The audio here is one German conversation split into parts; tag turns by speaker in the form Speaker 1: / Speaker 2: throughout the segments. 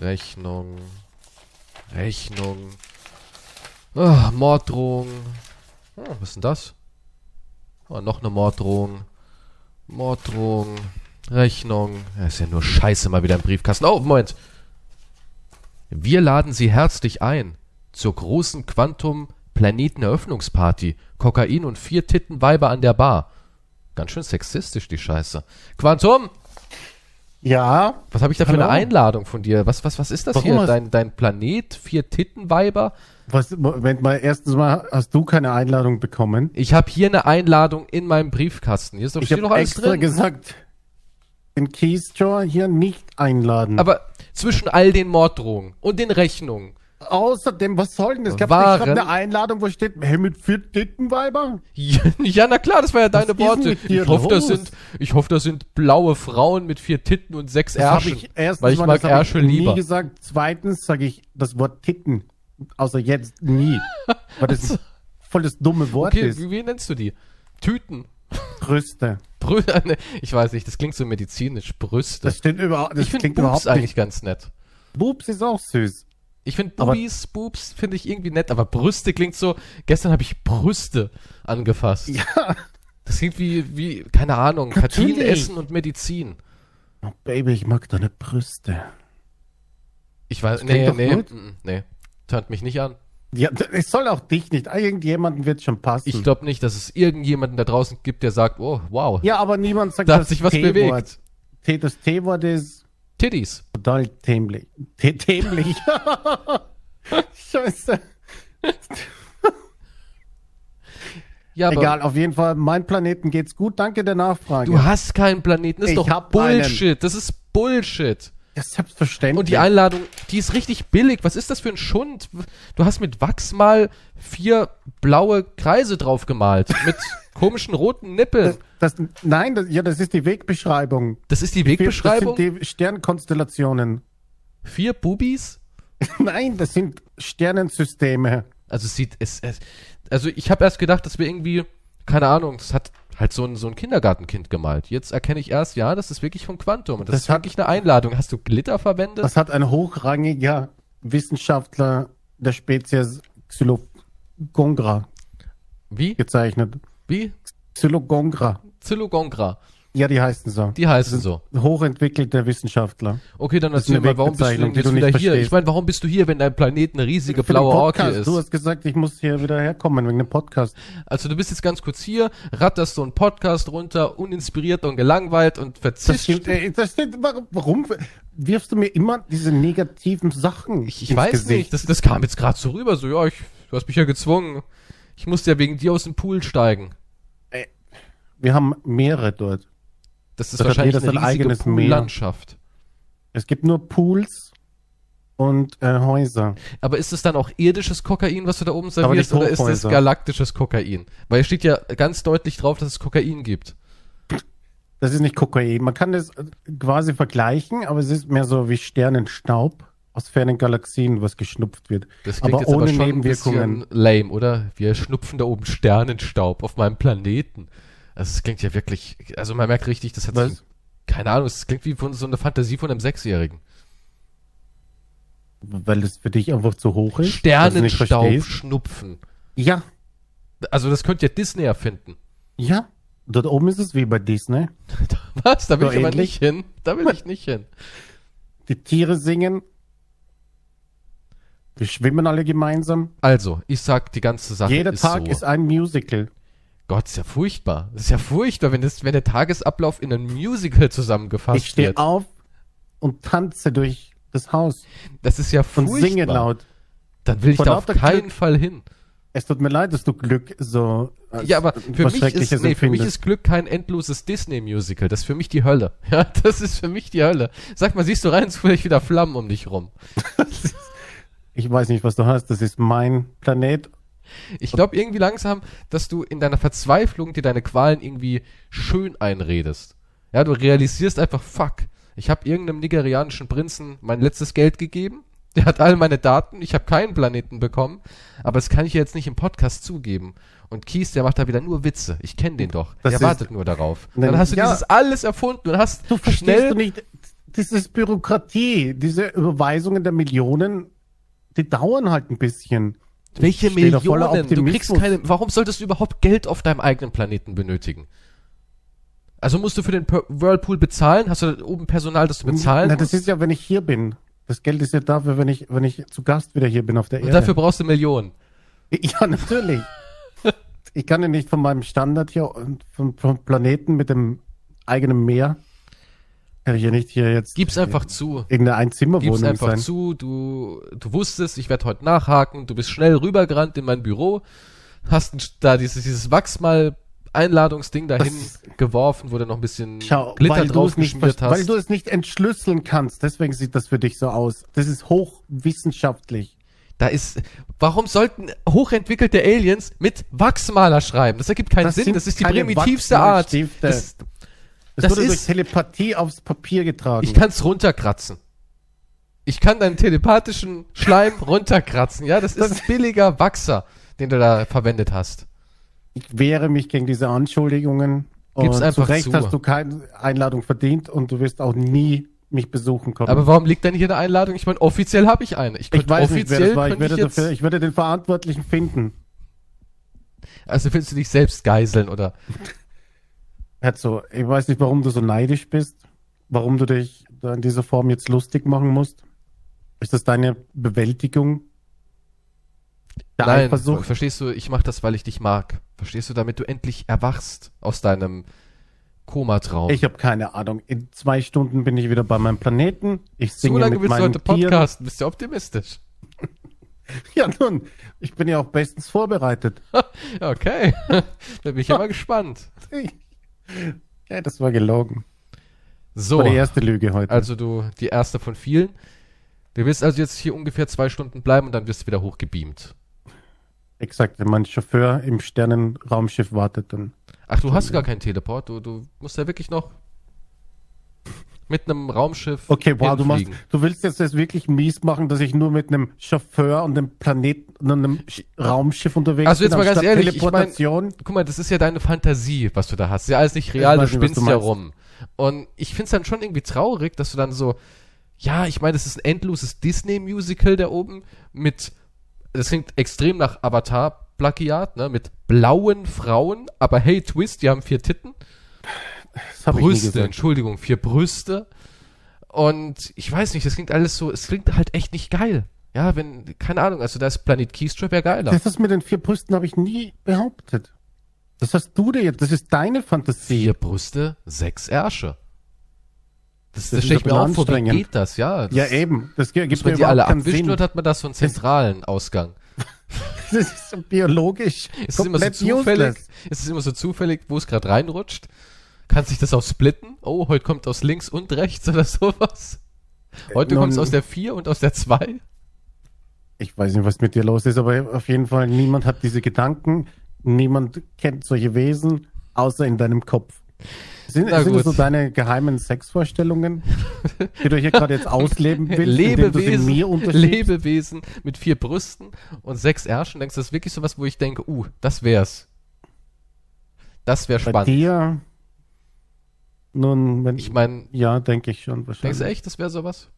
Speaker 1: Rechnung. Rechnung. Oh, Morddrohung. Oh, was ist denn das? Oh, noch eine Morddrohung. Morddrohung. Rechnung. Ja, ist ja nur Scheiße mal wieder im Briefkasten. Oh, Moment. Wir laden Sie herzlich ein zur großen Quantum Planeteneröffnungsparty. Kokain und vier Tittenweiber an der Bar. Ganz schön sexistisch, die Scheiße. Quantum!
Speaker 2: Ja.
Speaker 1: Was habe ich da für
Speaker 2: Hallo?
Speaker 1: eine Einladung von dir? Was, was, was ist das
Speaker 2: Warum
Speaker 1: hier? Dein, dein Planet? Vier Tittenweiber?
Speaker 2: Was, Moment mal, erstens mal hast du keine Einladung bekommen.
Speaker 1: Ich habe hier eine Einladung in meinem Briefkasten. Hier ist doch,
Speaker 2: Ich habe extra
Speaker 1: drin.
Speaker 2: gesagt, den Keystore hier nicht einladen.
Speaker 1: Aber zwischen all den Morddrohungen und den Rechnungen.
Speaker 2: Außerdem, was soll denn das? Ich habe eine Einladung, wo steht, hey, mit vier Tittenweiber?
Speaker 1: Ja, ja, na klar, das war ja deine Worte. Ich hoffe, das sind, ich hoffe, das sind blaue Frauen mit vier Titten und sechs
Speaker 2: Das habe
Speaker 1: Ärschen.
Speaker 2: ich erstens
Speaker 1: weil ich
Speaker 2: mal,
Speaker 1: mag Ärsche
Speaker 2: ich nie
Speaker 1: lieber.
Speaker 2: gesagt. Zweitens sage ich das Wort Titten. Außer jetzt nie. Weil das voll das dumme Wort
Speaker 1: Okay,
Speaker 2: ist.
Speaker 1: wie, wie nennst du die? Tüten.
Speaker 2: Brüste.
Speaker 1: Brü ne, ich weiß nicht, das klingt so medizinisch. Brüste.
Speaker 2: Das stimmt überhaupt, das
Speaker 1: ich finde
Speaker 2: klingt
Speaker 1: Boobs
Speaker 2: überhaupt
Speaker 1: eigentlich
Speaker 2: nicht.
Speaker 1: ganz nett.
Speaker 2: Boobs ist auch süß.
Speaker 1: Ich finde Boobies, Boobs finde ich irgendwie nett, aber Brüste klingt so. Gestern habe ich Brüste angefasst.
Speaker 2: Ja.
Speaker 1: Das klingt wie, wie, keine Ahnung. Kartin essen und Medizin.
Speaker 2: Oh, Baby, ich mag deine Brüste.
Speaker 1: Ich weiß, nee, nee,
Speaker 2: gut.
Speaker 1: mm, nee. Tönt mich nicht an.
Speaker 2: Ja, es soll auch dich nicht. Irgendjemanden wird schon passen.
Speaker 1: Ich glaube nicht, dass es irgendjemanden da draußen gibt, der sagt, oh, wow,
Speaker 2: ja, aber niemand sagt
Speaker 1: da hat
Speaker 2: das
Speaker 1: sich was bewegt.
Speaker 2: T, das T-Wort ist
Speaker 1: Titties.
Speaker 2: total dämlich. Dämlich. Scheiße.
Speaker 1: Ja,
Speaker 2: Egal, auf jeden Fall, mein Planeten geht's gut. Danke der Nachfrage.
Speaker 1: du hast keinen Planeten. Das ist
Speaker 2: Ich
Speaker 1: doch Bullshit. Das ist Bullshit.
Speaker 2: ja, selbstverständlich.
Speaker 1: Und die Einladung, die ist richtig billig. Was ist das für ein Schund? Du hast mit Wachs mal vier blaue Kreise drauf gemalt. Mit komischen roten Nippeln.
Speaker 2: das, das, nein, das, ja, das ist die Wegbeschreibung.
Speaker 1: Das ist die Wegbeschreibung.
Speaker 2: Das sind die Sternkonstellationen.
Speaker 1: Vier Bubis.
Speaker 2: Nein, das sind Sternensysteme.
Speaker 1: Also es sieht, es, es also ich habe erst gedacht, dass wir irgendwie, keine Ahnung, das hat halt so ein, so ein Kindergartenkind gemalt. Jetzt erkenne ich erst, ja, das ist wirklich von Quantum. Und das,
Speaker 2: Das
Speaker 1: ist
Speaker 2: hat-
Speaker 1: wirklich eine Einladung. Hast du Glitter verwendet?
Speaker 2: Das hat ein hochrangiger Wissenschaftler der Spezies Xylogongra
Speaker 1: Wie?
Speaker 2: gezeichnet.
Speaker 1: Wie?
Speaker 2: Xylogongra.
Speaker 1: Zyllogongra.
Speaker 2: Ja, die heißen so.
Speaker 1: Die heißen so.
Speaker 2: Hochentwickelte Wissenschaftler.
Speaker 1: Okay, dann erzähl mal, warum bist du denn jetzt wieder hier? Ich meine, warum bist du hier, wenn dein Planet eine riesige blaue Orkie
Speaker 2: Podcast.
Speaker 1: ist?
Speaker 2: Du hast gesagt, ich muss hier wieder herkommen wegen dem Podcast.
Speaker 1: Also du bist jetzt ganz kurz hier, ratterst so einen Podcast runter, uninspiriert und gelangweilt und
Speaker 2: ey, das stimmt, warum, wirfst du mir immer diese negativen Sachen
Speaker 1: Ich, ich weiß
Speaker 2: Gesicht?
Speaker 1: nicht, das, das kam jetzt gerade so rüber, so, ja, ich, du hast mich ja gezwungen. Ich musste ja wegen dir aus dem Pool steigen.
Speaker 2: Wir haben Meere dort.
Speaker 1: Das ist
Speaker 2: Das hat
Speaker 1: wahrscheinlich
Speaker 2: jeder
Speaker 1: eine
Speaker 2: eigenes Meer.
Speaker 1: Poollandschaft.
Speaker 2: Es gibt nur Pools und äh, Häuser.
Speaker 1: Aber ist es dann auch irdisches Kokain, was du da oben
Speaker 2: Aber
Speaker 1: servierst, oder ist es galaktisches Kokain? Weil es steht ja ganz deutlich drauf, dass es Kokain gibt.
Speaker 2: Das ist nicht Kokain. Man kann das quasi vergleichen, aber es ist mehr so wie Sternenstaub aus fernen Galaxien, was geschnupft wird.
Speaker 1: Das klingt
Speaker 2: aber
Speaker 1: jetzt aber
Speaker 2: ohne
Speaker 1: schon ein
Speaker 2: Nebenwirkungen.
Speaker 1: lame, oder? Wir schnupfen da oben Sternenstaub auf meinem Planeten. Also es klingt ja wirklich, also man merkt richtig, das hat so, keine Ahnung, es klingt wie von so eine Fantasie von einem Sechsjährigen.
Speaker 2: Weil das für dich einfach zu hoch ist.
Speaker 1: Sternenstaub
Speaker 2: verstehst.
Speaker 1: schnupfen.
Speaker 2: Ja,
Speaker 1: Also das könnte ja Disney erfinden.
Speaker 2: ja. Dort oben ist es wie bei Disney.
Speaker 1: Was? Da will
Speaker 2: So
Speaker 1: ich aber nicht hin. Da will ich nicht hin.
Speaker 2: Die Tiere singen. Wir schwimmen alle gemeinsam.
Speaker 1: Also, ich sag die ganze Sache
Speaker 2: Jeder Tag
Speaker 1: so.
Speaker 2: ist ein Musical.
Speaker 1: Gott, ist ja furchtbar. Das ist ja furchtbar, wenn, das, wenn der Tagesablauf in ein Musical zusammengefasst
Speaker 2: Ich stehe
Speaker 1: wird.
Speaker 2: auf und tanze durch das Haus
Speaker 1: Das ist ja
Speaker 2: und
Speaker 1: furchtbar.
Speaker 2: singe laut.
Speaker 1: Dann will ich
Speaker 2: Vor
Speaker 1: da auf keinen
Speaker 2: Glück.
Speaker 1: Fall hin.
Speaker 2: Es tut mir leid, dass du Glück so
Speaker 1: Ja, aber für
Speaker 2: was
Speaker 1: mich, ist, nee, für mich ist Glück kein endloses Disney-Musical. Das ist für mich die Hölle. Ja, das ist für mich die Hölle. Sag mal, siehst du rein, zufällig wieder Flammen um dich rum.
Speaker 2: Ich weiß nicht, was du hast. Das ist mein Planet.
Speaker 1: Ich glaube irgendwie langsam, dass du in deiner Verzweiflung dir deine Qualen irgendwie schön einredest. Ja, du realisierst einfach, fuck, ich habe irgendeinem nigerianischen Prinzen mein letztes Geld gegeben. Der hat all meine Daten, ich habe keinen Planeten bekommen, aber das kann ich jetzt nicht im Podcast zugeben. Und Kies, der macht da wieder nur Witze. Ich kenne den doch.
Speaker 2: Das
Speaker 1: der wartet nur darauf.
Speaker 2: Nein,
Speaker 1: Dann hast du
Speaker 2: ja.
Speaker 1: dieses alles erfunden und hast
Speaker 2: Du verstehst
Speaker 1: schnell
Speaker 2: du nicht. das ist Bürokratie. Diese Überweisungen der Millionen, die dauern halt ein bisschen.
Speaker 1: Welche Millionen? Du kriegst keine. Warum solltest du überhaupt Geld auf deinem eigenen Planeten benötigen? Also musst du für den Whirlpool bezahlen? Hast du da oben Personal, das du bezahlen
Speaker 2: Na, das ist ja, wenn ich hier bin. Das Geld ist ja dafür, wenn ich, wenn ich zu Gast wieder hier bin auf der
Speaker 1: Und
Speaker 2: Erde.
Speaker 1: dafür brauchst du Millionen.
Speaker 2: Ja, natürlich. ich kann ja nicht von meinem Standard hier und vom, vom Planeten mit dem eigenen Meer, kann ich ja nicht hier jetzt
Speaker 1: Gib's einfach zu.
Speaker 2: irgendeine
Speaker 1: Gib's
Speaker 2: Einzimmerwohnung
Speaker 1: einfach
Speaker 2: sein.
Speaker 1: zu. Du, du wusstest, ich werde heute nachhaken. Du bist schnell rübergerannt in mein Büro. Hast da dieses, dieses Wachsmal Einladungsding dahin
Speaker 2: Das-
Speaker 1: geworfen, wo du noch ein bisschen
Speaker 2: Schau,
Speaker 1: Glitter drauf geschmiert
Speaker 2: ver- weil
Speaker 1: hast.
Speaker 2: du es nicht entschlüsseln kannst. Deswegen sieht das für dich so aus. Das ist hochwissenschaftlich.
Speaker 1: Da ist, warum sollten hochentwickelte Aliens mit Wachsmaler schreiben? Das ergibt keinen
Speaker 2: Das
Speaker 1: Sinn. Das ist die primitivste Art. Das,
Speaker 2: Das,
Speaker 1: Das
Speaker 2: wurde durch
Speaker 1: ist-
Speaker 2: Telepathie aufs Papier getragen.
Speaker 1: ich kann's runterkratzen. Ich kann deinen telepathischen Schleim runterkratzen. Ja, das ist billiger Wachser, den du da verwendet hast.
Speaker 2: Ich wehre mich gegen diese Anschuldigungen.
Speaker 1: Gib's einfach
Speaker 2: zu Recht
Speaker 1: zu.
Speaker 2: hast du keine Einladung verdient und du wirst auch nie mich besuchen kommen.
Speaker 1: Aber warum liegt denn hier eine Einladung? Ich meine, offiziell habe ich eine. Ich,
Speaker 2: ich
Speaker 1: könnte
Speaker 2: weiß nicht, wer
Speaker 1: offiziell
Speaker 2: das war. Ich werde,
Speaker 1: ich
Speaker 2: dafür, ich werde den Verantwortlichen finden.
Speaker 1: also willst du dich selbst geiseln oder?
Speaker 2: Also, ich weiß nicht, warum du so neidisch bist, warum du dich da in dieser Form jetzt lustig machen musst. Ist das deine Bewältigung? Der
Speaker 1: Nein,
Speaker 2: Eifersucht?
Speaker 1: verstehst du, ich mache das, weil ich dich mag. Verstehst du, damit du endlich erwachst aus deinem Komatraum.
Speaker 2: Ich habe keine Ahnung. In zwei Stunden bin ich wieder bei meinem Planeten. Ich singe
Speaker 1: so lange
Speaker 2: mit
Speaker 1: willst du heute
Speaker 2: Tieren.
Speaker 1: podcasten, bist du optimistisch.
Speaker 2: Ja, nun, ich bin ja auch bestens vorbereitet.
Speaker 1: Okay, da bin ich ja mal gespannt.
Speaker 2: Ja, das war gelogen.
Speaker 1: So,
Speaker 2: War die erste Lüge heute.
Speaker 1: also du, die erste von vielen. Du wirst also jetzt hier ungefähr zwei Stunden bleiben und dann wirst du wieder hochgebeamt.
Speaker 2: Exakt, wenn mein Chauffeur im Sternenraumschiff wartet, dann.
Speaker 1: Ach, du hast gar keinen Teleport, du, du musst ja wirklich noch mit einem Raumschiff
Speaker 2: Okay, wow, du machst, du willst jetzt das wirklich mies machen, dass ich nur mit einem Chauffeur und einem Planeten und einem Sch- Raumschiff unterwegs
Speaker 1: Also jetzt
Speaker 2: bin,
Speaker 1: mal ganz ehrlich, ich mein-. Guck mal, das ist ja deine Fantasie, was du da hast. Ja, alles nicht real, du spinnst ja rum. Und ich find's dann schon irgendwie traurig, dass du dann so, ja, ich meine, das ist ein endloses Disney-Musical da oben mit, das klingt extrem nach Avatar-Plagiat, ne, mit blauen Frauen, aber hey, Twist, die haben vier Titten.
Speaker 2: Das hab ich nie
Speaker 1: Brüste,
Speaker 2: gesagt.
Speaker 1: Entschuldigung, vier Brüste. Und ich weiß nicht, das klingt alles so, es klingt halt echt nicht geil. Ja, wenn, keine Ahnung, also das Planet Keystroke wäre geiler.
Speaker 2: Das ist mit den vier Brüsten habe ich nie behauptet. Das hast du dir jetzt, das ist deine Fantasie.
Speaker 1: Vier Brüste, sechs Ärsche. Das, das,
Speaker 2: Das ist
Speaker 1: stelle ich mir auch vor, wie geht das, ja? Das,
Speaker 2: Ja, eben. Das gibt mir
Speaker 1: man die alle
Speaker 2: Sinn.
Speaker 1: oder hat man das so einen zentralen Ausgang?
Speaker 2: Das ist so biologisch.
Speaker 1: Ist es immer so zufällig?
Speaker 2: useless.
Speaker 1: Ist es immer so zufällig, wo es gerade reinrutscht? Kann sich das auch splitten? Oh, heute kommt aus links und rechts oder sowas. Heute
Speaker 2: nun-
Speaker 1: kommt es aus der 4 und aus der 2.
Speaker 2: Ich weiß nicht, was mit dir los ist, aber auf jeden Fall, niemand hat diese Gedanken. Niemand kennt solche Wesen, außer in deinem Kopf. Sind, sind das so deine geheimen Sexvorstellungen, die du hier gerade jetzt ausleben willst,
Speaker 1: Lebewesen? Lebewesen mit vier Brüsten und sechs Ärschen. Denkst du, das ist wirklich sowas, wo ich denke, uh, das wär's. Das wäre
Speaker 2: Bei
Speaker 1: spannend.
Speaker 2: dir, nun, wenn
Speaker 1: Ich meine,
Speaker 2: ja, denke ich schon
Speaker 1: denkst
Speaker 2: wahrscheinlich.
Speaker 1: du echt, das wäre sowas?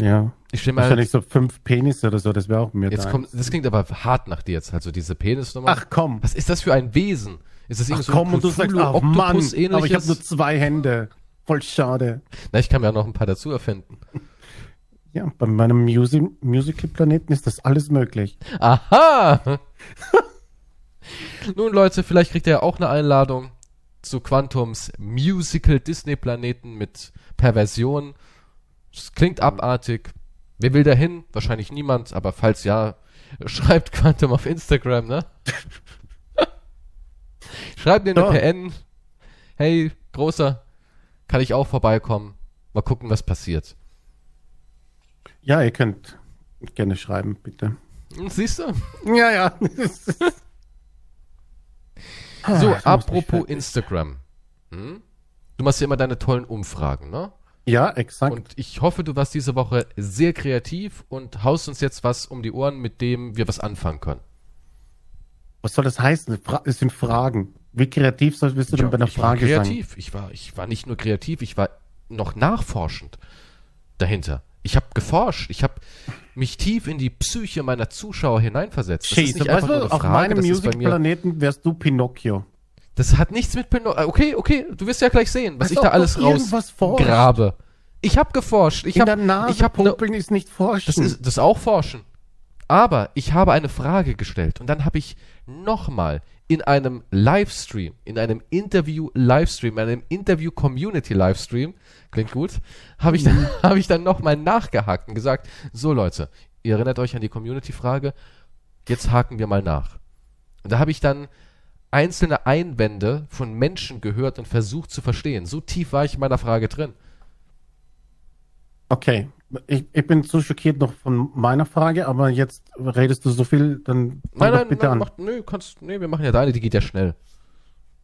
Speaker 2: Ja,
Speaker 1: Ich stelle mal,
Speaker 2: wahrscheinlich so fünf Penisse oder so, das wäre auch mir
Speaker 1: jetzt
Speaker 2: da.
Speaker 1: kommt, das klingt aber hart nach dir jetzt, also diese Penisnummer.
Speaker 2: Ach komm,
Speaker 1: Was ist das für ein Wesen? Ist das irgendwie so
Speaker 2: komm,
Speaker 1: ein
Speaker 2: und du sagst, ach Mann, aber ich habe nur zwei Hände. Voll schade.
Speaker 1: Na, ich kann mir auch noch ein paar dazu erfinden.
Speaker 2: Ja, bei meinem Musi Musical-Planeten ist das alles möglich.
Speaker 1: Aha! Nun, Leute, vielleicht kriegt ihr ja auch eine Einladung zu Quantums Musical Disney-Planeten mit Perversion. Es klingt abartig. Wer will da hin? Wahrscheinlich niemand, aber falls ja, schreibt Quantum auf Instagram, ne? schreibt mir eine
Speaker 2: Ja.
Speaker 1: PN. Hey, Großer, kann ich auch vorbeikommen? Mal gucken, was passiert.
Speaker 2: Ja, ihr könnt gerne schreiben, bitte.
Speaker 1: Siehst du?
Speaker 2: Ja, ja. Ah,
Speaker 1: So,
Speaker 2: ich
Speaker 1: apropos Instagram. Hm? Du machst ja immer deine tollen Umfragen, ne?
Speaker 2: Ja, exakt.
Speaker 1: Und ich hoffe, du warst diese Woche sehr kreativ und haust uns jetzt was um die Ohren, mit dem wir was anfangen können.
Speaker 2: Was soll das heißen? Es sind Fragen. Wie kreativ soll, willst du denn bei einer
Speaker 1: ich war
Speaker 2: Frage sein?
Speaker 1: kreativ. Ich war, ich war nicht nur kreativ, ich war noch nachforschend dahinter. Ich habe geforscht, ich habe mich tief in die Psyche meiner Zuschauer hineinversetzt. Das ist nicht einfach nur eine
Speaker 2: auf
Speaker 1: Frage,
Speaker 2: meinem
Speaker 1: bei mir.
Speaker 2: Music-Planeten wärst du Pinocchio.
Speaker 1: Das hat nichts mit Pinocchio. Okay, okay, du wirst ja gleich sehen, was ich da alles raus
Speaker 2: irgendwas forschst.
Speaker 1: grabe. Ich habe geforscht. Ich
Speaker 2: In
Speaker 1: habe
Speaker 2: der Nase
Speaker 1: ich habe ne,
Speaker 2: ist nicht forschen.
Speaker 1: das ist das ist auch forschen. Aber ich habe eine Frage gestellt und dann habe ich nochmal in einem Livestream, in einem Interview-Livestream, in einem Interview-Community-Livestream, klingt gut, habe ich dann, habe ich dann nochmal nachgehakt und gesagt, so Leute, ihr erinnert euch an die Community-Frage, jetzt haken wir mal nach. Und da habe ich dann einzelne Einwände von Menschen gehört und versucht zu verstehen. So tief war ich in meiner Frage drin.
Speaker 2: Okay, ich, ich bin zu schockiert noch von meiner Frage, aber jetzt redest du so viel, dann
Speaker 1: Nein, nein,
Speaker 2: bitte
Speaker 1: nein
Speaker 2: an.
Speaker 1: mach, nö, kannst, nee, wir machen ja deine, die geht ja schnell.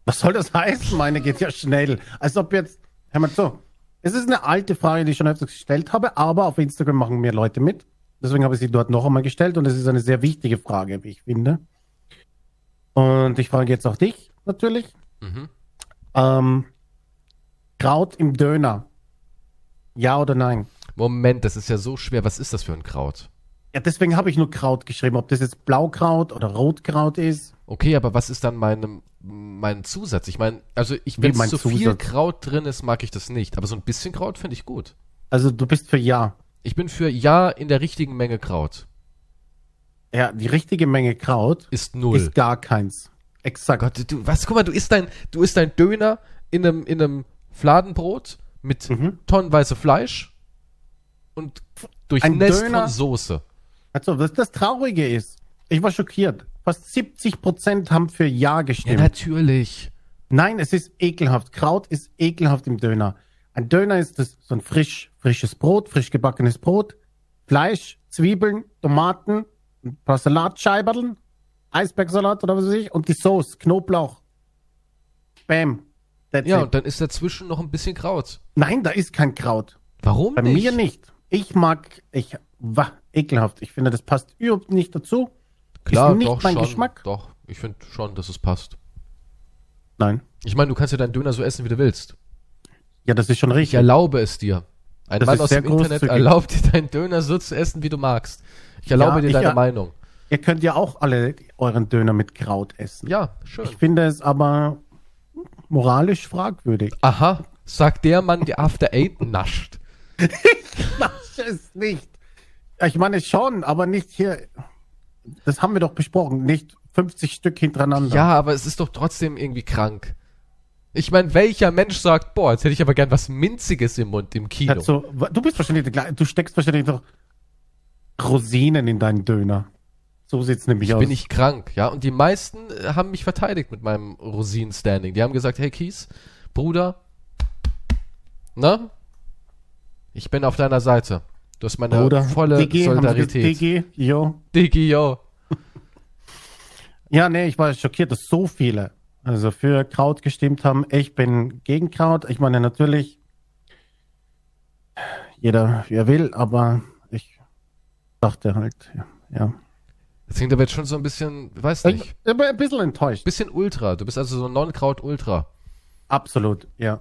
Speaker 2: Was soll das heißen? Meine geht ja schnell. Als ob jetzt, hör mal zu. Es ist eine alte Frage, die ich schon öfters gestellt habe, aber auf Instagram machen mehr Leute mit. Deswegen habe ich sie dort noch einmal gestellt und es ist eine sehr wichtige Frage, wie ich finde. Und ich frage jetzt auch dich, natürlich.
Speaker 1: Mhm.
Speaker 2: Ähm, Kraut im Döner. Ja oder nein?
Speaker 1: Moment, das ist ja so schwer. Was ist das für ein Kraut?
Speaker 2: Ja, deswegen habe ich nur Kraut geschrieben. Ob das jetzt Blaukraut oder Rotkraut ist.
Speaker 1: Okay, aber was ist dann mein, mein Zusatz? Ich meine, also ich, wenn zu viel
Speaker 2: Zusatz?
Speaker 1: Kraut drin ist, mag ich das nicht. Aber so ein bisschen Kraut finde ich gut.
Speaker 2: Also du bist für Ja.
Speaker 1: Ich bin für Ja in der richtigen Menge Kraut.
Speaker 2: Ja, die richtige Menge Kraut
Speaker 1: Ist null.
Speaker 2: ist gar keins. Exakt.
Speaker 1: Gott, du, was, guck mal, du isst dein, du isst dein Döner in einem, in einem Fladenbrot mit
Speaker 2: Mhm.
Speaker 1: tonnenweise Fleisch und
Speaker 2: Ein
Speaker 1: durchnässt
Speaker 2: Döner-
Speaker 1: von Soße.
Speaker 2: Also, was das Traurige ist, ich war schockiert. Fast 70 Prozent haben für Ja
Speaker 1: Ja,
Speaker 2: gestimmt.
Speaker 1: natürlich.
Speaker 2: Nein, es ist ekelhaft. Kraut ist ekelhaft im Döner. Ein Döner ist das, so ein frisch, frisches Brot, frisch gebackenes Brot, Fleisch, Zwiebeln, Tomaten, ein paar Salatscheiberln, Eisbergsalat oder was weiß ich, und die Sauce, Knoblauch. Bam. That's
Speaker 1: Ja,
Speaker 2: it.
Speaker 1: und dann ist dazwischen noch ein bisschen Kraut.
Speaker 2: Nein, da ist kein Kraut.
Speaker 1: Warum
Speaker 2: Bei
Speaker 1: nicht?
Speaker 2: mir nicht. Ich mag, ich, wah, ekelhaft. Ich finde, das passt überhaupt nicht dazu.
Speaker 1: Klar,
Speaker 2: ist nicht
Speaker 1: doch
Speaker 2: mein
Speaker 1: schon.
Speaker 2: Geschmack.
Speaker 1: Doch, ich finde schon, dass es passt.
Speaker 2: Nein.
Speaker 1: Ich meine, du kannst ja deinen Döner so essen, wie du willst.
Speaker 2: Ja, das ist schon
Speaker 1: Ich
Speaker 2: richtig.
Speaker 1: erlaube es dir. Ein
Speaker 2: Das
Speaker 1: Mann aus dem Internet erlaubt dir deinen Döner so zu essen, wie du magst. Ich erlaube
Speaker 2: Ja,
Speaker 1: dir
Speaker 2: ich
Speaker 1: deine
Speaker 2: ja-
Speaker 1: Meinung.
Speaker 2: Ihr könnt ja auch alle euren Döner mit Kraut essen.
Speaker 1: Ja, schön.
Speaker 2: Ich finde es aber moralisch fragwürdig.
Speaker 1: Aha, sagt der Mann, der After Eight nascht.
Speaker 2: Das ist nicht. Ja, Ich meine schon, aber nicht hier. Das haben wir doch besprochen. Nicht 50 Stück hintereinander.
Speaker 1: Ja, aber es ist doch trotzdem irgendwie krank. Ich meine, welcher Mensch sagt, boah, jetzt hätte ich aber gern was Minziges im Mund im Kino.
Speaker 2: Also, du bist wahrscheinlich. Du steckst wahrscheinlich doch Rosinen in deinen Döner. So sieht's nämlich
Speaker 1: ich
Speaker 2: aus.
Speaker 1: bin nicht krank, ja. Und die meisten äh, haben mich verteidigt mit meinem Rosinen-Standing. Die haben gesagt, hey Kies, Bruder, na? Ich bin auf deiner Seite. Du hast meine
Speaker 2: Oder
Speaker 1: volle
Speaker 2: gesagt,
Speaker 1: Solidarität.
Speaker 2: Digi, jo.
Speaker 1: Digi, yo.
Speaker 2: Ja, nee, ich war schockiert, dass so viele also für Kraut gestimmt haben. Ich bin gegen Kraut. Ich meine natürlich, jeder wie er will, aber ich dachte halt, ja. ja.
Speaker 1: Das klingt aber jetzt schon so ein bisschen, weiß nicht,
Speaker 2: Ich bin ein bisschen enttäuscht.
Speaker 1: bisschen Ultra. Du bist also so ein Non-Kraut-Ultra.
Speaker 2: Absolut, ja.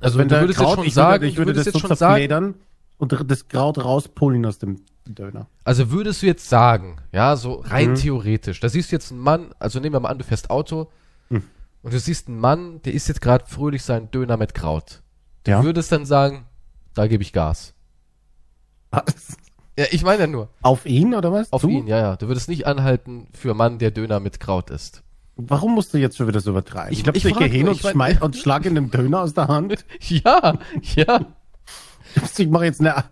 Speaker 1: Also
Speaker 2: Wenn
Speaker 1: du
Speaker 2: der
Speaker 1: würdest jetzt
Speaker 2: Kraut-
Speaker 1: schon
Speaker 2: ich
Speaker 1: sagen,
Speaker 2: würde, ich würde das
Speaker 1: jetzt schon sagen,
Speaker 2: und das Kraut rauspullen aus dem Döner.
Speaker 1: also würdest du jetzt sagen, ja, so rein
Speaker 2: Mhm.
Speaker 1: theoretisch, da siehst du jetzt einen Mann, also nehmen wir mal an, du fährst Auto
Speaker 2: Mhm.
Speaker 1: und du siehst einen Mann, der isst jetzt gerade fröhlich seinen Döner mit Kraut. Du
Speaker 2: Ja.
Speaker 1: würdest dann sagen, da gebe ich Gas.
Speaker 2: Was?
Speaker 1: Ja, ich meine ja nur,
Speaker 2: Auf ihn oder was?
Speaker 1: auf
Speaker 2: Du?
Speaker 1: ihn, ja, ja. Du würdest nicht anhalten für einen Mann, der Döner mit Kraut isst.
Speaker 2: Warum musst du jetzt schon wieder so übertreiben?
Speaker 1: Ich-
Speaker 2: glaube,
Speaker 1: ich
Speaker 2: ich, gehe hin und,
Speaker 1: ich mein-
Speaker 2: und schlag in den Döner aus der Hand.
Speaker 1: Ja, ja,
Speaker 2: Ich mache jetzt eine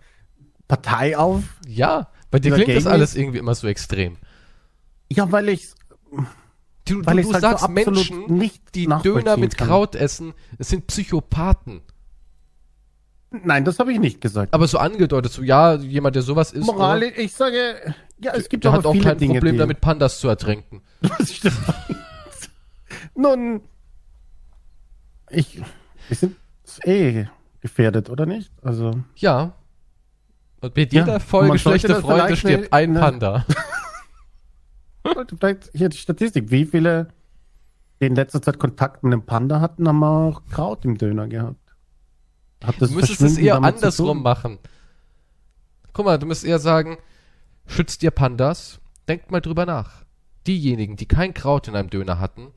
Speaker 2: Partei auf.
Speaker 1: ja. Bei dir klingt das
Speaker 2: ist-
Speaker 1: alles irgendwie immer so extrem.
Speaker 2: Ja, weil ich
Speaker 1: Du,
Speaker 2: weil
Speaker 1: du, du
Speaker 2: halt so
Speaker 1: sagst
Speaker 2: absolut
Speaker 1: Menschen,
Speaker 2: nicht
Speaker 1: die Döner mit
Speaker 2: kann.
Speaker 1: Kraut essen, das sind Psychopathen.
Speaker 2: Nein, das habe ich nicht gesagt.
Speaker 1: Aber so angedeutet, so ja, jemand, der sowas isst,
Speaker 2: Moralisch, ich sage, ja, es gibt
Speaker 1: der
Speaker 2: aber
Speaker 1: hat auch kein
Speaker 2: Dinge,
Speaker 1: Problem damit, Pandas zu ertränken.
Speaker 2: Das stimmt. Nun, ich, wir sind eh gefährdet, oder nicht? Also,
Speaker 1: Ja. Und mit
Speaker 2: Ja,
Speaker 1: jeder
Speaker 2: und
Speaker 1: Folge schlechte Freunde stirbt ein
Speaker 2: ne.
Speaker 1: Panda.
Speaker 2: Vielleicht hier die Statistik. Wie viele, die in letzter Zeit Kontakt mit einem Panda hatten, haben auch Kraut im Döner gehabt? Hat das
Speaker 1: Du müsstest es eher andersrum machen. Guck mal, du müsstest eher sagen, schützt ihr Pandas? Denkt mal drüber nach. Diejenigen, die kein Kraut in einem Döner hatten,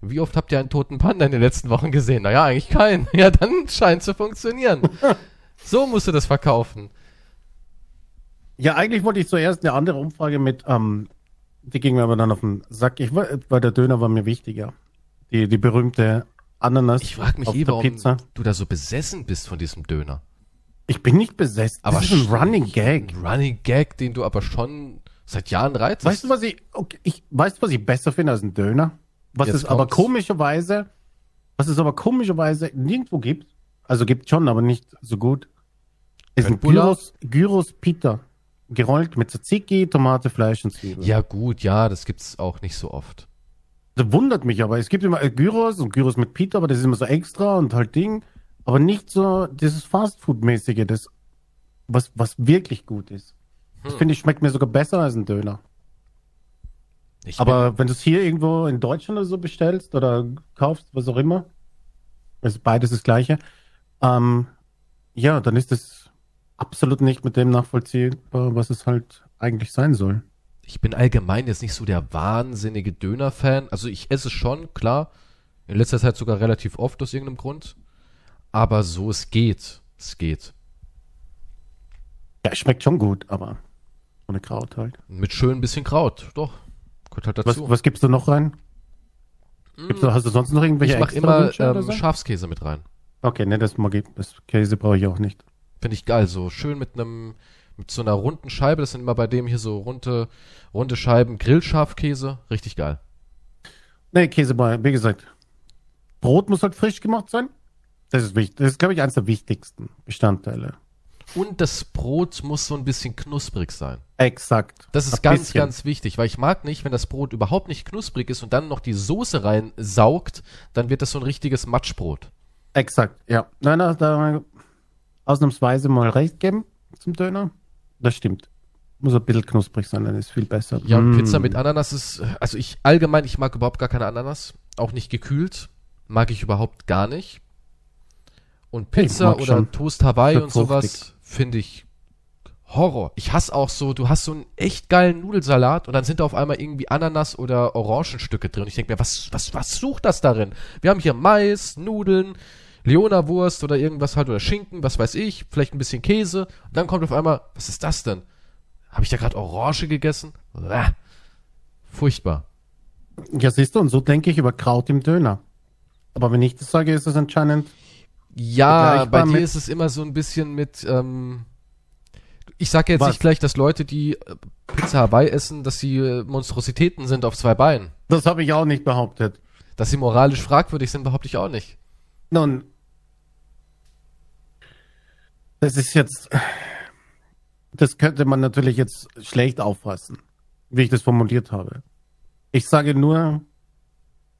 Speaker 1: wie oft habt ihr einen toten Panda in den letzten Wochen gesehen? Naja, eigentlich keinen. Ja, dann scheint zu funktionieren. so musst du das verkaufen.
Speaker 2: Ja, eigentlich wollte ich zuerst eine andere Umfrage mit, ähm, die ging mir aber dann auf den Sack. Ich, war- weil der Döner war mir wichtiger. Die, die berühmte Ananas
Speaker 1: Ich frage mich
Speaker 2: auf
Speaker 1: eh, warum
Speaker 2: Pizza.
Speaker 1: du da so besessen bist von diesem Döner.
Speaker 2: Ich bin nicht besessen.
Speaker 1: Aber
Speaker 2: das ist ein Running Gag.
Speaker 1: Ein Running Gag, den du aber schon seit Jahren reizest.
Speaker 2: Weißt du, was ich, okay, ich, weißt du, was ich besser finde als ein Döner? Was
Speaker 1: Jetzt
Speaker 2: es aber
Speaker 1: kommt's.
Speaker 2: komischerweise, was es aber komischerweise nirgendwo gibt, also gibt schon, aber nicht so gut, ist ein
Speaker 1: Köttbullar?
Speaker 2: Gyros, Gyros Pita. Gerollt mit Tzatziki, Tomate, Fleisch und Zwiebeln.
Speaker 1: Ja gut, ja, das gibt's auch nicht so oft.
Speaker 2: Das wundert mich aber. Es gibt immer äh, Gyros und Gyros mit Pita, aber das ist immer so extra und halt Ding. Aber nicht so dieses Fastfood-mäßige, das, was, was wirklich gut ist. Das
Speaker 1: Hm.
Speaker 2: finde ich schmeckt mir sogar besser als ein Döner.
Speaker 1: Ich
Speaker 2: Aber wenn du es hier irgendwo in Deutschland oder so bestellst oder kaufst, was auch immer, ist beides das Gleiche, ähm, ja, dann ist es absolut nicht mit dem nachvollziehbar, was es halt eigentlich sein soll.
Speaker 1: Ich bin allgemein jetzt nicht so der wahnsinnige Döner-Fan. Also ich esse schon, klar. In letzter Zeit sogar relativ oft aus irgendeinem Grund. Aber so, es geht. Es geht.
Speaker 2: Ja, es schmeckt schon gut, aber ohne Kraut halt.
Speaker 1: Mit schön bisschen Kraut. Doch. Gehört halt
Speaker 2: Was,
Speaker 1: dazu.
Speaker 2: was gibst du noch rein? Gibst du, hast du sonst noch irgendwelche
Speaker 1: ich mache
Speaker 2: extra
Speaker 1: immer
Speaker 2: Wünsche oder
Speaker 1: ähm,
Speaker 2: so?
Speaker 1: Schafskäse mit rein.
Speaker 2: Okay, ne, das mag ich, das Käse brauche ich auch nicht.
Speaker 1: Finde ich geil. So schön mit einem, mit so einer runden Scheibe. Das sind immer bei dem hier so runde, runde Scheiben. Grillschafkäse. Richtig geil.
Speaker 2: Ne, Käse brauche ich, wie gesagt. Brot muss halt frisch gemacht sein. Das ist wichtig. Das ist, glaube ich, eines der wichtigsten Bestandteile.
Speaker 1: Und das Brot muss so ein bisschen knusprig sein.
Speaker 2: Exakt.
Speaker 1: Das ist
Speaker 2: Ein
Speaker 1: ganz,
Speaker 2: bisschen.
Speaker 1: ganz wichtig, weil ich mag nicht, wenn das Brot überhaupt nicht knusprig ist und dann noch die Soße reinsaugt, dann wird das so ein richtiges Matschbrot.
Speaker 2: Exakt, ja. Nein, nein, da ausnahmsweise mal recht geben zum Döner. Das stimmt. Muss ein bisschen knusprig sein, dann ist viel besser.
Speaker 1: Ja, und
Speaker 2: Mm.
Speaker 1: Pizza mit Ananas ist, also ich allgemein, ich mag überhaupt gar keine Ananas, auch nicht gekühlt, mag ich überhaupt gar nicht. Und Pizza oder
Speaker 2: schon.
Speaker 1: Toast Hawaii und sowas finde ich Horror. Ich hasse auch so, du hast so einen echt geilen Nudelsalat und dann sind da auf einmal irgendwie Ananas oder Orangenstücke drin. Und ich denke mir, was, was, was sucht das darin? Wir haben hier Mais, Nudeln, Leona-Wurst oder irgendwas halt oder Schinken, was weiß ich, vielleicht ein bisschen Käse. Und dann kommt auf einmal, was ist das denn? Habe ich da gerade Orange gegessen? Bäh. Furchtbar.
Speaker 2: Ja, siehst du, und so denke ich über Kraut im Döner. Aber wenn ich das sage, ist das anscheinend.
Speaker 1: Ja, bei dir ist es immer so ein bisschen mit, ähm, ich sage jetzt
Speaker 2: Was?
Speaker 1: nicht gleich, dass Leute, die äh, Pizza Hawaii essen, dass sie äh, Monstrositäten sind auf zwei Beinen.
Speaker 2: Das habe ich auch nicht behauptet.
Speaker 1: Dass sie moralisch fragwürdig sind, behaupte ich auch nicht.
Speaker 2: Nun, das ist jetzt, das könnte man natürlich jetzt schlecht auffassen, wie ich das formuliert habe. Ich sage nur,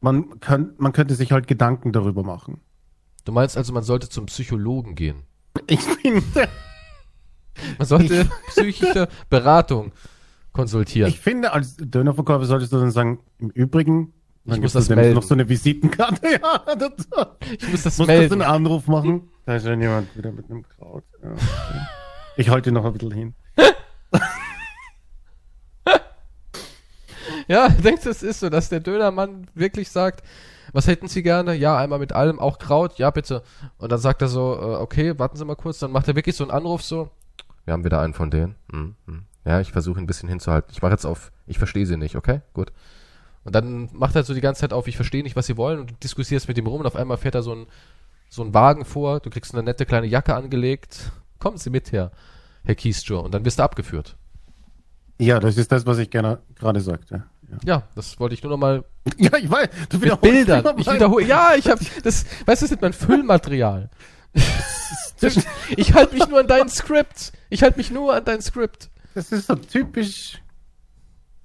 Speaker 2: man, kann, man könnte sich halt Gedanken darüber machen.
Speaker 1: Du meinst also, man sollte zum Psychologen gehen.
Speaker 2: Ich finde,
Speaker 1: Man sollte psychische Beratung konsultieren.
Speaker 2: ich finde, als Dönerverkäufer solltest du dann sagen, im Übrigen,
Speaker 1: Ich muss
Speaker 2: du
Speaker 1: das melden.
Speaker 2: noch so eine Visitenkarte, ja, das,
Speaker 1: ich muss das
Speaker 2: musst du so
Speaker 1: melden.
Speaker 2: einen Anruf machen. Da ist schon jemand wieder mit einem Kraut. Ja. Ich halte noch ein bisschen hin.
Speaker 1: Ja, denkst du, es ist so, dass der Dönermann wirklich sagt, was hätten Sie gerne? Ja, einmal mit allem, auch Kraut, ja bitte. Und dann sagt er so, äh, okay, warten Sie mal kurz, dann macht er wirklich so einen Anruf so, wir haben wieder einen von denen. Hm, hm. Ja, ich versuche ihn ein bisschen hinzuhalten. Ich mache jetzt auf, ich verstehe Sie nicht, okay? Gut. Und dann macht er so die ganze Zeit auf, ich verstehe nicht, was Sie wollen und du diskutierst mit ihm rum und auf einmal fährt er so ein, so ein Wagen vor, du kriegst eine nette kleine Jacke angelegt, kommen Sie mit her, Herr Kiesjur, und dann wirst du abgeführt.
Speaker 2: Ja, das ist das, was ich gerne gerade sagte. Ja.
Speaker 1: Ja, das wollte ich nur noch mal
Speaker 2: Ja, ich weiß. Du
Speaker 1: Mit
Speaker 2: wiederholst
Speaker 1: Bildern. Ich wiederhole. Ja, ich habe das. Weißt du, das ist mein Füllmaterial. ich halte mich nur an dein Skript. Ich halte mich nur an dein Skript.
Speaker 2: Das ist so typisch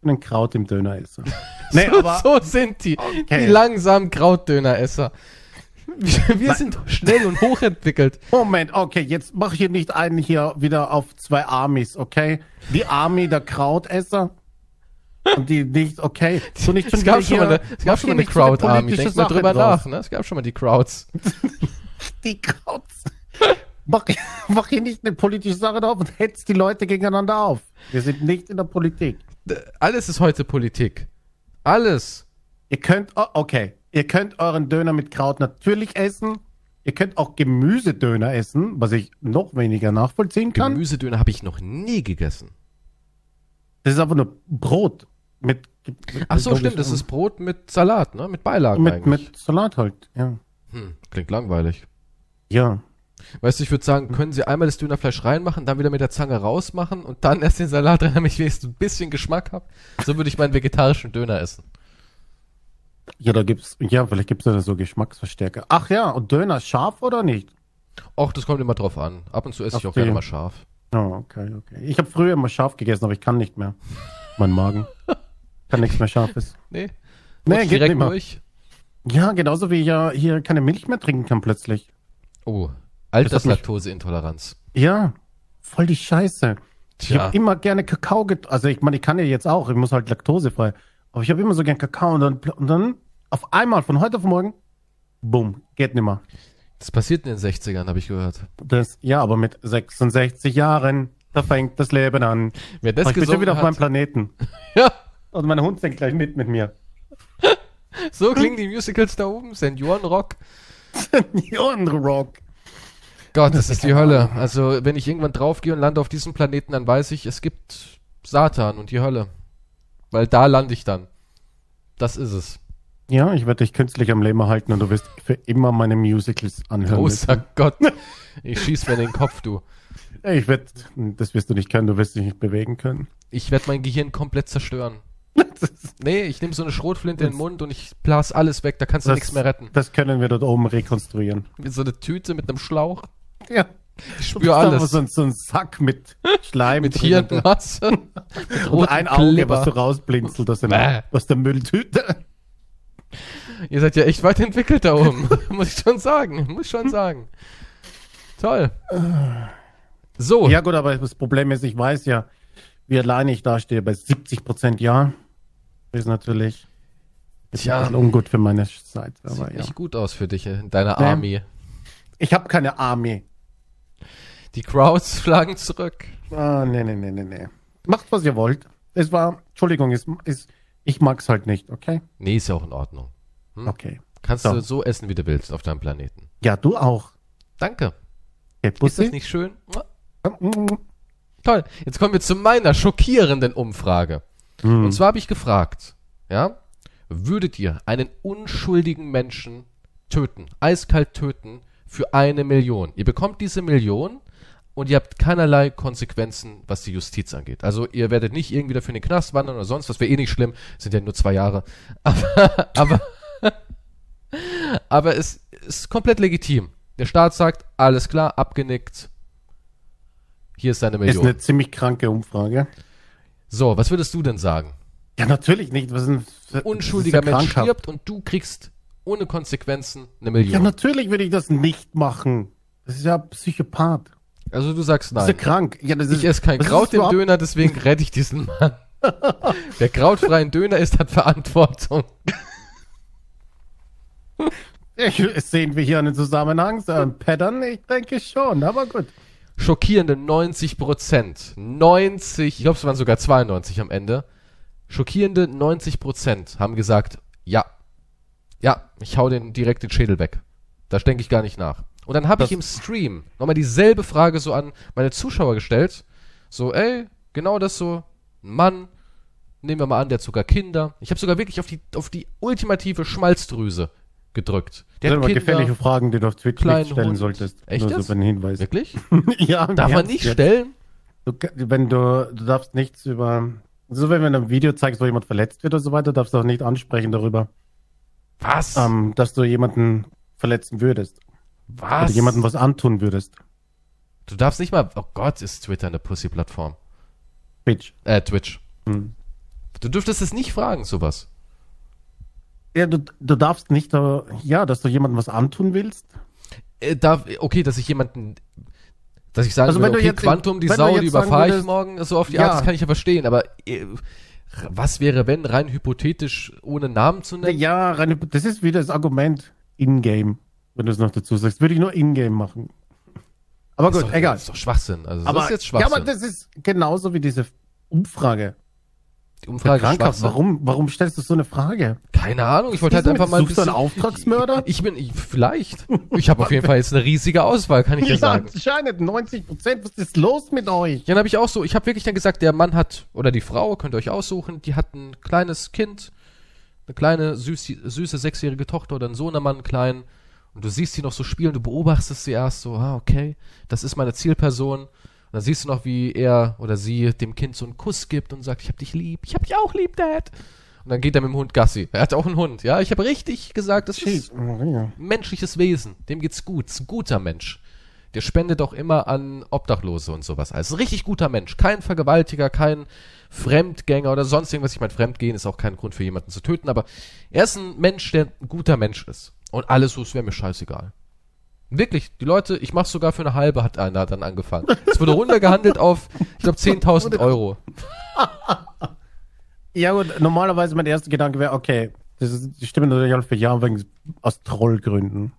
Speaker 2: ein Kraut im Döneresser. Nee,
Speaker 1: so,
Speaker 2: aber
Speaker 1: so sind die.
Speaker 2: Okay.
Speaker 1: Die langsamen Krautdöneresser. Wir, wir sind schnell und hochentwickelt.
Speaker 2: Moment, okay, jetzt mach hier nicht einen hier wieder auf zwei Armies, okay? Die Army der Krautesser und die nicht, okay. So nicht schon
Speaker 1: Es gab schon mal eine, es gab schon mal eine Crowd Army. Denk mal drüber
Speaker 2: draus.
Speaker 1: nach, ne? Es gab schon mal die Crowds.
Speaker 2: Die Krauts. Mach, mach hier nicht eine politische Sache drauf und hetzt die Leute gegeneinander auf. Wir sind nicht in der Politik.
Speaker 1: Alles ist heute Politik. Alles.
Speaker 2: Ihr könnt, oh, okay, ihr könnt euren Döner mit Kraut natürlich essen. Ihr könnt auch Gemüsedöner essen, was ich noch weniger nachvollziehen kann.
Speaker 1: Gemüsedöner habe ich noch nie gegessen.
Speaker 2: Das ist einfach nur Brot mit. mit
Speaker 1: Ach so, stimmt.
Speaker 2: ich,
Speaker 1: Das ist Brot mit Salat, ne? Mit Beilagen
Speaker 2: mit,
Speaker 1: eigentlich.
Speaker 2: mit Salat halt. Ja.
Speaker 1: Hm, klingt langweilig.
Speaker 2: Ja.
Speaker 1: Weißt du, ich würde sagen, können Sie einmal das Dönerfleisch reinmachen, dann wieder mit der Zange rausmachen und dann erst den Salat rein, damit ich wenigstens ein bisschen Geschmack habe. So würde ich meinen vegetarischen Döner essen.
Speaker 2: Ja, da gibt's, ja, vielleicht gibt's da so Geschmacksverstärker. Ach ja, und Döner scharf oder nicht?
Speaker 1: Och, das kommt immer drauf an. Ab und zu esse ich
Speaker 2: Auf
Speaker 1: auch gerne mal scharf.
Speaker 2: Oh, okay, okay. Ich habe früher immer scharf gegessen, aber ich kann nicht mehr. Mein Magen. kann nichts mehr Scharfes.
Speaker 1: Nee?
Speaker 2: Nee, geht
Speaker 1: direkt
Speaker 2: nicht mehr.
Speaker 1: durch.
Speaker 2: Ja, genauso wie ich ja hier keine Milch mehr trinken kann plötzlich.
Speaker 1: Oh,
Speaker 2: hat
Speaker 1: Alterslaktoseintoleranz.
Speaker 2: Ja, voll die Scheiße. Ich
Speaker 1: Tja.
Speaker 2: habe immer gerne Kakao get Also ich meine, ich kann ja jetzt auch, ich muss halt laktosefrei. Aber ich habe immer so gern Kakao und dann, und dann auf einmal von heute auf morgen, bumm, geht nimmer.
Speaker 1: Das passiert in den 60ern, habe ich gehört.
Speaker 2: Das, ja, aber mit 66 Jahren, da fängt das Leben an.
Speaker 1: Wer das
Speaker 2: ich bin schon wieder auf meinem
Speaker 1: hat,
Speaker 2: Planeten.
Speaker 1: ja,
Speaker 2: Und mein Hund singt gleich mit mit mir.
Speaker 1: so klingen die Musicals da oben. Seniorenrock.
Speaker 2: Rock.
Speaker 1: Gott, das ist die Hölle. Also, wenn ich irgendwann draufgehe und lande auf diesem Planeten, dann weiß ich, es gibt Satan und die Hölle. Weil da lande ich dann. Das ist es.
Speaker 2: Ja, ich werde dich künstlich am Leben erhalten und du wirst für immer meine Musicals anhören.
Speaker 1: Großer Gott. Ich schieß mir in den Kopf, du.
Speaker 2: müssen. Ich werde, das wirst du nicht können, du wirst dich nicht bewegen können.
Speaker 1: Ich werde mein Gehirn komplett zerstören. Nee, ich nehme so eine Schrotflinte in den Mund und ich blas alles weg, da kannst du
Speaker 2: Das-
Speaker 1: nichts mehr retten.
Speaker 2: Das können wir dort oben rekonstruieren.
Speaker 1: Wie so eine Tüte mit einem Schlauch.
Speaker 2: Ja.
Speaker 1: Ich
Speaker 2: Du
Speaker 1: spüre alles.
Speaker 2: So, ein- so ein Sack mit Schleim
Speaker 1: mit Hirnmasse. mit
Speaker 2: und ein Auge,
Speaker 1: Kleber.
Speaker 2: was so rausblinzelt aus, dem, aus der Mülltüte.
Speaker 1: Ihr seid ja echt weit entwickelt da oben. Muss ich schon sagen. Muss schon sagen. Toll. So.
Speaker 2: Ja gut, aber das Problem ist, ich weiß ja, wie alleine ich dastehe, bei 70 Prozent ja. Ist natürlich ist
Speaker 1: Tja.
Speaker 2: ein ungut für meine Seite.
Speaker 1: Sieht
Speaker 2: Aber ja.
Speaker 1: nicht gut aus für dich in deiner
Speaker 2: Nee.
Speaker 1: Army.
Speaker 2: Ich habe keine Armee.
Speaker 1: Die Crowds schlagen zurück.
Speaker 2: Ah, nee, nee, nee, nee, nee. Macht, was ihr wollt. Es war, Entschuldigung, ist, ist, ich mag's halt nicht, okay?
Speaker 1: Nee, ist ja auch in Ordnung. Hm?
Speaker 2: Okay.
Speaker 1: Kannst
Speaker 2: So.
Speaker 1: du so essen, wie du willst auf deinem Planeten.
Speaker 2: Ja, du auch.
Speaker 1: Danke.
Speaker 2: Okay,
Speaker 1: Ist das nicht schön?
Speaker 2: Mm,
Speaker 1: Toll. Jetzt kommen wir zu meiner schockierenden Umfrage.
Speaker 2: Mm.
Speaker 1: Und zwar habe ich gefragt, ja, würdet ihr einen unschuldigen Menschen töten, eiskalt töten, für eine Million? Ihr bekommt diese Million und ihr habt keinerlei Konsequenzen, was die Justiz angeht. Also ihr werdet nicht irgendwie dafür in den Knast wandern oder sonst was, wäre eh nicht schlimm, sind ja nur zwei Jahre. Aber, aber, aber es ist komplett legitim. Der Staat sagt, alles klar, abgenickt. Hier ist deine
Speaker 2: Ist
Speaker 1: Million.
Speaker 2: eine ziemlich kranke Umfrage.
Speaker 1: So, was würdest du denn sagen?
Speaker 2: Ja, natürlich nicht. Was ist für-
Speaker 1: unschuldiger
Speaker 2: ist ja
Speaker 1: Mensch stirbt und du kriegst ohne Konsequenzen eine
Speaker 2: Ja,
Speaker 1: Million.
Speaker 2: natürlich würde ich das nicht machen. Das ist ja Psychopath.
Speaker 1: also du sagst
Speaker 2: Das ist ja
Speaker 1: nein.
Speaker 2: krank. Ja, das ist,
Speaker 1: Ich esse kein
Speaker 2: ist
Speaker 1: Kraut im? Döner, deswegen rette ich diesen Mann. Wer krautfreien Döner isst, hat Verantwortung.
Speaker 2: Ich, sehen wir hier einen Zusammenhang, so ein Pattern? Ich denke schon, aber gut.
Speaker 1: Schockierende 90 Prozent. 90, ich glaube es waren sogar 92 am Ende. Schockierende 90 Prozent haben gesagt, ja. Ja, ich hau den direkt den Schädel weg. Da denke ich gar nicht nach. Und dann habe ich im Stream nochmal dieselbe Frage so an meine Zuschauer gestellt. So, ey, genau das so. Ein Mann, nehmen wir mal an, der hat sogar Kinder. Ich habe sogar wirklich auf die, auf die ultimative Schmalzdrüse gedrückt.
Speaker 2: Das
Speaker 1: Der
Speaker 2: sind
Speaker 1: hat
Speaker 2: aber gefährliche Fragen, die du auf Twitch nicht stellen
Speaker 1: Hund.
Speaker 2: solltest.
Speaker 1: Echt
Speaker 2: Nur so für einen Hinweis.
Speaker 1: Wirklich?
Speaker 2: ja,
Speaker 1: Darf man nicht
Speaker 2: jetzt.
Speaker 1: stellen?
Speaker 2: Du, wenn du, du darfst nichts über, so wenn du ein Video zeigst, wo jemand verletzt wird oder so weiter, darfst du auch nicht ansprechen darüber,
Speaker 1: Was?
Speaker 2: ähm, dass du jemanden verletzen würdest.
Speaker 1: Was?
Speaker 2: Oder jemandem was antun würdest.
Speaker 1: Du darfst nicht mal. Oh Gott, ist Twitter eine Pussy-Plattform.
Speaker 2: Twitch.
Speaker 1: Äh, Twitch.
Speaker 2: Hm.
Speaker 1: Du dürftest es nicht fragen, sowas.
Speaker 2: Ja, du, du darfst nicht, äh, ja, dass du jemandem was antun willst.
Speaker 1: Äh, darf, okay, dass ich jemanden. Dass ich sagen
Speaker 2: Also
Speaker 1: würde, okay,
Speaker 2: jetzt-
Speaker 1: Quantum, die Sau, die überfahre ich
Speaker 2: würdest-
Speaker 1: morgen, so auf die
Speaker 2: Ja.
Speaker 1: Art, das kann ich ja verstehen, aber äh, was wäre, wenn, rein hypothetisch, ohne Namen zu nennen?
Speaker 2: Ja, rein, das ist wieder das Argument in-game, wenn du es noch dazu sagst. Würde ich nur in-game machen. Aber
Speaker 1: ist
Speaker 2: gut,
Speaker 1: doch,
Speaker 2: egal.
Speaker 1: Das ist doch Schwachsinn. Also,
Speaker 2: aber,
Speaker 1: das ist jetzt
Speaker 2: ja,
Speaker 1: Schwachsinn.
Speaker 2: aber das ist genauso wie diese Umfrage.
Speaker 1: Die Umfrage
Speaker 2: Krankhaft.
Speaker 1: Schwachsinn.
Speaker 2: Warum, warum stellst du so eine Frage?
Speaker 1: Keine Ahnung, ich wollte halt einfach mal ein
Speaker 2: Suchst du einen
Speaker 1: bisschen...
Speaker 2: Auftragsmörder?
Speaker 1: Ich bin, ich, vielleicht. Ich habe auf jeden Fall jetzt eine riesige Auswahl, kann ich dir sagen.
Speaker 2: anscheinend 90 Prozent. Was ist los mit euch?
Speaker 1: Ja, dann habe ich auch so, ich habe wirklich dann gesagt, der Mann hat, oder die Frau, könnt ihr euch aussuchen, die hat ein kleines Kind, eine kleine, süß, süße sechsjährige Tochter oder einen Sohnemann, einen kleinen, und du siehst sie noch so spielen, du beobachtest sie erst so, ah, okay, das ist meine Zielperson. Und dann siehst du noch, wie er oder sie dem Kind so einen Kuss gibt und sagt, ich hab dich lieb, ich hab dich auch lieb, Dad. Und dann geht er mit dem Hund Gassi. Er hat auch einen Hund, ja, ich habe richtig gesagt, das ist
Speaker 2: Shit. Maria.
Speaker 1: menschliches Wesen. Dem geht's gut. Ist ein guter Mensch. Der spendet auch immer an Obdachlose und sowas. Also ein richtig guter Mensch. Kein Vergewaltiger, kein Fremdgänger oder sonst irgendwas. Ich meine, Fremdgehen ist auch kein Grund für jemanden zu töten, aber er ist ein Mensch, der ein guter Mensch ist. Und alles so, es wäre mir scheißegal. Wirklich, die Leute, ich mach's sogar für eine halbe, hat einer dann angefangen. Es wurde runtergehandelt auf, ich glaube, 10.000 Euro.
Speaker 2: Ja gut, normalerweise mein erster Gedanke wäre, okay, das ist, die stimmen natürlich alle für Ja wegen aus Trollgründen.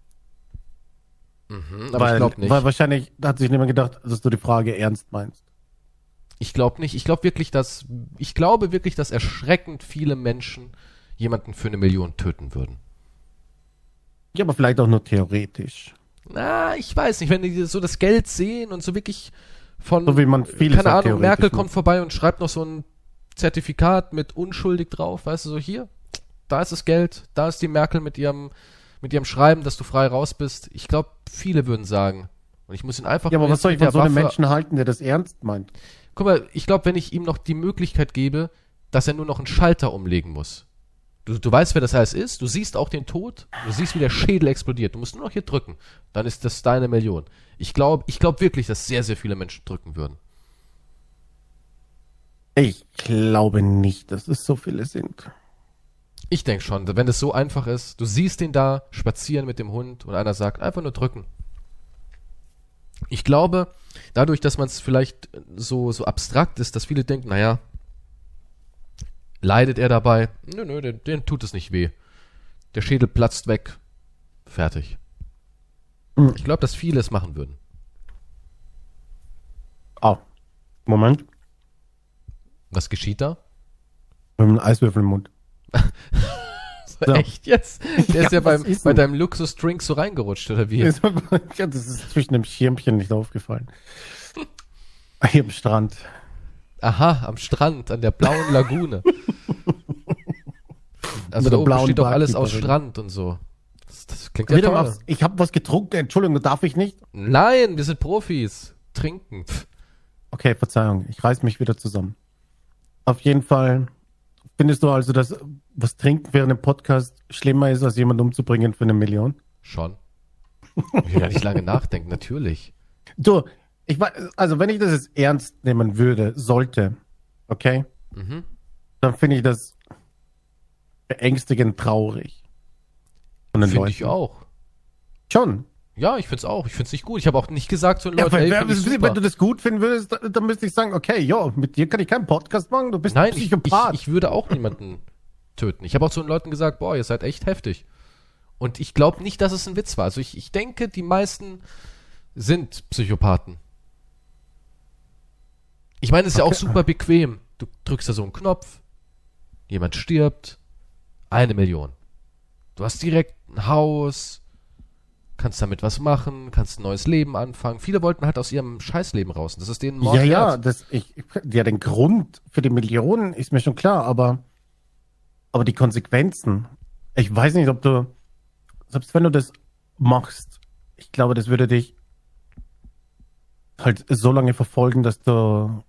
Speaker 1: Mhm, aber
Speaker 2: weil,
Speaker 1: ich glaube nicht.
Speaker 2: Weil wahrscheinlich hat sich niemand gedacht, dass du die Frage ernst meinst.
Speaker 1: Ich glaube nicht. Ich glaube wirklich, dass ich glaube wirklich, dass erschreckend viele Menschen jemanden für eine Million töten würden.
Speaker 2: Ja, aber vielleicht auch nur theoretisch.
Speaker 1: Na, ich weiß nicht, wenn die so das Geld sehen und so wirklich von
Speaker 2: So wie man vieles
Speaker 1: keine
Speaker 2: auch
Speaker 1: Ahnung, Merkel kommt vorbei und schreibt noch so ein Zertifikat mit unschuldig drauf, weißt du, so hier, da ist das Geld, da ist die Merkel mit ihrem mit ihrem Schreiben, dass du frei raus bist. Ich glaube, viele würden sagen. Und ich muss ihn einfach
Speaker 2: Ja, aber was soll ich von so einem Menschen halten, der das ernst meint?
Speaker 1: Guck mal, ich glaube, wenn ich ihm noch die Möglichkeit gebe, dass er nur noch einen Schalter umlegen muss. Du, du weißt, wer das alles ist, du siehst auch den Tod, du siehst, wie der Schädel explodiert. Du musst nur noch hier drücken. Dann ist das deine Million. Ich glaube ich glaub wirklich, dass sehr, sehr viele Menschen drücken würden.
Speaker 2: Ich glaube nicht, dass es so viele sind.
Speaker 1: Ich denke schon, wenn es so einfach ist, du siehst den da spazieren mit dem Hund und einer sagt, einfach nur drücken. Ich glaube, dadurch, dass man es vielleicht so, so abstrakt ist, dass viele denken, naja, leidet er dabei? Nö, nö, den, den tut es nicht weh. Der Schädel platzt weg. Fertig.
Speaker 2: Mhm.
Speaker 1: Ich glaube, dass viele es machen würden.
Speaker 2: Ah, Moment.
Speaker 1: Was geschieht da?
Speaker 2: Haben einen Eiswürfel im Mund. So.
Speaker 1: Echt jetzt? Der
Speaker 2: Ja,
Speaker 1: ist ja beim,
Speaker 2: ist
Speaker 1: bei deinem Luxus-Drink so reingerutscht, oder wie?
Speaker 2: Ja, das ist zwischen dem Schirmchen nicht aufgefallen. Hier am Strand.
Speaker 1: Aha, am Strand, an der blauen Lagune. also da
Speaker 2: der
Speaker 1: oben
Speaker 2: blauen
Speaker 1: steht doch alles aus. Strand und so. Das, das klingt ja toll.
Speaker 2: ich habe was getrunken, Entschuldigung, darf ich nicht?
Speaker 1: Nein, wir sind Profis. Trinken. Pff.
Speaker 2: Okay, Verzeihung, ich reiß mich wieder zusammen. Auf jeden Fall findest du also, dass was trinken während dem Podcast schlimmer ist, als jemanden umzubringen für eine Million?
Speaker 1: Schon. Ich will gar nicht lange nachdenken, natürlich.
Speaker 2: Du, ich weiß, also wenn ich das jetzt ernst nehmen würde, sollte, okay,
Speaker 1: Mhm.
Speaker 2: dann finde ich das beängstigend traurig.
Speaker 1: Finde ich auch.
Speaker 2: Schon.
Speaker 1: Ja, ich find's auch. Ich find's nicht gut. Ich habe auch nicht gesagt zu den
Speaker 2: Ja,
Speaker 1: Leuten,
Speaker 2: wenn,
Speaker 1: ey,
Speaker 2: wenn,
Speaker 1: ich
Speaker 2: wenn du das gut finden würdest, dann, dann müsste ich sagen, okay, ja, mit dir kann ich keinen Podcast machen, du bist
Speaker 1: Nein,
Speaker 2: ein
Speaker 1: ich, ich,
Speaker 2: Psychopath.
Speaker 1: ich würde auch niemanden töten. Ich habe auch zu den Leuten gesagt, boah, ihr seid echt heftig. Und ich glaube nicht, dass es ein Witz war. Also ich, ich denke, die meisten sind Psychopathen. Ich meine, es ist ja auch
Speaker 2: Okay.
Speaker 1: super bequem. Du drückst da so einen Knopf, jemand stirbt, eine Million. Du hast direkt ein Haus, kannst damit was machen, kannst ein neues Leben anfangen. Viele wollten halt aus ihrem Scheißleben raus. Das ist denen
Speaker 2: ja,
Speaker 1: Mord
Speaker 2: ja,
Speaker 1: wert.
Speaker 2: das, ich, ja, den Grund für die Millionen ist mir schon klar, aber, aber die Konsequenzen, ich weiß nicht, ob du, selbst wenn du das machst, ich glaube, das würde dich halt so lange verfolgen, dass du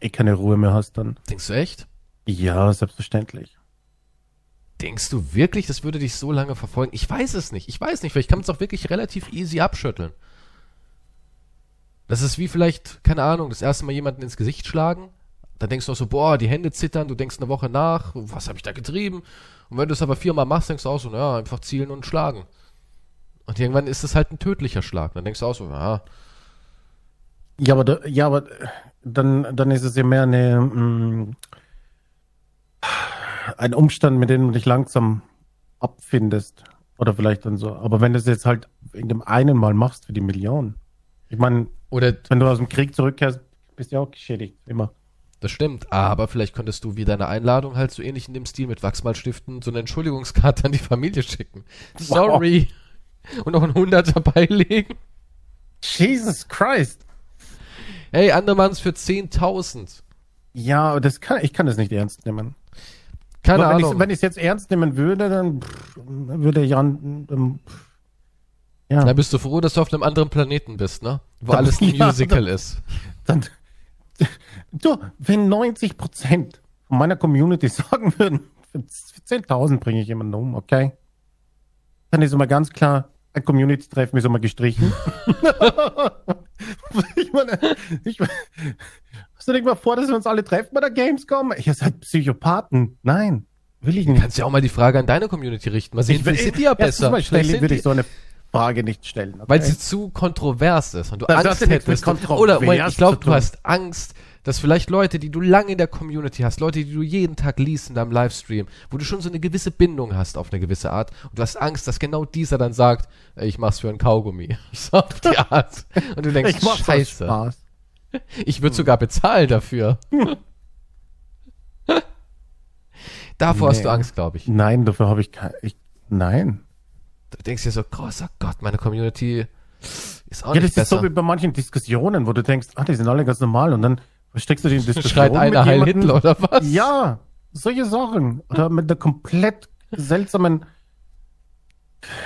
Speaker 2: eh keine Ruhe mehr hast dann.
Speaker 1: Denkst du echt?
Speaker 2: Ja, selbstverständlich.
Speaker 1: Denkst du wirklich, das würde dich so lange verfolgen? Ich weiß es nicht. Ich weiß nicht. Vielleicht kann man es auch wirklich relativ easy abschütteln. Das ist wie vielleicht, keine Ahnung, das erste Mal jemanden ins Gesicht schlagen. Dann denkst du auch so, boah, die Hände zittern, du denkst eine Woche nach, was habe ich da getrieben? Und wenn du es aber viermal machst, denkst du auch so, naja, einfach zielen und schlagen. Und irgendwann ist es halt ein tödlicher Schlag. Dann denkst du auch so, ja,
Speaker 2: Ja, aber, ja, aber dann, dann ist es ja mehr eine, mm, ein Umstand, mit dem du dich langsam abfindest. Oder vielleicht dann so. Aber wenn du es jetzt halt in dem einen Mal machst für die Million. Ich meine,
Speaker 1: Oder
Speaker 2: Wenn du aus dem Krieg zurückkehrst, bist du ja auch geschädigt. Immer.
Speaker 1: Das stimmt, aber vielleicht könntest du wie deine Einladung halt so ähnlich in dem Stil mit Wachsmalstiften so eine Entschuldigungskarte an die Familie schicken. Sorry. Und noch ein Hunderter beilegen.
Speaker 2: Jesus Christ.
Speaker 1: Hey, andere es für 10.000.
Speaker 2: Ja, aber das kann, ich kann das nicht ernst nehmen.
Speaker 1: Keine
Speaker 2: Aber wenn
Speaker 1: Ahnung.
Speaker 2: Ich, wenn ich es jetzt ernst nehmen würde, dann pff, würde Jan. Ähm, pff, ja,
Speaker 1: Dann bist du froh, dass du auf einem anderen Planeten bist, ne? Wo
Speaker 2: Da-
Speaker 1: alles ein
Speaker 2: ja,
Speaker 1: Musical
Speaker 2: da-
Speaker 1: ist.
Speaker 2: dann. Du, wenn 90 Prozent von meiner Community sagen würden, für 10.000 bringe ich jemanden um, okay? Dann ist immer ganz klar, ein Community-Treffen ist immer gestrichen. ich meine, ich, hast du nicht mal vor, dass wir uns alle treffen bei der Gamescom? Ihr seid Psychopathen. Nein, will ich nicht.
Speaker 1: Kannst ja auch mal die Frage an deine Community richten. Mal sehen,
Speaker 2: Ich-
Speaker 1: vielleicht sind die ja besser.
Speaker 2: Mal
Speaker 1: sind
Speaker 2: würde
Speaker 1: die-
Speaker 2: ich so eine Frage nicht stellen. Okay?
Speaker 1: Weil sie zu kontrovers ist und du
Speaker 2: Das
Speaker 1: Angst hättest.
Speaker 2: kontrovers
Speaker 1: Oder Moment, ich glaube, du hast Angst, dass vielleicht Leute, die du lange in der Community hast, Leute, die du jeden Tag liest in deinem Livestream, wo du schon so eine gewisse Bindung hast auf eine gewisse Art und du hast Angst, dass genau dieser dann sagt, ich mach's für ein Kaugummi. So auf die Art. Und du denkst,
Speaker 2: ich mach
Speaker 1: scheiße.
Speaker 2: Spaß.
Speaker 1: Ich würde sogar bezahlen dafür. Davor hast
Speaker 2: Nee.
Speaker 1: du Angst, glaube ich.
Speaker 2: Nein, dafür habe ich kein. Ich, nein.
Speaker 1: Du denkst dir so, großer Gott, meine Community ist auch
Speaker 2: Ja,
Speaker 1: nicht
Speaker 2: das ist so
Speaker 1: besser.
Speaker 2: wie bei manchen Diskussionen, wo du denkst, ah, die sind alle ganz normal und dann steckst du die in Diskussion.
Speaker 1: Schreit einer Heil. Hitler oder was?
Speaker 2: Ja, solche Sachen. Oder mit einer komplett seltsamen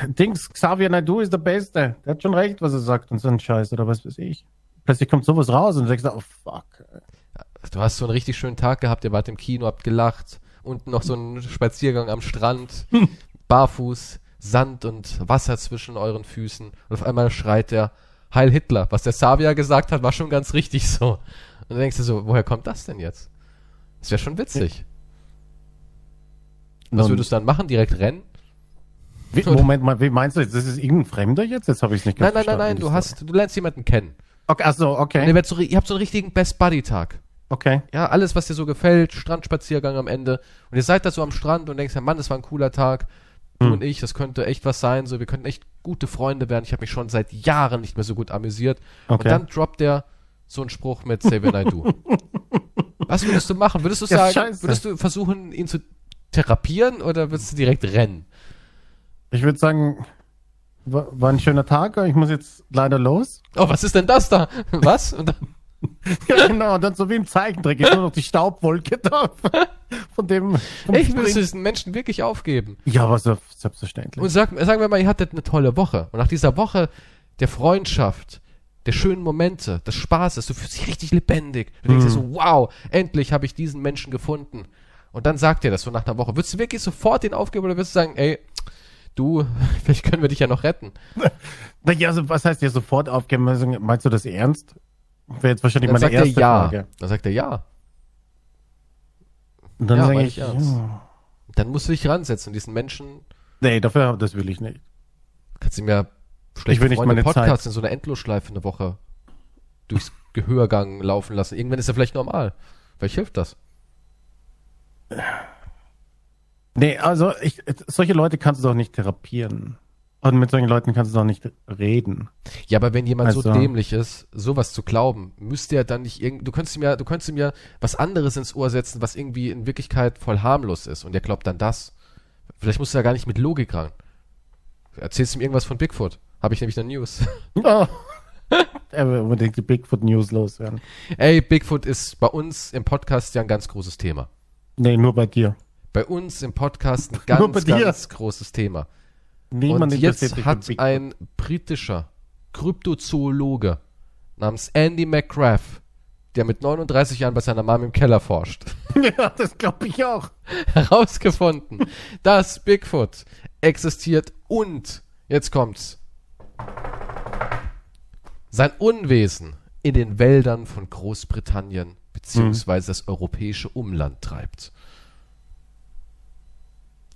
Speaker 2: Dings, Xavier Naidoo ist der Beste. Der hat schon recht, was er sagt und so ein Scheiß oder was weiß ich. Plötzlich kommt sowas raus und du denkst, oh fuck.
Speaker 1: Du hast so einen richtig schönen Tag gehabt, ihr wart im Kino, habt gelacht, unten noch so einen Spaziergang am Strand, barfuß, Sand und Wasser zwischen euren Füßen. Und auf einmal schreit er, Heil Hitler. Was der Xavier gesagt hat, war schon ganz richtig so. Und dann denkst du so, woher kommt das denn jetzt? Das wäre schon witzig. Was würdest du dann machen? Direkt rennen?
Speaker 2: Wie, Moment mal, wie meinst du jetzt? Das ist irgendein Fremder jetzt? Jetzt habe ich es nicht
Speaker 1: Nein,
Speaker 2: ganz
Speaker 1: nein, nein, nein,
Speaker 2: verstanden,
Speaker 1: du hast, du lernst jemanden kennen.
Speaker 2: Okay, achso,
Speaker 1: Und
Speaker 2: okay.
Speaker 1: ihr, werdet so, ihr habt so einen richtigen Best Buddy Tag.
Speaker 2: Okay.
Speaker 1: Ja, alles, was dir so gefällt, Strandspaziergang am Ende. Und ihr seid da so am Strand und denkst, ja, Mann, das war ein cooler Tag. Du
Speaker 2: Hm.
Speaker 1: und ich, das könnte echt was sein. So, wir könnten echt gute Freunde werden. Ich habe mich schon seit Jahren nicht mehr so gut amüsiert. Und
Speaker 2: Okay.
Speaker 1: dann droppt der so einen Spruch mit Say When I Do. was würdest du machen? Würdest du
Speaker 2: Ja,
Speaker 1: sagen,
Speaker 2: scheiße.
Speaker 1: würdest du versuchen, ihn zu therapieren oder würdest du direkt rennen?
Speaker 2: Ich würde sagen, war, ein schöner Tag, ich muss jetzt leider los.
Speaker 1: Oh, was ist denn das da? Was?
Speaker 2: Ja, genau, und dann so wie im Zeichentrick ist nur noch die Staubwolke da. Von dem.
Speaker 1: ich will diesen Menschen wirklich aufgeben.
Speaker 2: Ja, aber so, selbstverständlich.
Speaker 1: Und sag, sagen wir mal, ihr hattet eine tolle Woche. Und nach dieser Woche der Freundschaft, der schönen Momente, des Spaßes, du fühlst dich richtig lebendig. Du denkst dir so, wow, endlich habe ich diesen Menschen gefunden. Und dann sagt dir das so nach einer Woche. Würdest du wirklich sofort den aufgeben oder würdest du sagen, ey, du, vielleicht können wir dich ja noch retten?
Speaker 2: Naja, also, was heißt ja sofort aufgeben? Meinst du das ernst? Wäre jetzt wahrscheinlich
Speaker 1: Dann
Speaker 2: meine
Speaker 1: sagt er
Speaker 2: erste
Speaker 1: ja.
Speaker 2: Frage.
Speaker 1: Dann sagt er ja.
Speaker 2: Und dann
Speaker 1: Ja,
Speaker 2: sage ich,
Speaker 1: ich ernst.
Speaker 2: ja,
Speaker 1: Dann musst du dich ransetzen und diesen Menschen
Speaker 2: nee, dafür, das will ich nicht.
Speaker 1: kannst du mir
Speaker 2: Ich
Speaker 1: schlechte
Speaker 2: will nicht
Speaker 1: Freunde
Speaker 2: meine
Speaker 1: Podcasts
Speaker 2: Zeit.
Speaker 1: in so einer Endlosschleife eine Woche durchs Gehörgang laufen lassen. Irgendwann ist er vielleicht normal. Vielleicht hilft das.
Speaker 2: Nee, also, ich, solche Leute kannst du doch nicht therapieren. Und mit solchen Leuten kannst du doch nicht reden.
Speaker 1: Ja, aber wenn jemand so
Speaker 2: Also-
Speaker 1: dämlich ist, sowas zu glauben, müsste er dann nicht irgend, du könntest ihm ja, du könntest ihm ja was anderes ins Ohr setzen, was irgendwie in Wirklichkeit voll harmlos ist und er glaubt dann das. Vielleicht musst du ja gar nicht mit Logik ran. Erzählst ihm irgendwas von Bigfoot. Habe ich nämlich eine News.
Speaker 2: Oh. Er will unbedingt die Bigfoot News loswerden.
Speaker 1: Ey, Bigfoot ist bei uns im Podcast ja ein ganz großes Thema.
Speaker 2: Nee, nur bei dir.
Speaker 1: Bei uns im Podcast ein ganz, ganz großes Thema.
Speaker 2: Niemand
Speaker 1: und jetzt hat ein britischer Kryptozoologe namens Andy McGrath, der mit 39 Jahren bei seiner Mom im Keller forscht,
Speaker 2: Ja, das glaube ich auch.
Speaker 1: herausgefunden, dass Bigfoot existiert und, jetzt kommt's, sein Unwesen in den Wäldern von Großbritannien beziehungsweise das europäische Umland treibt.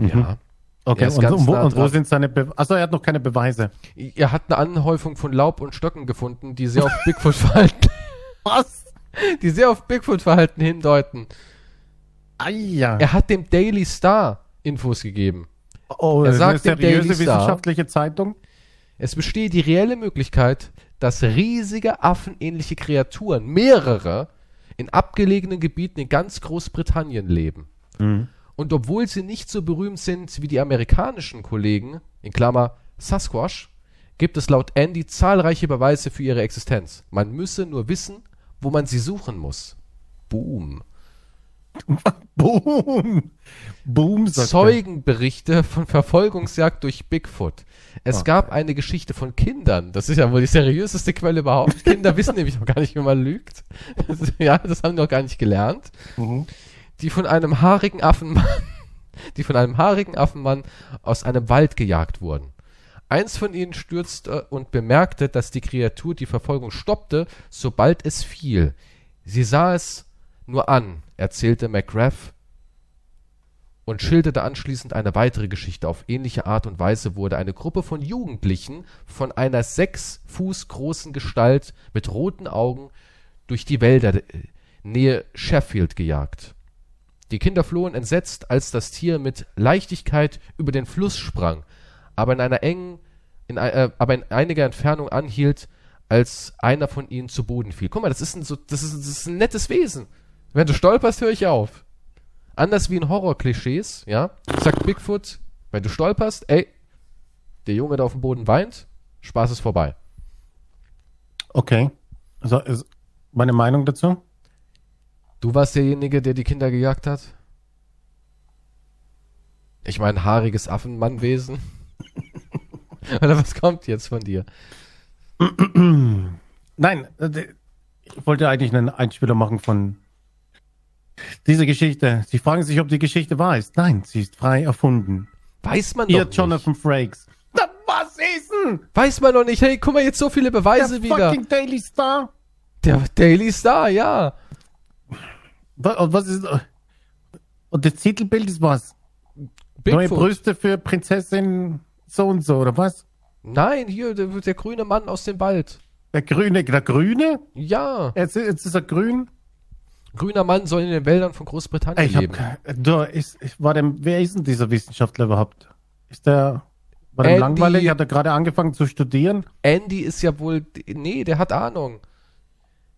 Speaker 1: Ja.
Speaker 2: Okay,
Speaker 1: Er
Speaker 2: und, und, wo,
Speaker 1: nah
Speaker 2: und wo sind seine Be Achso, er hat noch keine Beweise.
Speaker 1: Er hat eine Anhäufung von Laub und Stöcken gefunden, die sehr auf Bigfoot-Verhalten,
Speaker 2: Was?
Speaker 1: die sehr auf Bigfoot-Verhalten hindeuten.
Speaker 2: Ah, ja.
Speaker 1: Er hat dem Daily Star Infos gegeben.
Speaker 2: oh,
Speaker 1: er
Speaker 2: das ist
Speaker 1: sagt
Speaker 2: eine
Speaker 1: dem Daily
Speaker 2: seriöse
Speaker 1: Star-
Speaker 2: wissenschaftliche Zeitung.
Speaker 1: Es besteht die reelle Möglichkeit, dass riesige affenähnliche Kreaturen, mehrere, in abgelegenen Gebieten in ganz Großbritannien leben. Und obwohl sie nicht so berühmt sind wie die amerikanischen Kollegen, in Klammer Sasquatch, gibt es laut Andy zahlreiche Beweise für ihre Existenz. Man müsse nur wissen, wo man sie suchen muss. Boom.
Speaker 2: Boom! Boom, sagt er.
Speaker 1: Zeugenberichte von Verfolgungsjagd durch Bigfoot. Es
Speaker 2: Ah.
Speaker 1: gab eine Geschichte von Kindern. Das ist ja wohl die seriöseste Quelle überhaupt. Kinder wissen nämlich noch gar nicht, wie man lügt. ja, das haben die noch gar nicht gelernt.
Speaker 2: Mhm.
Speaker 1: Die von einem haarigen Affenmann, die von einem haarigen Affenmann aus einem Wald gejagt wurden. Eins von ihnen stürzte und bemerkte, dass die Kreatur die Verfolgung stoppte, sobald es fiel. Sie sah es nur an, erzählte McGrath und schilderte anschließend eine weitere Geschichte. Auf ähnliche Art und Weise wurde eine Gruppe von Jugendlichen von einer sechs Fuß großen Gestalt mit roten Augen durch die Wälder äh, Nähe Sheffield gejagt. Die Kinder flohen entsetzt, als das Tier mit Leichtigkeit über den Fluss sprang, aber in einer engen, in, äh, aber in einiger Entfernung anhielt, als einer von ihnen zu Boden fiel. Guck mal, das ist ein, so, das ist, das ist ein nettes Wesen. Wenn du stolperst, höre ich auf. Anders wie in Horror-Klischees, ja, sagt Bigfoot, wenn du stolperst, ey, der Junge, der auf dem Boden weint, Spaß ist vorbei.
Speaker 2: Okay. Also, meine Meinung dazu?
Speaker 1: Du warst derjenige, der die Kinder gejagt hat? Ich meine, haariges Affenmannwesen? Oder was kommt jetzt von dir?
Speaker 2: Nein, äh, ich wollte eigentlich einen Einspieler machen von dieser Geschichte. Sie fragen sich, ob die Geschichte wahr ist. Nein, sie ist frei erfunden.
Speaker 1: Weiß man
Speaker 2: Ihr
Speaker 1: doch
Speaker 2: Jonathan Frakes. Na, was ist denn?
Speaker 1: nicht. Weiß man doch nicht. Hey, guck mal, jetzt so viele
Speaker 2: Der
Speaker 1: Beweise wieder.
Speaker 2: fucking Daily Star?
Speaker 1: Der Daily Star, ja.
Speaker 2: Was, ist... Und das Titelbild ist was? Neue
Speaker 1: Bigfoot.
Speaker 2: Brüste für Prinzessin so und so, oder was?
Speaker 1: Nein, hier, der, der grüne Mann aus dem Wald.
Speaker 2: Der Grüne, der Grüne?
Speaker 1: Ja.
Speaker 2: Jetzt, jetzt ist er grün?
Speaker 1: Grüner Mann soll in den Wäldern von Großbritannien
Speaker 2: Ich hab,
Speaker 1: leben.
Speaker 2: da ist, ich war dem, wer ist denn dieser Wissenschaftler überhaupt? Ist der, war der langweilig? Hat er gerade angefangen zu studieren?
Speaker 1: Andy ist ja wohl. Nee, der hat Ahnung.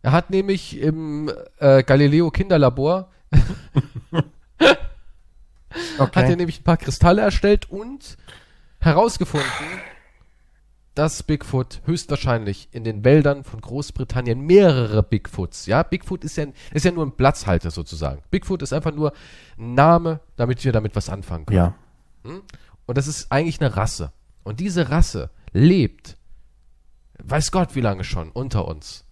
Speaker 1: Er hat nämlich im äh, Galileo Kinderlabor hat er nämlich ein paar Kristalle erstellt und herausgefunden, dass Bigfoot höchstwahrscheinlich in den Wäldern von Großbritannien mehrere Bigfoots, ja, Bigfoot ist ja, ist ja nur ein Platzhalter sozusagen. Bigfoot ist einfach nur ein Name, damit wir damit was anfangen können.
Speaker 2: Ja.
Speaker 1: Und das ist eigentlich eine Rasse. Und diese Rasse lebt, weiß Gott wie lange schon, unter uns.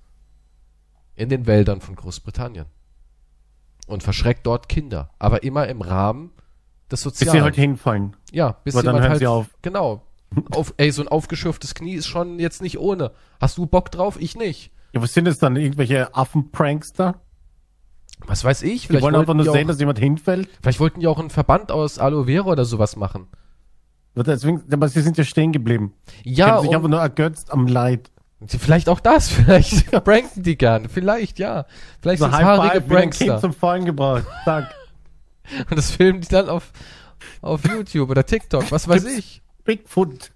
Speaker 1: In den Wäldern von Großbritannien. Und verschreckt dort Kinder. Aber immer im Rahmen des
Speaker 2: Bis
Speaker 1: Sozialen.
Speaker 2: sie halt hinfallen.
Speaker 1: ja, bis
Speaker 2: Aber dann
Speaker 1: jemand
Speaker 2: hören
Speaker 1: halt,
Speaker 2: sie auf.
Speaker 1: Genau. Auf, ey, so ein aufgeschürftes Knie ist schon jetzt nicht ohne. Hast du Bock drauf? Ich nicht.
Speaker 2: Ja, was sind es dann? Irgendwelche Affenprankster?
Speaker 1: Was weiß ich?
Speaker 2: Die
Speaker 1: Vielleicht
Speaker 2: wollen einfach nur
Speaker 1: die
Speaker 2: sehen,
Speaker 1: auch,
Speaker 2: dass jemand hinfällt?
Speaker 1: vielleicht wollten die auch einen Verband aus Aloe Vera oder sowas machen.
Speaker 2: Deswegen, aber sie sind ja stehen geblieben.
Speaker 1: Ja,
Speaker 2: Die haben sich einfach nur ergötzt am Leid.
Speaker 1: Vielleicht auch das, vielleicht pranken die gerne, vielleicht ja. Vielleicht
Speaker 2: So
Speaker 1: sind haarige Prankster.
Speaker 2: zum Fallen gebracht. Zack.
Speaker 1: Und das filmen die dann auf, auf YouTube oder TikTok, was weiß ich.
Speaker 2: Bigfoot.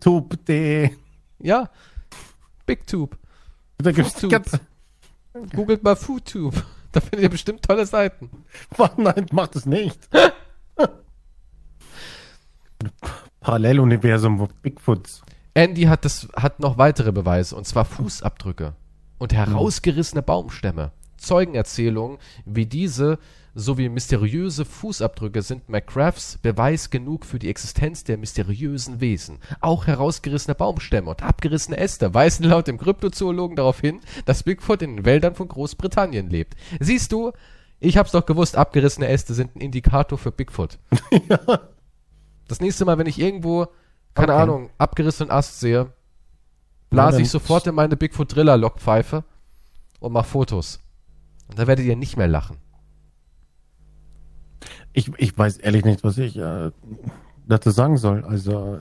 Speaker 2: Tube.de.
Speaker 1: Ja. BigTube.
Speaker 2: Da gibt's ganz,
Speaker 1: Googelt mal FoodTube. Da findet ihr bestimmt tolle Seiten.
Speaker 2: Nein, mach das nicht. Paralleluniversum, wo Bigfoots.
Speaker 1: Andy hat das, hat noch weitere Beweise, und zwar Fußabdrücke und herausgerissene Baumstämme. Zeugenerzählungen wie diese sowie mysteriöse Fußabdrücke sind McCraffs Beweis genug für die Existenz der mysteriösen Wesen. Auch herausgerissene Baumstämme und abgerissene Äste weisen laut dem Kryptozoologen darauf hin, dass Bigfoot in den Wäldern von Großbritannien lebt. Siehst du, ich hab's doch gewusst, abgerissene Äste sind ein Indikator für Bigfoot. Das nächste Mal, wenn ich irgendwo, keine
Speaker 2: Okay.
Speaker 1: Ahnung, abgerissenen Ast sehe, blase ich sofort in meine Bigfoot Driller Lockpfeife und mach Fotos. Und da werdet ihr nicht mehr lachen.
Speaker 2: Ich, ich weiß ehrlich nicht, was ich äh, dazu sagen soll. Also,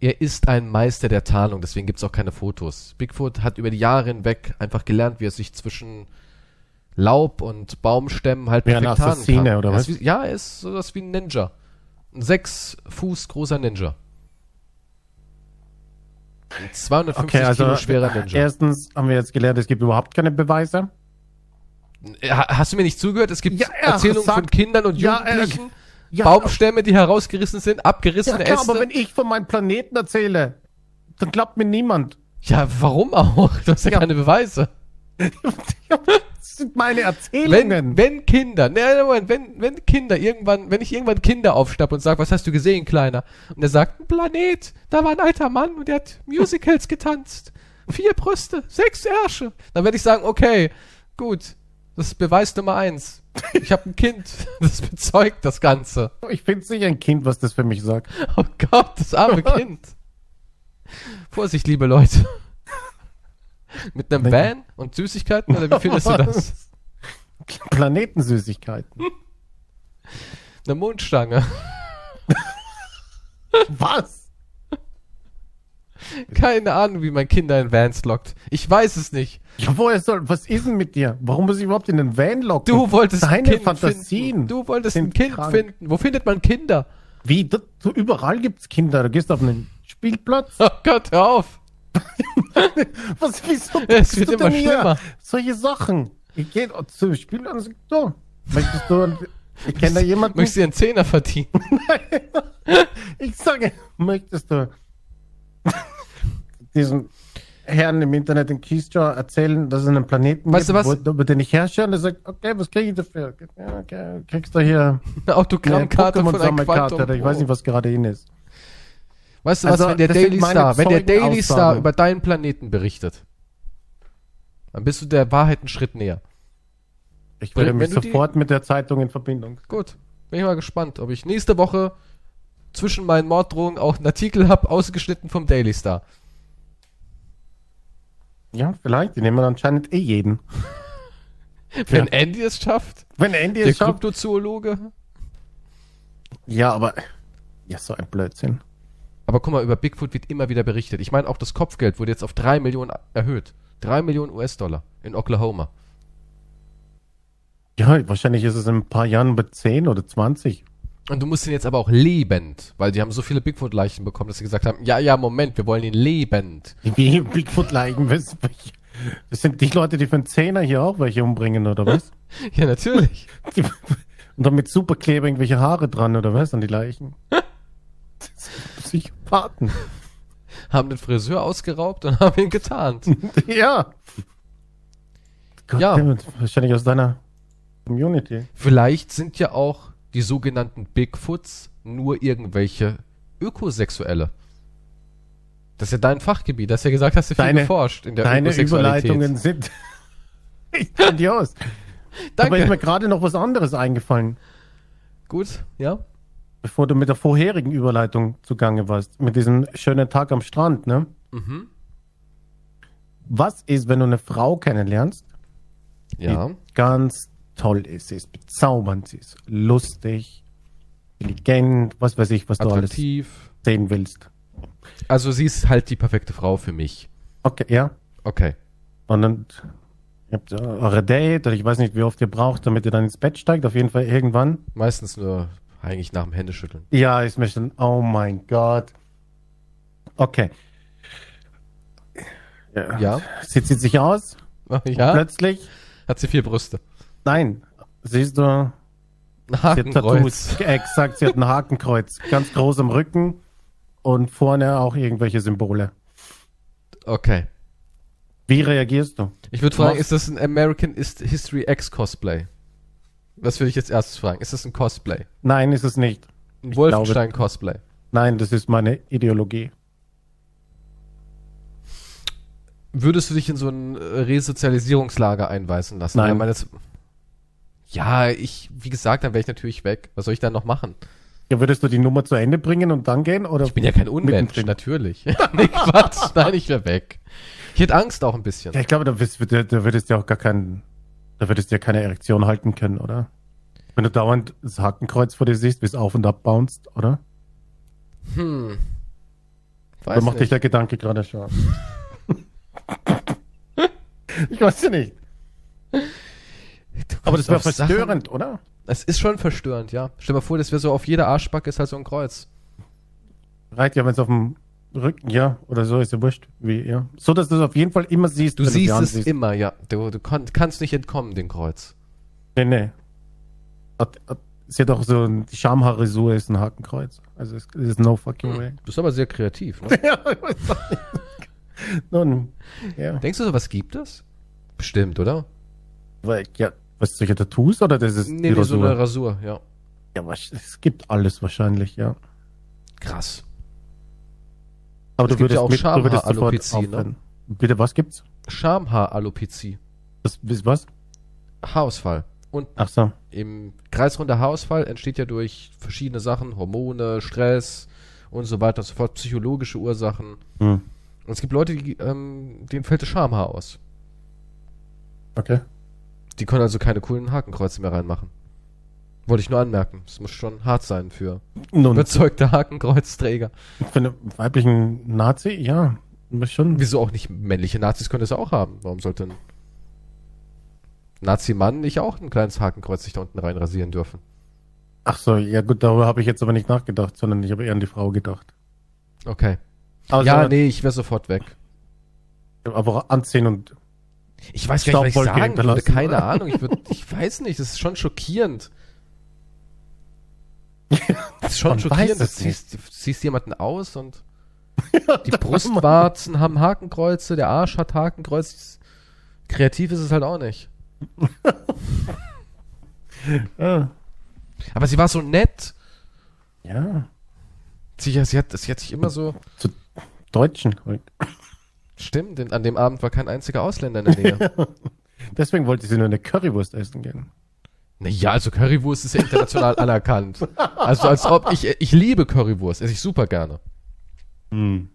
Speaker 1: Er ist ein Meister der Tarnung, deswegen gibt's auch keine Fotos. Bigfoot hat über die Jahre hinweg einfach gelernt, wie er sich zwischen Laub und Baumstämmen halt perfekt tarnen
Speaker 2: Assassine,
Speaker 1: kann.
Speaker 2: oder
Speaker 1: Er
Speaker 2: was?
Speaker 1: Ist wie, ja, er ist sowas wie ein Ninja. Ein sechs Fuß großer Ninja. Ein 250
Speaker 2: Okay, also
Speaker 1: Kilo schwerer Ninja.
Speaker 2: erstens haben wir jetzt gelernt, es gibt überhaupt keine Beweise.
Speaker 1: Ha- Hast du mir nicht zugehört? Es gibt
Speaker 2: Ja, er
Speaker 1: Erzählungen
Speaker 2: sagt-
Speaker 1: von Kindern und
Speaker 2: Ja, er-
Speaker 1: Jugendlichen,
Speaker 2: Ja,
Speaker 1: Baumstämme, die herausgerissen sind,
Speaker 2: ja
Speaker 1: abgerissene
Speaker 2: klar,
Speaker 1: Äste.
Speaker 2: aber wenn ich von meinem Planeten erzähle, dann glaubt mir niemand.
Speaker 1: ja, warum auch? Du hast ja,
Speaker 2: Ja.
Speaker 1: keine Beweise.
Speaker 2: Das sind meine
Speaker 1: Wenn,
Speaker 2: Erzählungen.
Speaker 1: wenn Kinder, ne, Moment, wenn, wenn Kinder irgendwann, wenn ich irgendwann Kinder aufschnapp und sage, was hast du gesehen, Kleiner? Und er sagt, ein Planet, da war ein alter Mann und der hat Musicals getanzt. Vier Brüste, sechs Ärsche. Dann werde ich sagen, okay, gut, das ist Beweis Nummer eins. Ich habe ein Kind, das bezeugt das Ganze.
Speaker 2: ich finde sicher ein Kind, was das für mich sagt.
Speaker 1: Oh Gott, das arme Kind. Vorsicht, liebe Leute. Mit einem Van und Süßigkeiten, oder wie findest du das?
Speaker 2: Planetensüßigkeiten.
Speaker 1: Eine Mondstange.
Speaker 2: Was?
Speaker 1: Keine Ahnung, wie man Kinder in Vans lockt. Ich weiß es nicht.
Speaker 2: Ja, woher soll, was ist denn mit dir? Warum muss ich überhaupt in den Van locken?
Speaker 1: Du wolltest ein
Speaker 2: Deine
Speaker 1: Kind
Speaker 2: Fantasien.
Speaker 1: finden. Du wolltest ein Kind
Speaker 2: krank.
Speaker 1: finden. Wo findet man Kinder?
Speaker 2: Wie? Das, so überall gibt's Kinder. Du gehst auf einen Spielplatz.
Speaker 1: Oh Gott, hör auf.
Speaker 2: Was, wieso
Speaker 1: Es wird
Speaker 2: du
Speaker 1: immer schlimmer.
Speaker 2: Solche Sachen. Ich gehe zum Spielplatz und sag, so, möchtest du, ich kenne da jemanden,
Speaker 1: Möchtest du einen Zehner verdienen?
Speaker 2: ich sage, möchtest du diesen Herrn im Internet in Keystar erzählen, dass es einen Planeten
Speaker 1: Weißt du was?
Speaker 2: über den ich herrsche? Und er sagt, okay, was kriege ich dafür? Okay, kriegst du hier
Speaker 1: Eine Autogrammkarte von einem Quantum.
Speaker 2: ich weiß nicht, was gerade in ist.
Speaker 1: Weißt du
Speaker 2: Also,
Speaker 1: was, wenn der Daily Star, wenn der Daily Star über deinen Planeten berichtet, dann bist du der Wahrheit einen Schritt näher.
Speaker 2: Ich
Speaker 1: Wenn
Speaker 2: mich
Speaker 1: du die-
Speaker 2: sofort mit der Zeitung in Verbindung.
Speaker 1: Gut. Bin ich mal gespannt, ob ich nächste Woche zwischen meinen Morddrohungen auch einen Artikel habe, ausgeschnitten vom Daily Star.
Speaker 2: Ja, vielleicht. Die nehmen anscheinend eh jeden.
Speaker 1: Wenn
Speaker 2: Ja.
Speaker 1: Andy es schafft,
Speaker 2: Wenn Andy
Speaker 1: der
Speaker 2: es schafft.
Speaker 1: Kryptozoologe.
Speaker 2: Ja, aber. Ja, so ein Blödsinn.
Speaker 1: Aber guck mal, über Bigfoot wird immer wieder berichtet. Ich meine, auch das Kopfgeld wurde jetzt auf 3 Millionen erhöht. 3 Millionen US-Dollar in Oklahoma.
Speaker 2: Ja, wahrscheinlich ist es in ein paar Jahren bei 10 oder 20.
Speaker 1: Und du musst ihn jetzt aber auch lebend, weil die haben so viele Bigfoot-Leichen bekommen, dass sie gesagt haben, ja, ja, Moment, wir wollen ihn lebend.
Speaker 2: Wie Bigfoot-Leichen. Das sind die Leute, die für einen Zehner hier auch welche umbringen, oder was?
Speaker 1: Ja, natürlich.
Speaker 2: Die, und dann mit Superkleber irgendwelche Haare dran, oder was? An die Leichen. Das Psychopathen.
Speaker 1: haben den Friseur ausgeraubt und haben ihn getarnt.
Speaker 2: ja. Gott,
Speaker 1: Ja.
Speaker 2: Dammit, wahrscheinlich aus deiner Community.
Speaker 1: Vielleicht sind ja auch die sogenannten Bigfoots nur irgendwelche Ökosexuelle. Das ist ja dein Fachgebiet. Du hast ja gesagt, hast du viel
Speaker 2: Deine-
Speaker 1: geforscht in der
Speaker 2: Deine
Speaker 1: Ökosexualität.
Speaker 2: Überleitungen sind grandios. Aber ist
Speaker 1: Danke.
Speaker 2: mir gerade noch was anderes eingefallen,
Speaker 1: Gut, ja.
Speaker 2: Bevor du mit der vorherigen Überleitung zugange warst. Mit diesem schönen Tag am Strand, ne?
Speaker 1: Mhm.
Speaker 2: Was ist, wenn du eine Frau kennenlernst,
Speaker 1: Ja.
Speaker 2: die ganz toll ist, sie ist bezaubernd, sie ist lustig, intelligent, was weiß ich, was du alles
Speaker 1: Attraktiv.
Speaker 2: sehen willst.
Speaker 1: Also sie ist halt die perfekte Frau für mich.
Speaker 2: Okay, ja.
Speaker 1: Okay.
Speaker 2: Und dann ihr habt eure Date, oder ich weiß nicht, wie oft ihr braucht, damit ihr dann ins Bett steigt, auf jeden Fall irgendwann.
Speaker 1: Meistens nur eigentlich nach dem Händeschütteln.
Speaker 2: Ja, mir schon, oh mein Gott. Okay. Ja. Sie zieht sich aus,
Speaker 1: Ja.
Speaker 2: plötzlich.
Speaker 1: Hat sie vier Brüste.
Speaker 2: Nein, siehst du, sie
Speaker 1: Hakenkreuz.
Speaker 2: Tattoos. Exakt, sie hat ein Hakenkreuz. Ganz groß am Rücken und vorne auch irgendwelche Symbole.
Speaker 1: Okay.
Speaker 2: Wie reagierst du?
Speaker 1: Ich würde fragen, ist das ein American Hist- History X Cosplay? Das würde ich jetzt erstes fragen. Ist das ein Cosplay?
Speaker 2: Nein, ist es nicht.
Speaker 1: Ein
Speaker 2: Ich
Speaker 1: Wolfenstein Cosplay?
Speaker 2: Nein, das ist meine Ideologie.
Speaker 1: Würdest du dich in so ein äh, Resozialisierungslager einweisen lassen?
Speaker 2: Nein.
Speaker 1: Das- ja, ich, wie gesagt, dann wäre ich natürlich weg. Was soll ich dann noch machen?
Speaker 2: Ja, würdest du die Nummer zu Ende bringen und dann gehen? Oder
Speaker 1: Ich bin ja kein Unmensch, natürlich. nee, Quatsch. Nein, ich wäre weg. Ich hätte Angst auch ein bisschen.
Speaker 2: Ja, ich glaube, da, wirst, da, da würdest du ja auch gar keinen, da würdest du ja keine Erektion halten können, oder? Wenn du dauernd das Hakenkreuz vor dir siehst, wie es auf und ab bounced, oder?
Speaker 1: Hm.
Speaker 2: Oder
Speaker 1: Weiß
Speaker 2: macht dich
Speaker 1: nicht.
Speaker 2: der Gedanke gerade schon? ich weiß ja nicht. Aber das wäre
Speaker 1: auf Sachen-
Speaker 2: verstörend, oder?
Speaker 1: Es ist schon verstörend, ja. Stell dir mal vor, das wäre so auf jeder Arschbacke ist halt so ein Kreuz.
Speaker 2: Reicht ja, wenn es auf dem Rücken, ja, oder so, ist ja wurscht. Wie, ja. So, dass du es auf jeden Fall immer siehst.
Speaker 1: Du siehst
Speaker 2: sie
Speaker 1: es
Speaker 2: ansiehst.
Speaker 1: immer, ja. Du, du kon- kannst nicht entkommen, dem Kreuz.
Speaker 2: Nee, nee. Hat, hat, sie hat auch so, ein- die Schamhaarisur ist ein Hakenkreuz. Also es ist no fucking way.
Speaker 1: Du bist aber sehr kreativ, ne?
Speaker 2: ja. Nun, ja.
Speaker 1: Denkst du, sowas gibt es? Bestimmt, oder?
Speaker 2: Weil, ja, was solche Tattoos oder das ist
Speaker 1: Nee,
Speaker 2: die
Speaker 1: nee, so eine Rasur, ja.
Speaker 2: ja, was, es gibt alles wahrscheinlich, ja.
Speaker 1: Krass.
Speaker 2: Aber
Speaker 1: Es
Speaker 2: du
Speaker 1: gibt ja
Speaker 2: würdest,
Speaker 1: auch
Speaker 2: mit, du würdest sofort
Speaker 1: ne?
Speaker 2: Bitte, was gibt's?
Speaker 1: Schamhaaralopezie.
Speaker 2: Das, bis was?
Speaker 1: Haarausfall. Und
Speaker 2: Ach so.
Speaker 1: im kreisrunder Haarausfall entsteht ja durch verschiedene Sachen, Hormone, Stress und so weiter und so fort, psychologische Ursachen.
Speaker 2: Hm.
Speaker 1: Und es gibt Leute, die, ähm, denen fällt das Schamhaar aus.
Speaker 2: Okay.
Speaker 1: Die können also keine coolen Hakenkreuze mehr reinmachen. Wollte ich nur anmerken. Es muss schon hart sein für
Speaker 2: Nun,
Speaker 1: überzeugte Hakenkreuzträger.
Speaker 2: für einen weiblichen Nazi, ja, schon.
Speaker 1: Wieso auch nicht männliche Nazis können das auch haben? Warum sollte ein Nazi-Mann nicht auch ein kleines Hakenkreuz sich da unten rein rasieren dürfen?
Speaker 2: Ach so, ja gut, darüber habe ich jetzt aber nicht nachgedacht, sondern ich habe eher an die Frau gedacht.
Speaker 1: Okay.
Speaker 2: Also,
Speaker 1: ja, nee, ich wäre sofort weg.
Speaker 2: Aber anziehen und
Speaker 1: Ich weiß gar nicht, was ich sagen würde. Keine Ahnung. Ich, würd, ich weiß nicht. Das ist schon schockierend. Das ist schon
Speaker 2: Man
Speaker 1: schockierend. Du
Speaker 2: es
Speaker 1: ziehst, du ziehst jemanden aus und die Brustwarzen haben Hakenkreuze, der Arsch hat Hakenkreuz. Kreativ ist es halt auch nicht.
Speaker 2: ah,
Speaker 1: Aber sie war so nett.
Speaker 2: ja,
Speaker 1: Sie, sie, hat, sie hat sich immer so.
Speaker 2: zu Deutschen.
Speaker 1: Stimmt, denn an dem Abend war kein einziger Ausländer in der Nähe.
Speaker 2: Deswegen wollte sie nur eine Currywurst essen gehen.
Speaker 1: Naja, also Currywurst ist ja international anerkannt. Also als ob ich, ich liebe Currywurst, esse ich super gerne.
Speaker 2: Hm.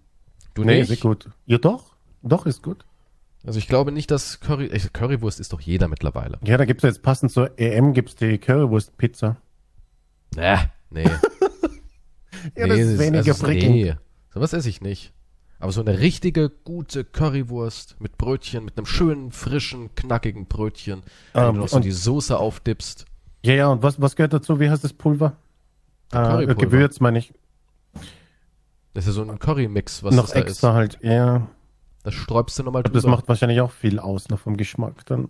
Speaker 1: Du
Speaker 2: Nee,
Speaker 1: nicht?
Speaker 2: ist gut. Ja, doch. Doch, ist gut.
Speaker 1: Also ich glaube nicht, dass Curry, Currywurst ist doch jeder mittlerweile.
Speaker 2: Ja, da gibt's jetzt passend zur EM gibt's die Currywurst-Pizza.
Speaker 1: Nee, nee.
Speaker 2: Ja, das ist weniger
Speaker 1: also. Nee, sowas esse ich nicht. Aber so eine richtige, gute Currywurst mit Brötchen, mit einem schönen, frischen, knackigen Brötchen, wenn
Speaker 2: Ähm,
Speaker 1: du noch so die Soße aufdippst.
Speaker 2: Ja, ja, und was, was gehört dazu? Wie heißt das Pulver? Äh. Gewürz, meine ich.
Speaker 1: Das ist ja so ein Currymix, was
Speaker 2: noch
Speaker 1: das da
Speaker 2: extra
Speaker 1: ist.
Speaker 2: halt. Ja,
Speaker 1: Das sträubst du nochmal
Speaker 2: das macht wahrscheinlich auch viel aus, noch vom Geschmack. Dann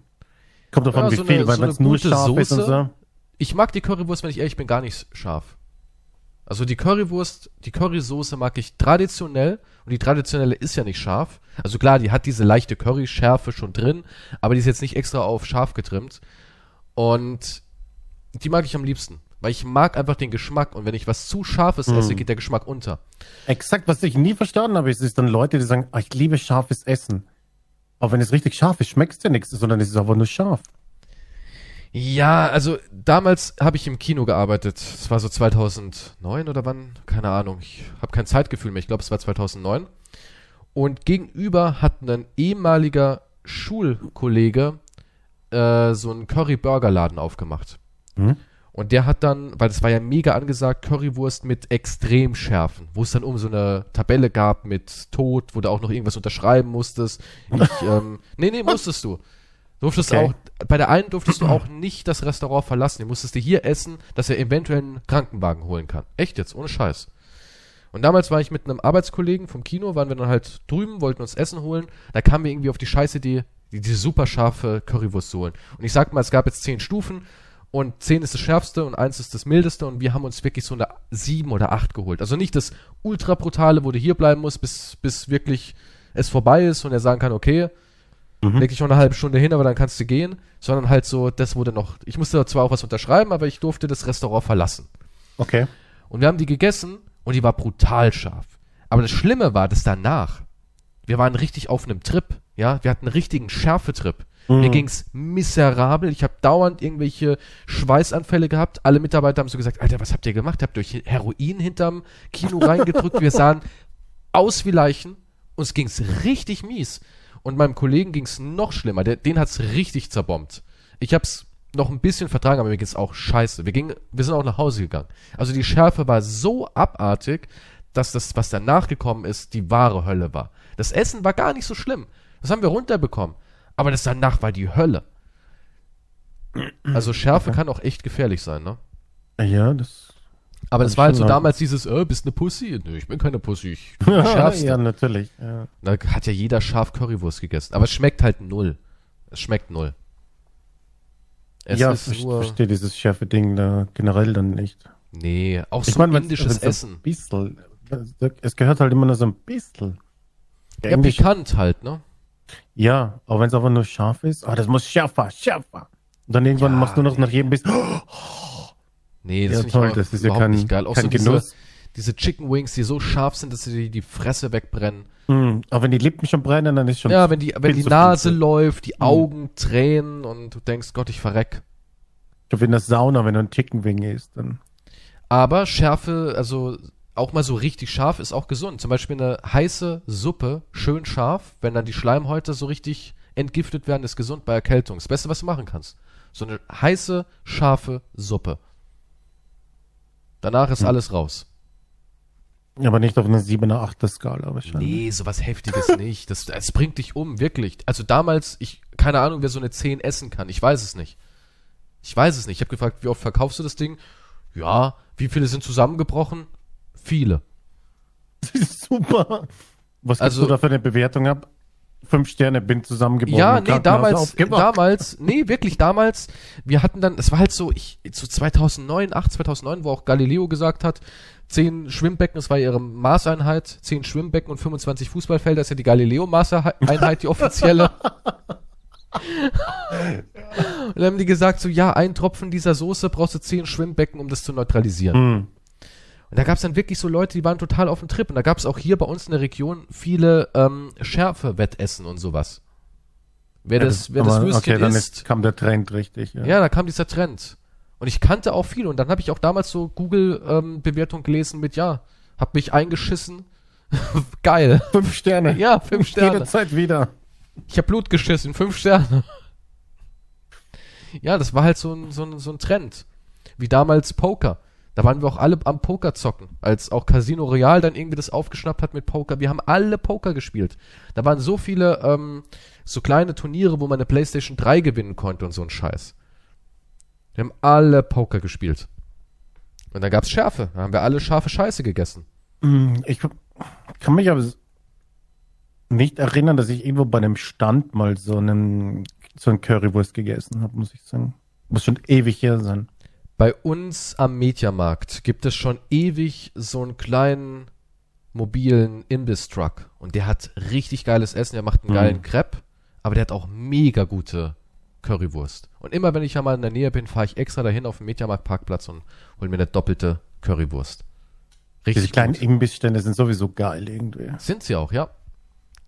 Speaker 2: kommt davon,
Speaker 1: Ja,
Speaker 2: wie
Speaker 1: so
Speaker 2: viel,
Speaker 1: eine-
Speaker 2: weil
Speaker 1: so
Speaker 2: wenn es nur scharf ist und
Speaker 1: Soße.
Speaker 2: so.
Speaker 1: Ich mag die Currywurst, wenn ich ehrlich bin, gar nicht scharf. Also die Currywurst, die Currysoße mag ich traditionell und die traditionelle ist ja nicht scharf. Also klar, die hat diese leichte Curryschärfe schon drin, aber die ist jetzt nicht extra auf scharf getrimmt. Und die mag ich am liebsten, weil ich mag einfach den Geschmack und wenn ich was zu scharfes
Speaker 2: Mhm.
Speaker 1: esse, geht der Geschmack unter.
Speaker 2: Exakt, was ich nie verstanden habe, ist, ist dann Leute, die sagen, ah, ich liebe scharfes Essen. Aber wenn es richtig scharf ist, schmeckt es ja nichts, sondern es ist einfach nur scharf.
Speaker 1: Ja, also damals habe ich im Kino gearbeitet. Das war so 2009 oder wann? Keine Ahnung. Ich habe kein Zeitgefühl mehr. Ich glaube, es war 2009. Und gegenüber hat ein ehemaliger Schulkollege äh, so einen Curry-Burger-Laden aufgemacht.
Speaker 2: Hm?
Speaker 1: Und der hat dann, weil das war ja mega angesagt, Currywurst mit Extremschärfen, wo es dann um so eine Tabelle gab mit Tod, wo du auch noch irgendwas unterschreiben musstest. Ich, ähm, nee, nee, musstest du. Durftest
Speaker 2: Okay.
Speaker 1: auch, bei der einen durftest du auch nicht das Restaurant verlassen. Du musstest dir hier essen, dass er eventuell einen Krankenwagen holen kann. Echt jetzt, ohne Scheiß. Und damals war ich mit einem Arbeitskollegen vom Kino, waren wir dann halt drüben, wollten uns Essen holen. Da kamen wir irgendwie auf die scheiße Idee, die, diese super scharfe Currywurst zu holen. Und ich sag mal, es gab jetzt zehn Stufen und zehn ist das schärfste und eins ist das mildeste und wir haben uns wirklich so eine sieben oder acht geholt. Also nicht das ultra brutale, wo du hier bleiben musst, bis, bis wirklich es vorbei ist und er sagen kann, okay,
Speaker 2: Mhm.
Speaker 1: leg dich noch eine halbe Stunde hin, aber dann kannst du gehen, sondern halt so, das wurde noch, ich musste zwar auch was unterschreiben, aber ich durfte das Restaurant verlassen.
Speaker 2: Okay.
Speaker 1: Und wir haben die gegessen und die war brutal scharf. Aber das Schlimme war, dass danach, wir waren richtig auf einem Trip, ja, wir hatten einen richtigen Schärfetrip. Mir ging's miserabel, ich habe dauernd irgendwelche Schweißanfälle gehabt. Alle Mitarbeiter haben so gesagt, Alter, was habt ihr gemacht? Habt ihr euch Heroin hinterm Kino reingedrückt? Wir sahen aus wie Leichen. Uns ging's richtig mies. Und meinem Kollegen ging's noch schlimmer. Der, den hat's richtig zerbombt. Ich hab's noch ein bisschen vertragen, aber mir geht's auch scheiße. Wir gingen, wir sind auch nach Hause gegangen. Also die Schärfe war so abartig, dass das, was danach gekommen ist, die wahre Hölle war. Das Essen war gar nicht so schlimm. Das haben wir runterbekommen. Aber das danach war die Hölle. Also Schärfe kann auch echt gefährlich sein, ne?
Speaker 2: Ja, das.
Speaker 1: Aber das war halt so damals dieses, äh, bist eine Pussy? Nö, ich bin keine Pussy. Ich bin
Speaker 2: ja, natürlich. Ja.
Speaker 1: Da hat ja jeder scharf Currywurst gegessen. Aber es schmeckt halt null. Es schmeckt null. Es
Speaker 2: ja,
Speaker 1: ist
Speaker 2: ich
Speaker 1: nur,
Speaker 2: verstehe dieses schärfe Ding da generell dann nicht.
Speaker 1: nee, auch
Speaker 2: Ich
Speaker 1: so
Speaker 2: meine,
Speaker 1: indisches Essen.
Speaker 2: Ein bisschen, es gehört halt immer nur so ein bisschen.
Speaker 1: Ja,
Speaker 2: Englisch-
Speaker 1: pikant halt, ne?
Speaker 2: Ja, auch wenn es einfach nur scharf ist. Ah, das muss schärfer, schärfer. Und dann irgendwann
Speaker 1: Ja,
Speaker 2: machst du noch nach jedem Biss.
Speaker 1: Nee, das
Speaker 2: Ja, toll,
Speaker 1: auch
Speaker 2: das ist ja kein-
Speaker 1: nicht geil. Auch
Speaker 2: kein
Speaker 1: so diese,
Speaker 2: Genuss.
Speaker 1: diese Chicken Wings, die so scharf sind, dass sie die, die Fresse wegbrennen.
Speaker 2: Mm, aber wenn die Lippen schon brennen, dann ist schon.
Speaker 1: Ja, wenn die, wenn die Nase
Speaker 2: viel.
Speaker 1: läuft, die Augen tränen und du denkst, Gott, ich verreck.
Speaker 2: Ich glaube, in der Sauna, wenn du ein Chicken Wing isst, dann.
Speaker 1: Aber Schärfe, also auch mal so richtig scharf ist auch gesund. Zum Beispiel eine heiße Suppe, schön scharf, wenn dann die Schleimhäute so richtig entgiftet werden, ist gesund bei Erkältung. Das Beste, was du machen kannst. So eine heiße, scharfe Suppe. Danach ist
Speaker 2: Hm.
Speaker 1: alles raus.
Speaker 2: Aber nicht auf einer 7er, 8er Skala wahrscheinlich.
Speaker 1: Nee, sowas Heftiges nicht. Das, das bringt dich um, wirklich. Also damals, ich, keine Ahnung, wer so eine 10 essen kann. Ich weiß es nicht. Ich weiß es nicht. Ich habe gefragt, wie oft verkaufst du das Ding? Ja, wie viele sind zusammengebrochen? Viele.
Speaker 2: Super. Was
Speaker 1: Also-
Speaker 2: gibst du da für eine Bewertung ab? Fünf Sterne, bin zusammengebrochen.
Speaker 1: Ja, nee, damals, damals, nee, wirklich damals, wir hatten dann, es war halt so, ich, so 2009, 8, 2009, wo auch Galileo gesagt hat, 10 Schwimmbecken, das war ihre Maßeinheit, 10 Schwimmbecken und 25 Fußballfelder, das ist ja die Galileo-Maßeinheit, die offizielle. und dann haben die gesagt, so, ja, ein Tropfen dieser Soße brauchst du 10 Schwimmbecken, um das zu neutralisieren.
Speaker 2: Hm.
Speaker 1: Und da gab es dann wirklich so Leute, die waren total auf dem Trip. Und da gab es auch hier bei uns in der Region viele ähm, Schärfe-Wettessen und sowas. Wer
Speaker 2: Ja,
Speaker 1: das, wer das Würstchen
Speaker 2: okay, dann ist, kam der Trend richtig. Ja.
Speaker 1: ja, da kam dieser Trend. Und ich kannte auch viele. Und dann habe ich auch damals so Google-Bewertung gelesen mit, ja, hab mich eingeschissen. Geil.
Speaker 2: Fünf Sterne.
Speaker 1: Ja, fünf Sterne.
Speaker 2: Jederzeit wieder.
Speaker 1: Ich habe Blut geschissen, fünf Sterne. Ja, das war halt so ein, so ein, so ein Trend. Wie damals Poker. Da waren wir auch alle am Poker zocken. Als auch Casino Royale dann irgendwie das aufgeschnappt hat mit Poker. Wir haben alle Poker gespielt. Da waren so viele, ähm, so kleine Turniere, wo man eine Playstation 3 gewinnen konnte und so ein Scheiß. Wir haben alle Poker gespielt. Und da gab's Schärfe. Da haben wir alle scharfe Scheiße gegessen.
Speaker 2: Hm, Ich kann mich aber nicht erinnern, dass ich irgendwo bei einem Stand mal so einen so ein Currywurst gegessen habe, muss ich sagen. Muss schon ewig her sein.
Speaker 1: Bei uns am Mediamarkt gibt es schon ewig so einen kleinen mobilen Imbiss-Truck. Und der hat richtig geiles Essen. Der macht einen
Speaker 2: Mhm.
Speaker 1: geilen Crepe, aber der hat auch mega gute Currywurst. Und immer wenn ich ja mal in der Nähe bin, fahre ich extra dahin auf den Mediamarkt-Parkplatz und hol mir eine doppelte Currywurst.
Speaker 2: Diese
Speaker 1: Richtig
Speaker 2: kleinen
Speaker 1: gut.
Speaker 2: Imbissstände sind sowieso geil irgendwie.
Speaker 1: Sind sie auch, ja.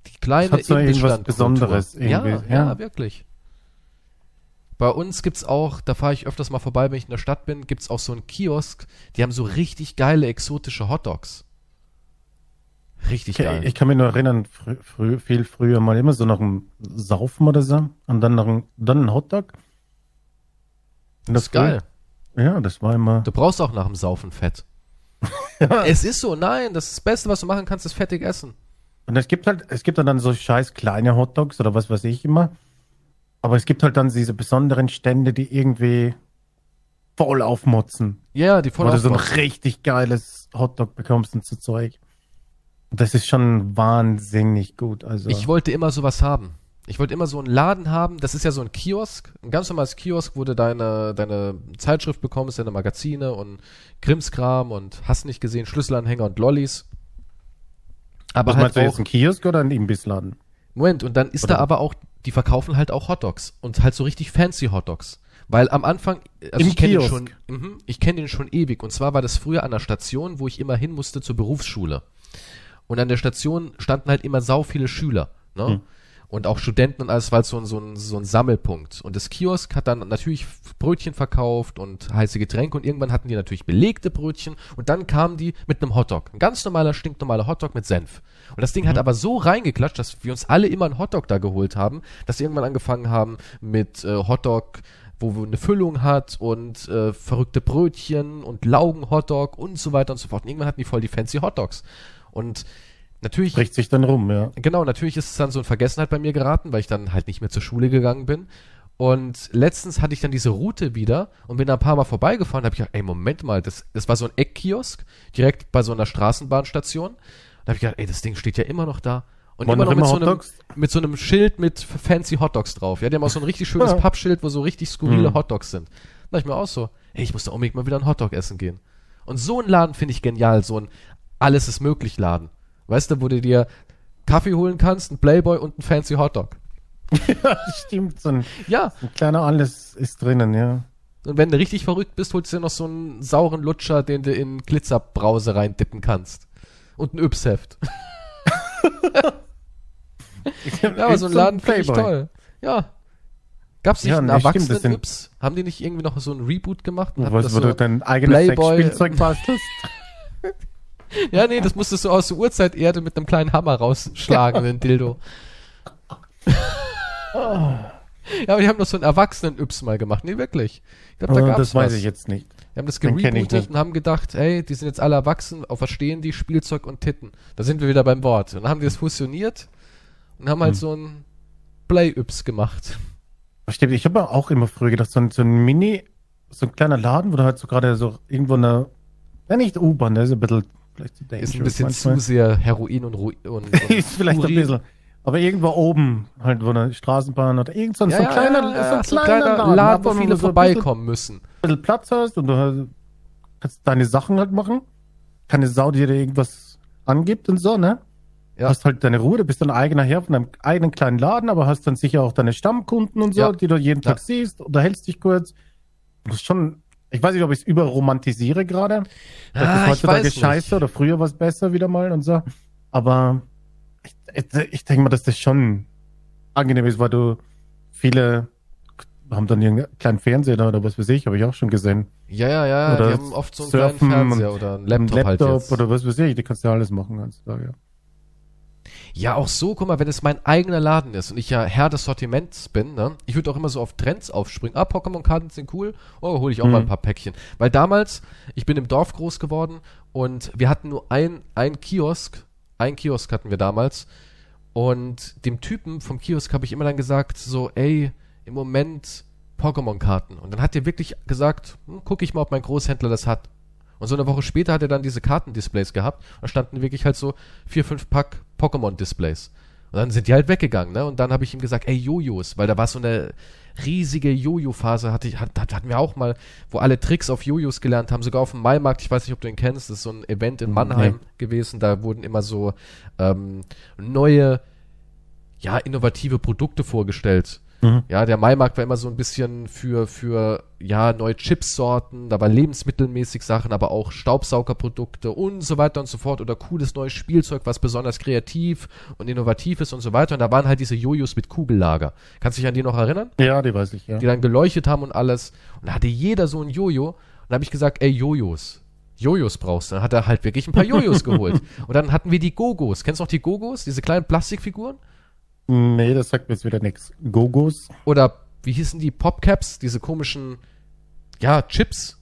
Speaker 1: Die kleine
Speaker 2: Das hat so irgendwas. Besonderes
Speaker 1: Ja,
Speaker 2: irgendwie,
Speaker 1: ja,
Speaker 2: ja.
Speaker 1: wirklich. Bei uns gibt's auch, da fahre ich öfters mal vorbei, wenn ich in der Stadt bin, gibt's auch so einen Kiosk, die haben so richtig geile exotische Hotdogs. Richtig
Speaker 2: Ich,
Speaker 1: geil.
Speaker 2: ich kann mich nur erinnern, frü frü viel früher mal immer so nach dem Saufen oder so und dann nach einem, dann ein Hotdog. Und
Speaker 1: das ist geil.
Speaker 2: Ja, das war immer.
Speaker 1: Du brauchst auch nach dem Saufen Fett. Es ist so, nein, das, das Beste, was du machen kannst, ist fettig essen.
Speaker 2: Und es gibt halt, es gibt dann so scheiß kleine Hotdogs oder was weiß ich immer. Aber es gibt halt dann diese besonderen Stände, die irgendwie voll aufmotzen.
Speaker 1: Ja, die voll
Speaker 2: Wo du so ein richtig geiles Hotdog bekommst und so Zeug. Das ist schon wahnsinnig gut. Also
Speaker 1: Ich wollte immer sowas haben. Ich wollte immer so einen Laden haben. Das ist ja so ein Kiosk, ein ganz normales Kiosk, wo du deine, deine Zeitschrift bekommst, deine Magazine und Krimskram und hast nicht gesehen, Schlüsselanhänger und Lollis. Aber
Speaker 2: was
Speaker 1: halt
Speaker 2: meinst du jetzt ein Kiosk oder ein Imbissladen?
Speaker 1: Moment, und dann ist
Speaker 2: Oder-
Speaker 1: da aber auch, die verkaufen halt auch Hotdogs und halt so richtig fancy Hotdogs. Weil am Anfang, also
Speaker 2: Im
Speaker 1: ich kenne den schon, mhm, ich kenne den schon ewig. Und zwar war das früher an der Station, wo ich immer hin musste zur Berufsschule. Und an der Station standen halt immer sau viele Schüler, ne?
Speaker 2: Hm.
Speaker 1: Und auch Studenten und alles war halt so ein, so, ein, so ein Sammelpunkt. Und das Kiosk hat dann natürlich Brötchen verkauft und heiße Getränke und irgendwann hatten die natürlich belegte Brötchen und dann kamen die mit einem Hotdog. Ein ganz normaler, stinknormaler Hotdog mit Senf. Und das Ding hat aber so reingeklatscht, dass wir uns alle immer einen Hotdog da geholt haben, dass wir irgendwann angefangen haben mit äh, Hotdog, wo eine Füllung hat und äh, verrückte Brötchen und Laugen-Hotdog und so weiter und so fort. Und irgendwann hatten die voll die fancy Hotdogs. Und natürlich
Speaker 2: Bricht sich dann rum, ja.
Speaker 1: Genau, natürlich ist es dann so in Vergessenheit bei mir geraten, weil ich dann halt nicht mehr zur Schule gegangen bin. Und letztens hatte ich dann diese Route wieder und bin da ein paar Mal vorbeigefahren und habe ich gedacht, ey, Moment mal, das, das war so ein Eckkiosk, direkt bei so einer Straßenbahnstation. Da habe ich gedacht, ey, das Ding steht ja immer noch da. Und immer
Speaker 2: noch
Speaker 1: noch mit
Speaker 2: immer
Speaker 1: so, einem, mit so einem Schild mit fancy Hotdogs drauf. Ja, die haben auch so ein richtig schönes
Speaker 2: Ja.
Speaker 1: Pappschild, wo so richtig skurrile
Speaker 2: Mhm.
Speaker 1: Hotdogs sind. Da dachte ich mir auch so, ey, ich muss da unbedingt mal wieder einen Hotdog essen gehen. Und so ein Laden finde ich genial, so ein Alles ist möglich Laden. Weißt du, wo du dir Kaffee holen kannst, ein Playboy und ein fancy Hotdog.
Speaker 2: ja, stimmt. So ein,
Speaker 1: Ja,
Speaker 2: ein kleiner Alles ist drinnen, ja.
Speaker 1: und wenn du richtig verrückt bist, holst du dir noch so einen sauren Lutscher, den du in Glitzerbrause reindippen kannst. Und ein Yps-Heft. Ja, aber so ein Laden finde ich toll. Ja. Gab's nicht
Speaker 2: Ja,
Speaker 1: einen
Speaker 2: nee, stimmt,
Speaker 1: erwachsenen
Speaker 2: sind-
Speaker 1: Yps? Haben die nicht irgendwie noch so ein Reboot gemacht? und
Speaker 2: was, wo
Speaker 1: so,
Speaker 2: du dein eigenes Sexspielzeug bastelst?
Speaker 1: ja, nee, das musstest du aus der Urzeiterde mit einem kleinen Hammer rausschlagen, den Dildo. Ja, aber die haben doch so einen erwachsenen Yps mal gemacht. Nee, wirklich. Ich glaube, da
Speaker 2: Oh,
Speaker 1: gab's
Speaker 2: das weiß
Speaker 1: was.
Speaker 2: ich jetzt nicht.
Speaker 1: Die haben das gerebootet und haben gedacht, hey, die sind jetzt alle erwachsen, auch verstehen die Spielzeug und Titten. Da sind wir wieder beim Wort. Und dann haben die das fusioniert und haben halt
Speaker 2: Hm.
Speaker 1: so ein Play-Yps gemacht.
Speaker 2: Stimmt, ich habe auch immer früher gedacht, so ein, so ein Mini, so ein kleiner Laden, wo du halt so gerade so irgendwo eine, ja nicht U-Bahn, der ist ein bisschen, vielleicht zu
Speaker 1: Ist ein bisschen
Speaker 2: manchmal.
Speaker 1: zu sehr Heroin und, Ru und, und
Speaker 2: ist vielleicht
Speaker 1: Urin.
Speaker 2: ein bisschen. Aber irgendwo oben, halt, wo eine Straßenbahn oder irgend so ein,
Speaker 1: Ja,
Speaker 2: so ein
Speaker 1: ja,
Speaker 2: kleiner,
Speaker 1: ja,
Speaker 2: so ein
Speaker 1: so ein
Speaker 2: kleiner, Laden,
Speaker 1: Laden, wo viele
Speaker 2: so ein
Speaker 1: vorbeikommen müssen.
Speaker 2: Bisschen, bisschen Platz hast und du kannst deine Sachen halt machen. Keine Sau, die dir irgendwas angibt und so, ne?
Speaker 1: Ja.
Speaker 2: Hast halt deine Ruhe, du bist dein eigener Herr von deinem eigenen kleinen Laden, aber hast dann sicher auch deine Stammkunden und so,
Speaker 1: Ja.
Speaker 2: die du jeden. Tag siehst, unterhältst dich kurz. Das ist schon, ich weiß nicht, ob ich es überromantisiere gerade. Das
Speaker 1: Ah,
Speaker 2: ist heutzutage
Speaker 1: nicht.
Speaker 2: scheiße oder früher war es besser wieder mal und so. Aber ich, denke mal, dass das schon angenehm ist, weil du viele haben dann ihren kleinen Fernseher oder was weiß ich, habe ich auch schon gesehen.
Speaker 1: Ja, ja, ja,
Speaker 2: Oder
Speaker 1: die haben oft so einen
Speaker 2: surfen
Speaker 1: kleinen Fernseher oder einen
Speaker 2: Ein
Speaker 1: Laptop, halt
Speaker 2: oder was weiß ich, die kannst du ja alles machen heutzutage.
Speaker 1: Ja, auch so, guck mal, wenn es mein eigener Laden ist und ich ja Herr des Sortiments bin, ne? Ich würde auch immer so auf Trends aufspringen. Ah, Pokémon-Karten sind cool. Oh, hole ich auch
Speaker 2: Mhm.
Speaker 1: mal ein paar Päckchen. Weil damals, ich bin im Dorf groß geworden und wir hatten nur ein, ein Kiosk. Ein Kiosk hatten wir damals. Und dem Typen vom Kiosk habe ich immer dann gesagt, so, ey, im Moment Pokémon-Karten. Und dann hat er wirklich gesagt, hm, guck ich mal, ob mein Großhändler das hat. Und so eine Woche später hat er dann diese Kartendisplays gehabt. Da standen wirklich halt so vier, fünf Pack Pokémon-Displays. Und dann sind die halt weggegangen, ne? Und dann habe ich ihm gesagt, ey, Jojos, weil da war so eine riesige Jojo-Phase, hatte ich, hat, hat- hatten wir auch mal, wo alle Tricks auf Jojos gelernt haben, sogar auf dem Maimarkt, ich weiß nicht, ob du ihn kennst, das ist so ein Event in Mannheim
Speaker 2: Nee.
Speaker 1: gewesen, da wurden immer so ähm, neue, ja, innovative Produkte vorgestellt.
Speaker 2: Mhm.
Speaker 1: Ja, der Maimarkt war immer so ein bisschen für, für, ja, neue Chipsorten, da war lebensmittelmäßig Sachen, aber auch Staubsaugerprodukte und so weiter und so fort oder cooles neues Spielzeug, was besonders kreativ und innovativ ist und so weiter. Und da waren halt diese Jojos mit Kugellager. Kannst du dich an die noch erinnern?
Speaker 2: Ja, die weiß ich, ja.
Speaker 1: Die dann geleuchtet haben und alles. Und da hatte jeder so ein Jojo. Und da habe ich gesagt, ey, Jojos. Jojos brauchst du. Dann hat er halt wirklich ein paar Jojos geholt. Und dann hatten wir die Gogos. Kennst du noch die Gogos? Diese kleinen Plastikfiguren?
Speaker 2: Nee, das sagt mir jetzt wieder nichts. Gogos?
Speaker 1: Oder wie hießen die Popcaps, diese komischen, ja, Chips,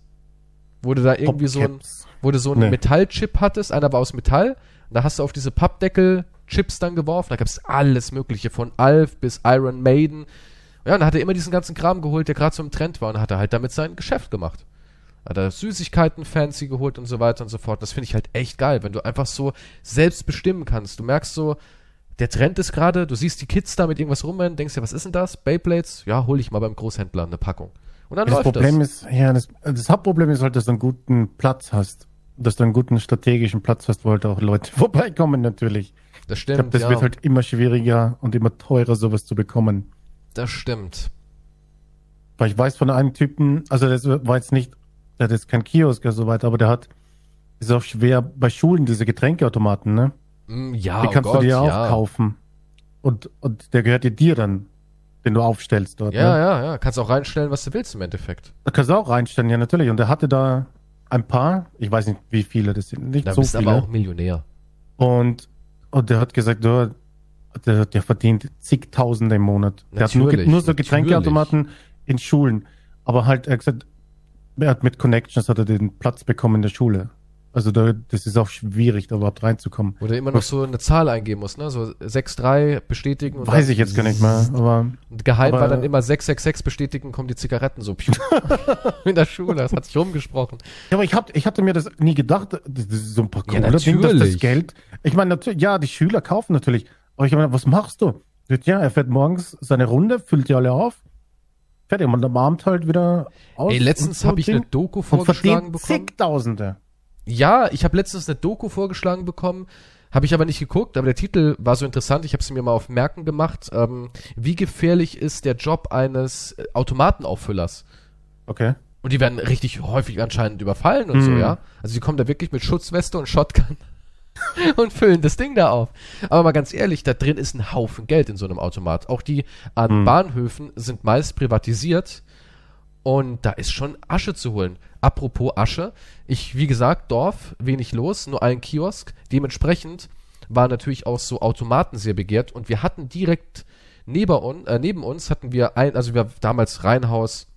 Speaker 1: wo du da irgendwie so ein, du so einen
Speaker 2: Nee.
Speaker 1: Metallchip hattest, einer war aus Metall, und da hast du auf diese Pappdeckel Chips dann geworfen, da gab es alles mögliche, von Alf bis Iron Maiden. Ja, und dann hat er immer diesen ganzen Kram geholt, der gerade so im Trend war, und hat er halt damit sein Geschäft gemacht. Hat er Süßigkeiten fancy geholt und so weiter und so fort. Das finde ich halt echt geil, wenn du einfach so selbst bestimmen kannst. Du merkst so, der Trend ist gerade, du siehst die Kids da mit irgendwas rumrennen, denkst dir, was ist denn das? Beyblades? Ja, hol ich mal beim Großhändler eine Packung. Und dann
Speaker 2: Das
Speaker 1: läuft
Speaker 2: Problem
Speaker 1: das.
Speaker 2: ist, ja, das, das Hauptproblem ist halt, dass du einen guten Platz hast. Dass du einen guten strategischen Platz hast, wo halt auch Leute vorbeikommen natürlich.
Speaker 1: Das
Speaker 2: Ich glaube,
Speaker 1: stimmt,
Speaker 2: das
Speaker 1: ja.
Speaker 2: wird halt immer schwieriger und immer teurer, sowas zu bekommen.
Speaker 1: das stimmt.
Speaker 2: Weil ich weiß von einem Typen, also das war jetzt nicht, der hat jetzt kein Kiosk oder so weiter, aber der hat, ist auch schwer bei Schulen, diese Getränkeautomaten, ne?
Speaker 1: Mm, Ja,
Speaker 2: Die
Speaker 1: oh
Speaker 2: kannst
Speaker 1: Gott,
Speaker 2: du dir auch
Speaker 1: ja.
Speaker 2: kaufen. Und, und der gehört dir dir dann, den du aufstellst dort.
Speaker 1: Ja,
Speaker 2: ne?
Speaker 1: ja, ja. Kannst auch reinstellen, was du willst im Endeffekt.
Speaker 2: Da kannst du auch reinstellen, ja natürlich. Und er hatte da ein paar, ich weiß nicht, wie viele das sind, nicht
Speaker 1: Da
Speaker 2: so
Speaker 1: bist du
Speaker 2: viele.
Speaker 1: aber auch Millionär.
Speaker 2: Und, und der hat gesagt, du, der, der verdient zigtausende im Monat. Der hat nur,
Speaker 1: Natürlich,
Speaker 2: nur so
Speaker 1: natürlich.
Speaker 2: Getränkeautomaten in Schulen. Aber halt, er hat gesagt, er hat mit Connections hat er den Platz bekommen in der Schule. Also da, das ist auch schwierig, da überhaupt reinzukommen.
Speaker 1: Du immer noch so eine Zahl eingeben musst, ne? So 6-3 bestätigen. Und
Speaker 2: Weiß ich jetzt gar nicht mehr, aber
Speaker 1: Und geheim
Speaker 2: aber-
Speaker 1: war dann immer 666 bestätigen, kommen die Zigaretten so piu. in der Schule. Das hat sich rumgesprochen.
Speaker 2: Ja, aber ich, hab, ich hatte mir das nie gedacht, das ist so ein paar
Speaker 1: Ja,
Speaker 2: Ding, dass das. Geld. Ich meine, natürlich, ja, die Schüler kaufen natürlich. Aber ich meine, was machst du? Ja, er fährt morgens seine Runde, füllt die alle auf, fertig, und am Abend halt wieder aus.
Speaker 1: Ey, letztens
Speaker 2: und so
Speaker 1: habe ich eine Doku
Speaker 2: und
Speaker 1: vorgeschlagen
Speaker 2: verdient
Speaker 1: bekommen.
Speaker 2: Zigtausende.
Speaker 1: Ja, ich habe letztens eine Doku vorgeschlagen bekommen, habe ich aber nicht geguckt, aber der Titel war so interessant, ich habe sie mir mal auf Merken gemacht. Ähm, wie gefährlich ist der Job eines äh, Automatenauffüllers?
Speaker 2: Okay.
Speaker 1: Und die werden richtig häufig anscheinend überfallen und so,
Speaker 2: Mhm.
Speaker 1: ja. Also die kommen da wirklich mit Schutzweste und Shotgun und füllen das Ding da auf. Aber mal ganz ehrlich, da drin ist ein Haufen Geld in so einem Automat. Auch die an
Speaker 2: Mhm.
Speaker 1: Bahnhöfen sind meist privatisiert und da ist schon Asche zu holen. Apropos Asche, ich, wie gesagt, Dorf, wenig los, nur ein Kiosk. Dementsprechend waren natürlich auch so Automaten sehr begehrt und wir hatten direkt neben uns, äh, neben uns hatten wir ein, also wir damals Reihenhaus,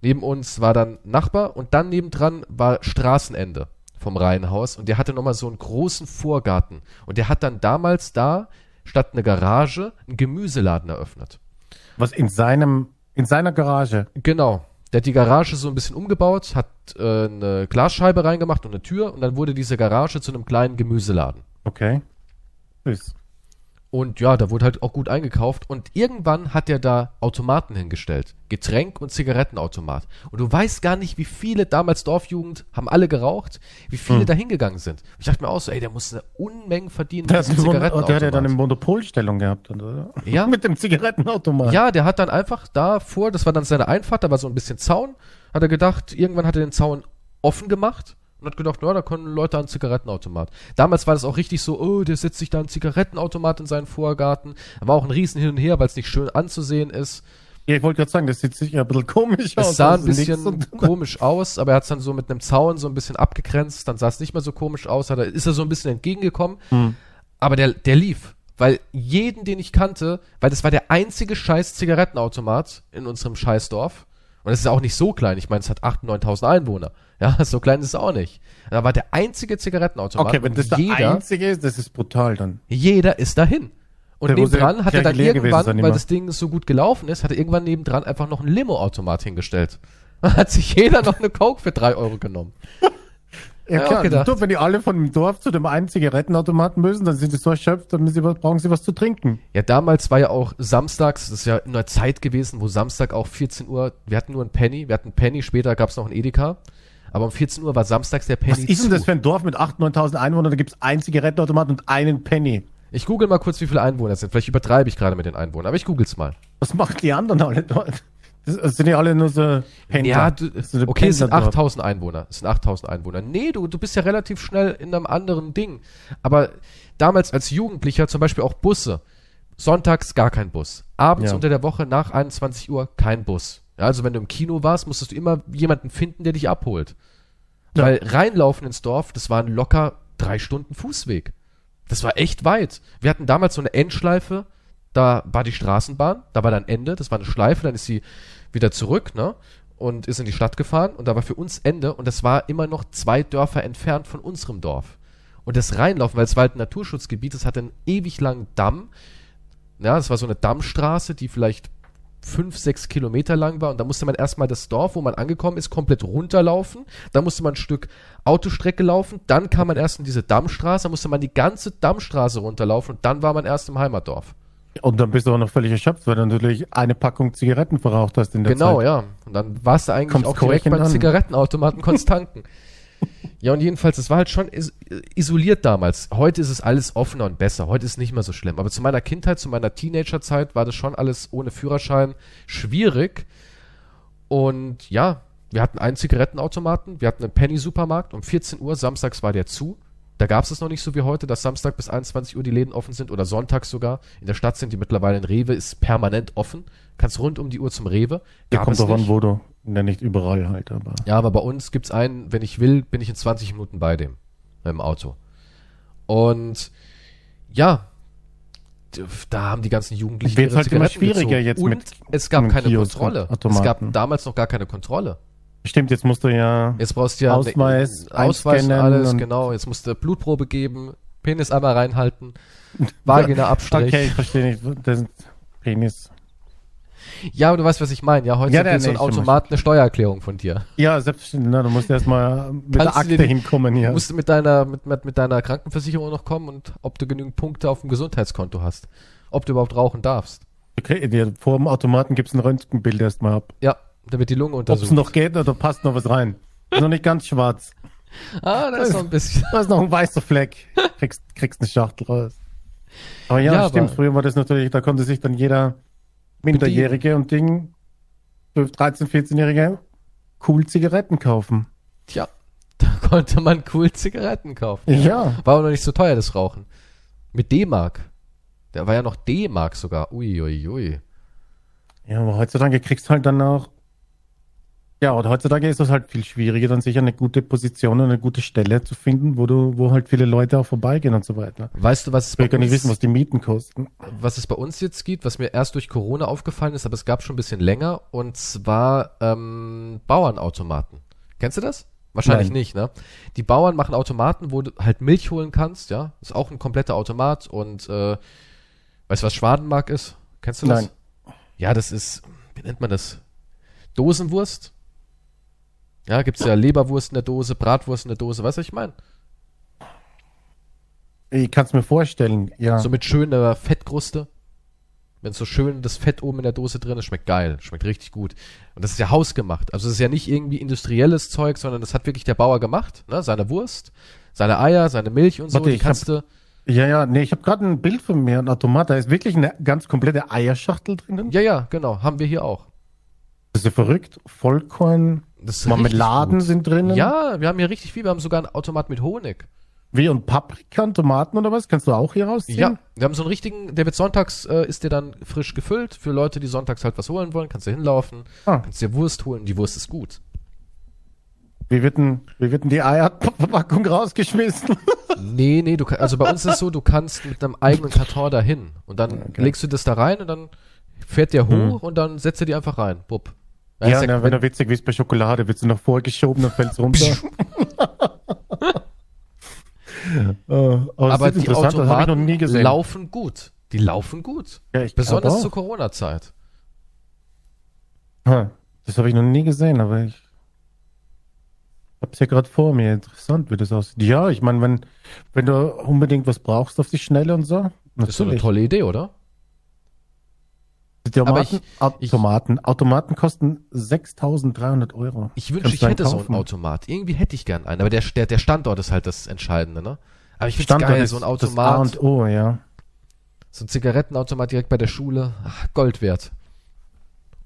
Speaker 1: Neben uns war dann Nachbar und dann nebendran war Straßenende vom Reihenhaus und der hatte nochmal so einen großen Vorgarten. Und der hat dann damals da statt eine Garage einen Gemüseladen eröffnet.
Speaker 2: Was in seinem, in seiner Garage.
Speaker 1: Genau. Der hat die Garage so ein bisschen umgebaut, hat äh, eine Glasscheibe reingemacht und eine Tür und dann wurde diese Garage zu einem kleinen Gemüseladen.
Speaker 2: Okay. Süß.
Speaker 1: Und ja, da wurde halt auch gut eingekauft. Und irgendwann hat er da Automaten hingestellt. Getränk- und Zigarettenautomat. Und du weißt gar nicht, wie viele damals Dorfjugend haben alle geraucht, wie viele
Speaker 2: Hm.
Speaker 1: da hingegangen sind. Ich dachte mir auch so, ey, der muss eine Unmenge verdienen
Speaker 2: Der
Speaker 1: mit
Speaker 2: eine Mon- der hat ja dann eine
Speaker 1: Zigarettenautomat.
Speaker 2: Monopolstellung gehabt, oder?
Speaker 1: Ja.
Speaker 2: Mit dem Zigarettenautomat.
Speaker 1: Ja, der hat dann einfach da vor, das war dann seine Einfahrt, da war so ein bisschen Zaun, hat er gedacht, irgendwann hat er den Zaun offen gemacht und hat gedacht, na, da können Leute an Zigarettenautomat. Damals war das auch richtig so, oh, der setzt sich da einen Zigarettenautomat in seinen Vorgarten. Da war auch ein Riesen hin und her, weil es nicht schön anzusehen ist.
Speaker 2: Ja, ich wollte gerade sagen, das sieht sicher ein bisschen komisch aus.
Speaker 1: Es sah ein bisschen komisch aus, aber er hat es dann so mit einem Zaun so ein bisschen abgegrenzt, dann sah es nicht mehr so komisch aus, hat er, ist er so ein bisschen entgegengekommen,
Speaker 2: Hm.
Speaker 1: aber der, der lief. Weil jeden, den ich kannte, weil das war der einzige scheiß Zigarettenautomat in unserem Scheißdorf. Und es ist auch nicht so klein. Ich meine, es hat 8.000, 9.000 Einwohner. Ja, so klein ist es auch nicht. Da war der einzige Zigarettenautomat.
Speaker 2: Okay, wenn das der
Speaker 1: jeder,
Speaker 2: einzige ist, das ist brutal dann.
Speaker 1: jeder ist dahin. Und
Speaker 2: Der
Speaker 1: nebendran hat er dann irgendwann,
Speaker 2: sein
Speaker 1: weil das Ding so gut gelaufen ist, hat er irgendwann nebendran einfach noch einen Limo-Automat hingestellt. Da hat sich jeder noch eine Coke für drei Euro genommen.
Speaker 2: Ja,
Speaker 1: Ja,
Speaker 2: klar.
Speaker 1: gedacht.
Speaker 2: Du, wenn die alle von dem Dorf zu dem einen Zigarettenautomaten müssen, dann sind sie so erschöpft, dann sie, brauchen sie was zu trinken.
Speaker 1: Ja, damals war ja auch samstags, das ist ja in einer Zeit gewesen, wo Samstag auch 14 Uhr, wir hatten nur einen Penny, wir hatten einen Penny, später gab es noch einen Edeka, aber um 14 Uhr war samstags der Penny
Speaker 2: Was ist denn das für ein Dorf mit 8.000, 9.000 Einwohnern? Da gibt's einen Zigarettenautomat und einen Penny.
Speaker 1: Ich google mal kurz, wie viele Einwohner es sind. Vielleicht übertreibe ich gerade mit den Einwohnern, aber ich google's mal.
Speaker 2: Was machen die anderen alle dort? Das, sind ja alle nur so Pendler.
Speaker 1: Ja, du,
Speaker 2: so
Speaker 1: okay, es sind
Speaker 2: Pendler dort.
Speaker 1: 8000 Einwohner. Es sind 8000 Einwohner. Nee, du, du bist ja relativ schnell in einem anderen Ding. Aber damals als Jugendlicher zum Beispiel auch Busse. Sonntags gar kein Bus. Abends
Speaker 2: Ja.
Speaker 1: unter der Woche nach 21 Uhr kein Bus. Ja, also wenn du im Kino warst, musstest du immer jemanden finden, der dich abholt.
Speaker 2: Ja.
Speaker 1: Weil reinlaufen ins Dorf, das waren locker drei Stunden Fußweg. Das war echt weit. Wir hatten damals so eine Endschleife, da war die Straßenbahn, da war dann Ende, das war eine Schleife, dann ist sie wieder zurück, ne? Und ist in die Stadt gefahren und da war für uns Ende und das war immer noch zwei Dörfer entfernt von unserem Dorf. Und das Reinlaufen, weil es war halt ein Naturschutzgebiet, es hatte einen ewig langen Damm. Ja, das war so eine Dammstraße, die vielleicht fünf, sechs Kilometer lang war und da musste man erstmal das Dorf, wo man angekommen ist, komplett runterlaufen. Da musste man ein Stück Autostrecke laufen, dann kam man erst in diese Dammstraße, da musste man die ganze Dammstraße runterlaufen und dann war man erst im Heimatdorf.
Speaker 2: Und dann bist du auch noch völlig erschöpft, weil du natürlich eine Packung Zigaretten verraucht hast in der
Speaker 1: Genau,
Speaker 2: Zeit.
Speaker 1: ja. Und dann warst du eigentlich
Speaker 2: Kommst
Speaker 1: auch direkt beim
Speaker 2: an.
Speaker 1: Zigarettenautomaten konntest tanken. ja, und jedenfalls, es war halt schon is isoliert damals. Heute ist es alles offener und besser. Heute ist es nicht mehr so schlimm. Aber zu meiner Kindheit, zu meiner Teenagerzeit war das schon alles ohne Führerschein schwierig. Und ja, wir hatten einen Zigarettenautomaten, wir hatten einen Penny-Supermarkt. Um 14 Uhr, samstags war der zu. Da gab es es noch nicht so wie heute, dass Samstag bis 21 Uhr die Läden offen sind oder sonntags sogar. In der Stadt sind die mittlerweile in Rewe, ist permanent offen. Kannst rund um die Uhr zum Rewe.
Speaker 2: Der
Speaker 1: Gab
Speaker 2: kommt
Speaker 1: es
Speaker 2: doch an, wo du. Ja, nicht überall halt, aber.
Speaker 1: Ja, aber bei uns gibt's einen, wenn ich will, bin ich in 20 Minuten bei dem. Im Auto. Und ja, da haben die ganzen Jugendlichen ihre
Speaker 2: halt immer schwieriger
Speaker 1: gezogen.
Speaker 2: jetzt
Speaker 1: Und
Speaker 2: mit
Speaker 1: es gab keine
Speaker 2: Kiosk-
Speaker 1: Kontrolle. Es gab damals noch gar keine Kontrolle.
Speaker 2: Stimmt, jetzt musst du ja.
Speaker 1: Jetzt brauchst du ja
Speaker 2: Ausweis,
Speaker 1: ne, Ausweis und alles,
Speaker 2: und-
Speaker 1: genau. Jetzt musst du Blutprobe geben, Penis einmal reinhalten, Vagina Abstrich.
Speaker 2: Okay, ich verstehe nicht. Das ist Penis.
Speaker 1: Ja, aber du weißt, was ich meine. Ja, heute
Speaker 2: Ja,
Speaker 1: ja,
Speaker 2: der-
Speaker 1: so ein
Speaker 2: nee,
Speaker 1: Automat eine Steuererklärung von dir.
Speaker 2: Ja, selbstverständlich. Na, du musst erstmal mit
Speaker 1: Kannst
Speaker 2: der
Speaker 1: du
Speaker 2: Akte
Speaker 1: die-
Speaker 2: hinkommen hier.
Speaker 1: Du musst mit deiner, mit, mit, mit deiner Krankenversicherung noch kommen und ob du genügend Punkte auf dem Gesundheitskonto hast. Ob du überhaupt rauchen darfst.
Speaker 2: Okay, vor dem Automaten gibt's ein Röntgenbild erstmal ab.
Speaker 1: Ja, da wird die Lunge
Speaker 2: Ob es
Speaker 1: untersucht.
Speaker 2: noch geht oder passt noch was rein. Ist noch nicht ganz schwarz.
Speaker 1: ah, da ist noch ein bisschen.
Speaker 2: Da ist noch ein weißer Fleck. Kriegst, kriegst eine Schachtel raus. Aber ja,
Speaker 1: Ja,
Speaker 2: stimmt.
Speaker 1: aber-
Speaker 2: Früher war das natürlich, da konnte sich dann jeder Minderjährige und Ding, 12, 13, 14-Jährige, cool Zigaretten kaufen.
Speaker 1: Tja, da konnte man cool Zigaretten kaufen.
Speaker 2: Ja.
Speaker 1: War aber noch nicht so teuer, das Rauchen. Mit D-Mark. Der war ja noch D-Mark sogar. Ui, ui, ui.
Speaker 2: Ja, aber heutzutage kriegst du halt dann auch. Ja, und heutzutage ist es halt viel schwieriger, dann sicher eine gute Position und eine gute Stelle zu finden, wo du, wo halt viele Leute auch vorbeigehen und so weiter.
Speaker 1: Weißt du, was es,
Speaker 2: Ich will
Speaker 1: bei
Speaker 2: gar nicht
Speaker 1: uns,
Speaker 2: wissen, was die Mieten kosten.
Speaker 1: was es bei uns jetzt gibt, was mir erst durch Corona aufgefallen ist, aber es gab schon ein bisschen länger, und zwar ähm, Bauernautomaten. Kennst du das? Wahrscheinlich
Speaker 2: Nein.
Speaker 1: nicht, ne? Die Bauern machen Automaten, wo du halt Milch holen kannst, ja? Ist auch ein kompletter Automat und äh, weißt du, was Schwadenmark ist? Kennst du das?
Speaker 2: Nein.
Speaker 1: Ja, das ist, wie nennt man das? Dosenwurst? Ja, gibt's ja Leberwurst in der Dose, Bratwurst in der Dose, weißt du, was ich meine?
Speaker 2: Ich kann es mir vorstellen, ja.
Speaker 1: So mit schöner Fettkruste. Wenn so schön das Fett oben in der Dose drin ist, schmeckt geil, schmeckt richtig gut. Und das ist ja hausgemacht. Also es ist ja nicht irgendwie industrielles Zeug, sondern das hat wirklich der Bauer gemacht, ne? Seine Wurst, seine Eier, seine Milch und so.
Speaker 2: Warte,
Speaker 1: die
Speaker 2: ich
Speaker 1: kannst du.
Speaker 2: ja, ja, nee, ich habe gerade ein Bild von mir, ein Automat, da ist wirklich eine ganz komplette Eierschachtel drinnen.
Speaker 1: Ja, ja, genau, haben wir hier auch.
Speaker 2: Das ist ja verrückt. Vollkorn,
Speaker 1: Das
Speaker 2: Marmeladen sind drinnen.
Speaker 1: Ja, wir haben hier richtig viel. Wir haben sogar einen Automat mit Honig.
Speaker 2: Wie und Paprika und Tomaten oder was? Kannst du auch hier rausziehen?
Speaker 1: Ja, wir haben so einen richtigen, der wird sonntags, äh, ist der dann frisch gefüllt. Für Leute, die sonntags halt was holen wollen, kannst du hinlaufen,
Speaker 2: Ah.
Speaker 1: kannst dir Wurst holen. Die Wurst ist gut.
Speaker 2: Wie wird denn, wie wird denn die Eierverpackung rausgeschmissen?
Speaker 1: Nee, nee, du kann, also bei uns ist es so, du kannst mit einem eigenen Karton dahin und dann
Speaker 2: Okay.
Speaker 1: legst du das da rein und dann fährt der hoch und dann setzt er die einfach rein. Bupp.
Speaker 2: Ja,
Speaker 1: ist
Speaker 2: na, wenn er witzig wie es bei Schokolade, wird sie noch vorgeschoben, dann fällt's runter. Äh, aber
Speaker 1: aber
Speaker 2: das ist
Speaker 1: die
Speaker 2: interessant, das habe ich noch nie
Speaker 1: Automaten laufen gut. Die laufen gut.
Speaker 2: Ja,
Speaker 1: Besonders zur. Corona-Zeit.
Speaker 2: Das habe ich noch nie gesehen, aber ich hab's ja gerade vor mir. Interessant, wie das aussieht. Ja, ich meine, wenn, wenn du unbedingt was brauchst auf die Schnelle und so,
Speaker 1: Das ist doch eine
Speaker 2: natürlich.
Speaker 1: tolle Idee, oder?
Speaker 2: Die
Speaker 1: Aber
Speaker 2: Automaten,
Speaker 1: ich-
Speaker 2: Automaten, Automaten kosten 6.300 Euro.
Speaker 1: Ich wünschte,
Speaker 2: Kannst
Speaker 1: ich hätte so einen
Speaker 2: kaufen?
Speaker 1: Automat. Irgendwie hätte ich gern einen, aber der, der, der Standort ist halt das Entscheidende, ne? Aber ich
Speaker 2: Standort
Speaker 1: geil,
Speaker 2: ist
Speaker 1: so ein
Speaker 2: das A
Speaker 1: Automat,
Speaker 2: und O, ja.
Speaker 1: so ein Zigarettenautomat direkt bei der Schule. Ach, Gold wert.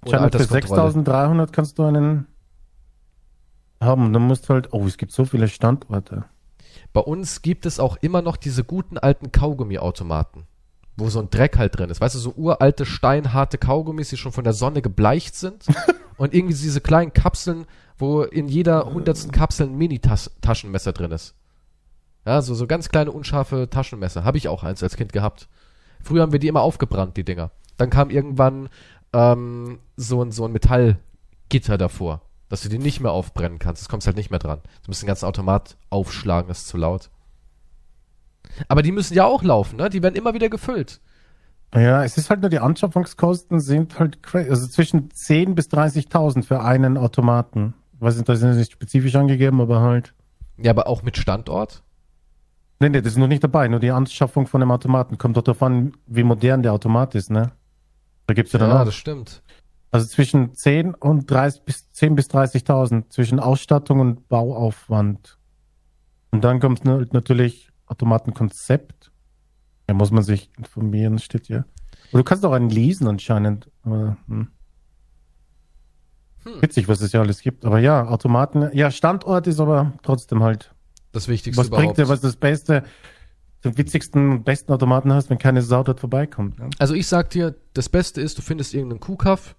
Speaker 2: Scheinbar für
Speaker 1: Alterskontrolle.
Speaker 2: 6.300 kannst du einen haben. Dann musst du halt, oh, es gibt so viele Standorte.
Speaker 1: Bei uns gibt es auch immer noch diese guten alten Kaugummiautomaten, wo so ein Dreck halt drin ist. Weißt du, so uralte, steinharte Kaugummis, die schon von der Sonne gebleicht sind. und irgendwie diese kleinen Kapseln, wo in jeder hundertsten Kapsel ein Mini-Taschenmesser drin ist. Ja, so, so ganz kleine, unscharfe Taschenmesser. Habe ich auch eins als Kind gehabt. Früher haben wir die immer aufgebrannt, die Dinger. Dann kam irgendwann ähm, so, ein, so ein Metallgitter davor, dass du die nicht mehr aufbrennen kannst. Das kommst halt nicht mehr dran. Du musst den ganzen Automat aufschlagen, das ist zu laut. Aber die müssen ja auch laufen, ne? Die werden immer wieder gefüllt.
Speaker 2: Ja, es ist halt nur die Anschaffungskosten sind halt crazy. Also zwischen 10 bis 30.000 für einen Automaten. Ich weiß nicht, das ist nicht spezifisch angegeben, aber halt.
Speaker 1: Ja, aber auch mit Standort.
Speaker 2: Nee, nee, das ist noch nicht dabei. Nur die Anschaffung von dem Automaten. Kommt doch darauf an, wie modern der Automat ist, ne? Da gibt's ja dann
Speaker 1: Ja,
Speaker 2: auch.
Speaker 1: das stimmt.
Speaker 2: Also zwischen 10 und 30 bis 10 bis 30.000 zwischen Ausstattung und Bauaufwand. Und dann kommt na- natürlich Automatenkonzept. Da muss man sich informieren, steht hier. Aber du kannst auch einen leasen anscheinend. Aber, hm.
Speaker 1: Hm.
Speaker 2: Witzig, was es ja alles gibt. Aber ja, Automaten, ja, Standort ist aber trotzdem halt.
Speaker 1: Das Wichtigste
Speaker 2: Was bringt
Speaker 1: überhaupt.
Speaker 2: dir, was das Beste, den witzigsten und besten Automaten hast, wenn keine Sau dort vorbeikommt? Ne?
Speaker 1: Also ich sag dir, das Beste ist, du findest irgendeinen Kuhkaff,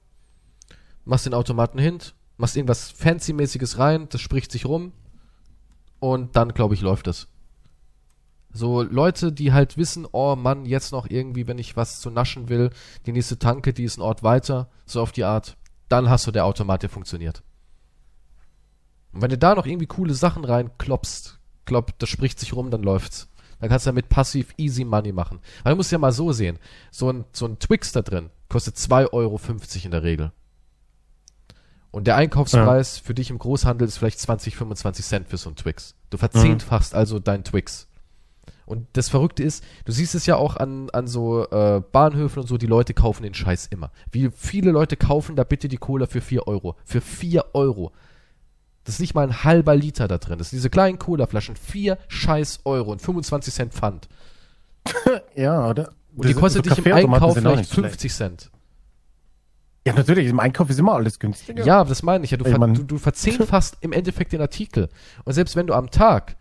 Speaker 1: machst den Automaten hin, machst irgendwas Fancy-mäßiges rein, das spricht sich rum und dann, glaube ich, läuft es. So Leute, die halt wissen, oh Mann, jetzt noch irgendwie, wenn ich was zu naschen will, die nächste Tanke, die ist ein Ort weiter, so auf die Art, dann hast du der Automat, der funktioniert. Und wenn du da noch irgendwie coole Sachen reinklopst, glaub, das spricht sich rum, dann läuft's. Dann kannst du damit passiv easy money machen. Weil du musst ja mal so sehen. So ein, so ein Twix da drin kostet 2,50 Euro in der Regel. Und der Einkaufspreis für dich im Großhandel ist vielleicht 20, 25 Cent für so ein Twix. Du verzehnfachst also dein Twix. Und das Verrückte ist, du siehst es ja auch an, an so äh, Bahnhöfen und so, die Leute kaufen den Scheiß immer. Wie viele Leute kaufen da bitte die Cola für 4 Euro? Für 4 Euro. Das ist nicht mal ein halber Liter da drin. Das sind diese kleinen Cola-Flaschen. 4 scheiß Euro und 25 Cent Pfand.
Speaker 2: Ja, oder?
Speaker 1: Und die kostet dich im Einkauf vielleicht 50 Cent.
Speaker 2: Ja, natürlich, im Einkauf ist immer alles günstiger.
Speaker 1: Ja, das meine ich ja. Du,
Speaker 2: Ich mein-
Speaker 1: du, du verzehnfachst im Endeffekt den Artikel. Und selbst wenn du am Tag,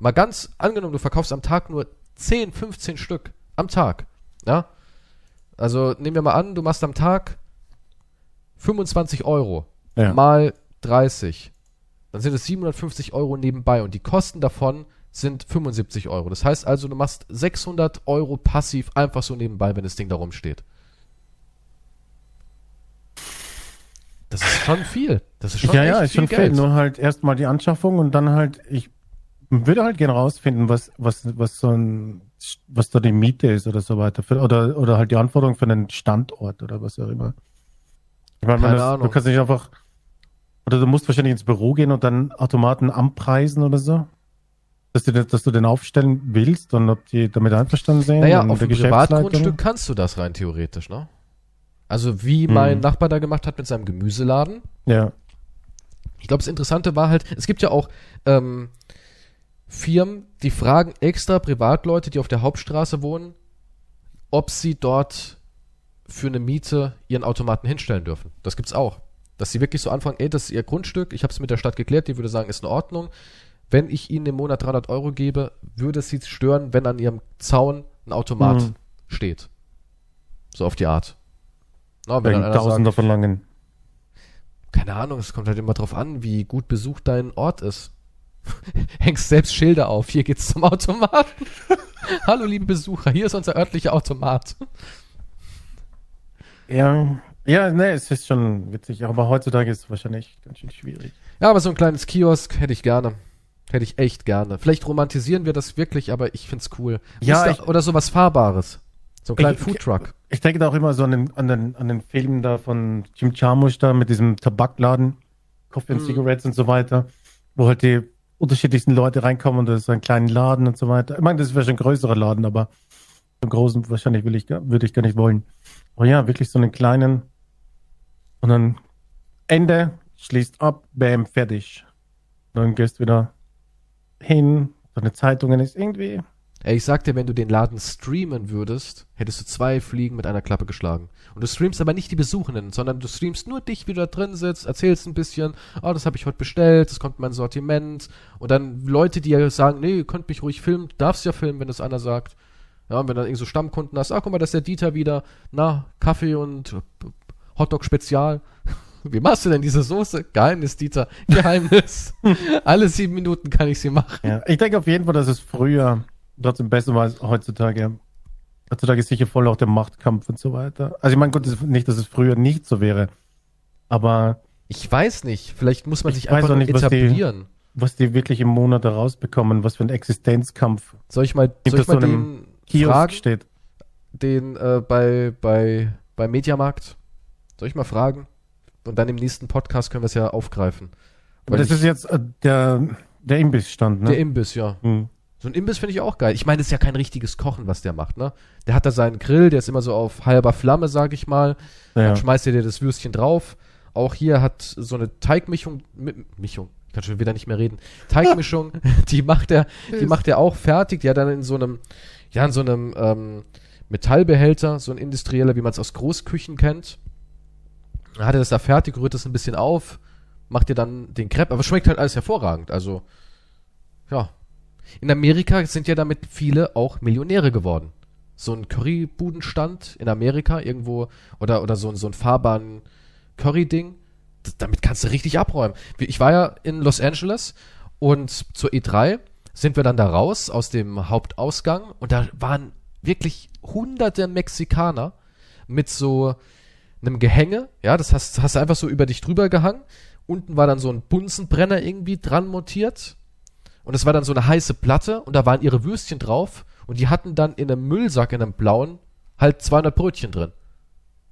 Speaker 1: mal ganz angenommen, du verkaufst am Tag nur 10, 15 Stück am Tag, ja? Also nehmen wir mal an, du machst am Tag 25 Euro
Speaker 2: Ja.
Speaker 1: mal 30. Dann sind es 750 Euro nebenbei und die Kosten davon sind 75 Euro. Das heißt also, du machst 600 Euro passiv einfach so nebenbei, wenn das Ding da rumsteht. Das ist schon viel. Das ist schon
Speaker 2: ja, ja, ist
Speaker 1: viel
Speaker 2: schon viel.
Speaker 1: Geld.
Speaker 2: Nur halt erstmal die Anschaffung und dann halt, ich würde halt gerne rausfinden, was, was, was so ein, was da die Miete ist oder so weiter. Für, oder, oder halt die Anforderung für einen Standort oder was auch immer. Ich meine,
Speaker 1: Keine
Speaker 2: das,
Speaker 1: Ahnung.
Speaker 2: du kannst nicht einfach, oder du musst wahrscheinlich ins Büro gehen und dann Automaten anpreisen oder so. Dass du, den- dass du den aufstellen willst und ob die damit einverstanden sind.
Speaker 1: Naja, auf dem. Privatgrundstück kannst du das rein theoretisch, ne? Also wie mein
Speaker 2: Hm.
Speaker 1: Nachbar da gemacht hat mit seinem Gemüseladen.
Speaker 2: Ja.
Speaker 1: Ich glaube, das Interessante war halt, es gibt ja auch ähm, Firmen, die fragen extra Privatleute, die auf der Hauptstraße wohnen, ob sie dort für eine Miete ihren Automaten hinstellen dürfen. Das gibt's auch. Dass sie wirklich so anfangen, ey, das ist ihr Grundstück, ich habe es mit der Stadt geklärt, die würde sagen, ist in Ordnung. Wenn ich ihnen im Monat 300 Euro gebe, würde es sie stören, wenn an ihrem Zaun ein Automat
Speaker 2: Mhm.
Speaker 1: steht. So auf die Art. Na, wenn dann einer sagt,
Speaker 2: Tausender verlangen.
Speaker 1: keine Ahnung, es kommt halt immer drauf an, wie gut besucht dein Ort ist. Hängst selbst Schilder auf, hier geht's zum Automaten. Hallo liebe Besucher, hier ist unser örtlicher Automat.
Speaker 2: Ja, ja, ne, es ist schon witzig, aber heutzutage ist es wahrscheinlich ganz schön schwierig.
Speaker 1: Ja, aber so ein kleines Kiosk hätte ich gerne. Hätte ich echt gerne. Vielleicht romantisieren wir das wirklich, aber ich find's cool.
Speaker 2: Ja, ich-
Speaker 1: oder sowas Fahrbares. So einen kleinen
Speaker 2: Ich-
Speaker 1: Foodtruck.
Speaker 2: Ich denke da auch immer so an den, an den, an den Film da von Jim Jarmusch da mit diesem Tabakladen, Coffee and
Speaker 1: Mhm.
Speaker 2: Cigarettes und so weiter, wo halt die unterschiedlichsten Leute reinkommen und das ist ein kleiner Laden und so weiter. Ich meine, das wäre schon ein größerer Laden, aber einen großen wahrscheinlich will ich, würde ich gar nicht wollen. Aber ja, wirklich so einen kleinen und dann Ende, schließt ab, bam, fertig. Dann gehst wieder hin, deine Zeitungen ist irgendwie,
Speaker 1: Ey, ich sag dir, wenn du den Laden streamen würdest, hättest du zwei Fliegen mit einer Klappe geschlagen. Und du streamst aber nicht die Besuchenden, sondern du streamst nur dich, wie du da drin sitzt, erzählst ein bisschen, oh, das habe ich heute bestellt, das kommt in mein Sortiment. Und dann Leute, die ja sagen, nee, ihr könnt mich ruhig filmen, du darfst ja filmen, wenn das einer sagt. Ja, und wenn dann irgendwie so Stammkunden hast, ah, guck mal, das ist der Dieter wieder, na, Kaffee und äh, Hotdog Spezial. Wie machst du denn diese Soße? Geheimnis, Dieter. Geheimnis. Alle sieben Minuten kann ich sie machen.
Speaker 2: Ja, ich denke auf jeden Fall, dass es früher trotzdem besser war als heutzutage. Heutzutage ist sicher voll auch der Machtkampf und so weiter. Also ich meine, gut, das nicht, dass es früher nicht so wäre. Aber
Speaker 1: Ich weiß nicht. Vielleicht muss man
Speaker 2: Ich
Speaker 1: sich
Speaker 2: weiß
Speaker 1: einfach
Speaker 2: nicht, was die-
Speaker 1: etablieren.
Speaker 2: was die wirklich im Monat rausbekommen, was für ein Existenzkampf
Speaker 1: Soll ich mal, soll ich mal
Speaker 2: so
Speaker 1: den
Speaker 2: Kiosk
Speaker 1: fragen,
Speaker 2: steht.
Speaker 1: den äh, bei, bei, bei Mediamarkt? Soll ich mal fragen? Und dann im nächsten Podcast können wir es ja aufgreifen. Weil
Speaker 2: das
Speaker 1: ich-
Speaker 2: ist jetzt äh, der, der Imbissstand, ne?
Speaker 1: Der Imbiss, ja.
Speaker 2: Hm.
Speaker 1: So ein Imbiss finde ich auch geil. Ich meine, das ist ja kein richtiges Kochen, was der macht, ne? Der hat da seinen Grill, der ist immer so auf halber Flamme, sag ich mal.
Speaker 2: ja.
Speaker 1: Dann schmeißt er dir das Würstchen drauf. Auch hier hat so eine Teigmischung, Mi- Mischung, ich kann schon wieder nicht mehr reden. Teigmischung, die macht er, die macht er auch fertig. Die hat dann in so einem, ja, in so einem ähm, Metallbehälter, so ein industrieller, wie man es aus Großküchen kennt. Dann hat er das da fertig, rührt das ein bisschen auf, macht dir dann den Crepe, aber schmeckt halt alles hervorragend. Also, ja. In Amerika sind ja damit viele auch Millionäre geworden. So ein Currybudenstand in Amerika irgendwo oder, oder so, ein- so ein fahrbaren Curry-Ding. D- Damit kannst du richtig abräumen. Ich war ja in Los Angeles und zur E3 sind wir dann da raus aus dem Hauptausgang und da waren wirklich hunderte Mexikaner mit so einem Gehänge, ja, das hast, hast du einfach so über dich drüber gehangen Unten war dann so ein Bunsenbrenner irgendwie dran montiert. Und es war dann so eine heiße Platte und da waren ihre Würstchen drauf. Und die hatten dann in einem Müllsack, in einem blauen, halt 200 Brötchen drin.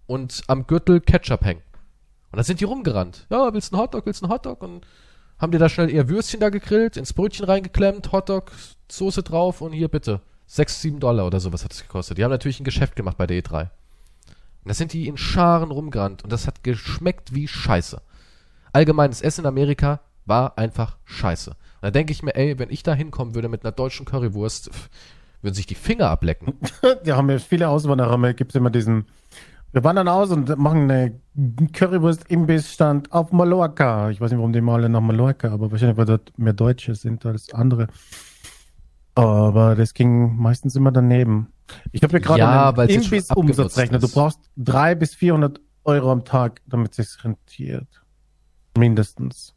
Speaker 1: Und am Gürtel Ketchup hängen. Und dann sind die rumgerannt. Ja, willst du einen Hotdog, willst du einen Hotdog? Und haben dir da schnell ihr Würstchen da gegrillt, ins Brötchen reingeklemmt, Hotdog, Soße drauf und hier bitte. 6, 7 Dollar oder sowas hat es gekostet. Die haben natürlich ein Geschäft gemacht bei der E3. Und da sind die in Scharen rumgerannt und das hat geschmeckt wie Scheiße. Allgemeines Essen in Amerika war einfach Scheiße. Und da denke ich mir, ey, wenn ich da hinkommen würde mit einer deutschen Currywurst, würden sich die Finger ablecken.
Speaker 2: Ja, haben ja viele Auswanderer, gibt es immer diesen. Wir wandern aus und machen eine Currywurst-Imbissstand auf Mallorca. Ich weiß nicht, warum die mal alle nach Mallorca, aber wahrscheinlich, weil dort mehr Deutsche sind als andere. Aber das ging meistens immer daneben. Ich habe mir gerade
Speaker 1: Ja,
Speaker 2: einen Imbiss-Umsatzrechner. Du brauchst drei bis 400 Euro am Tag, damit es sich rentiert. Mindestens.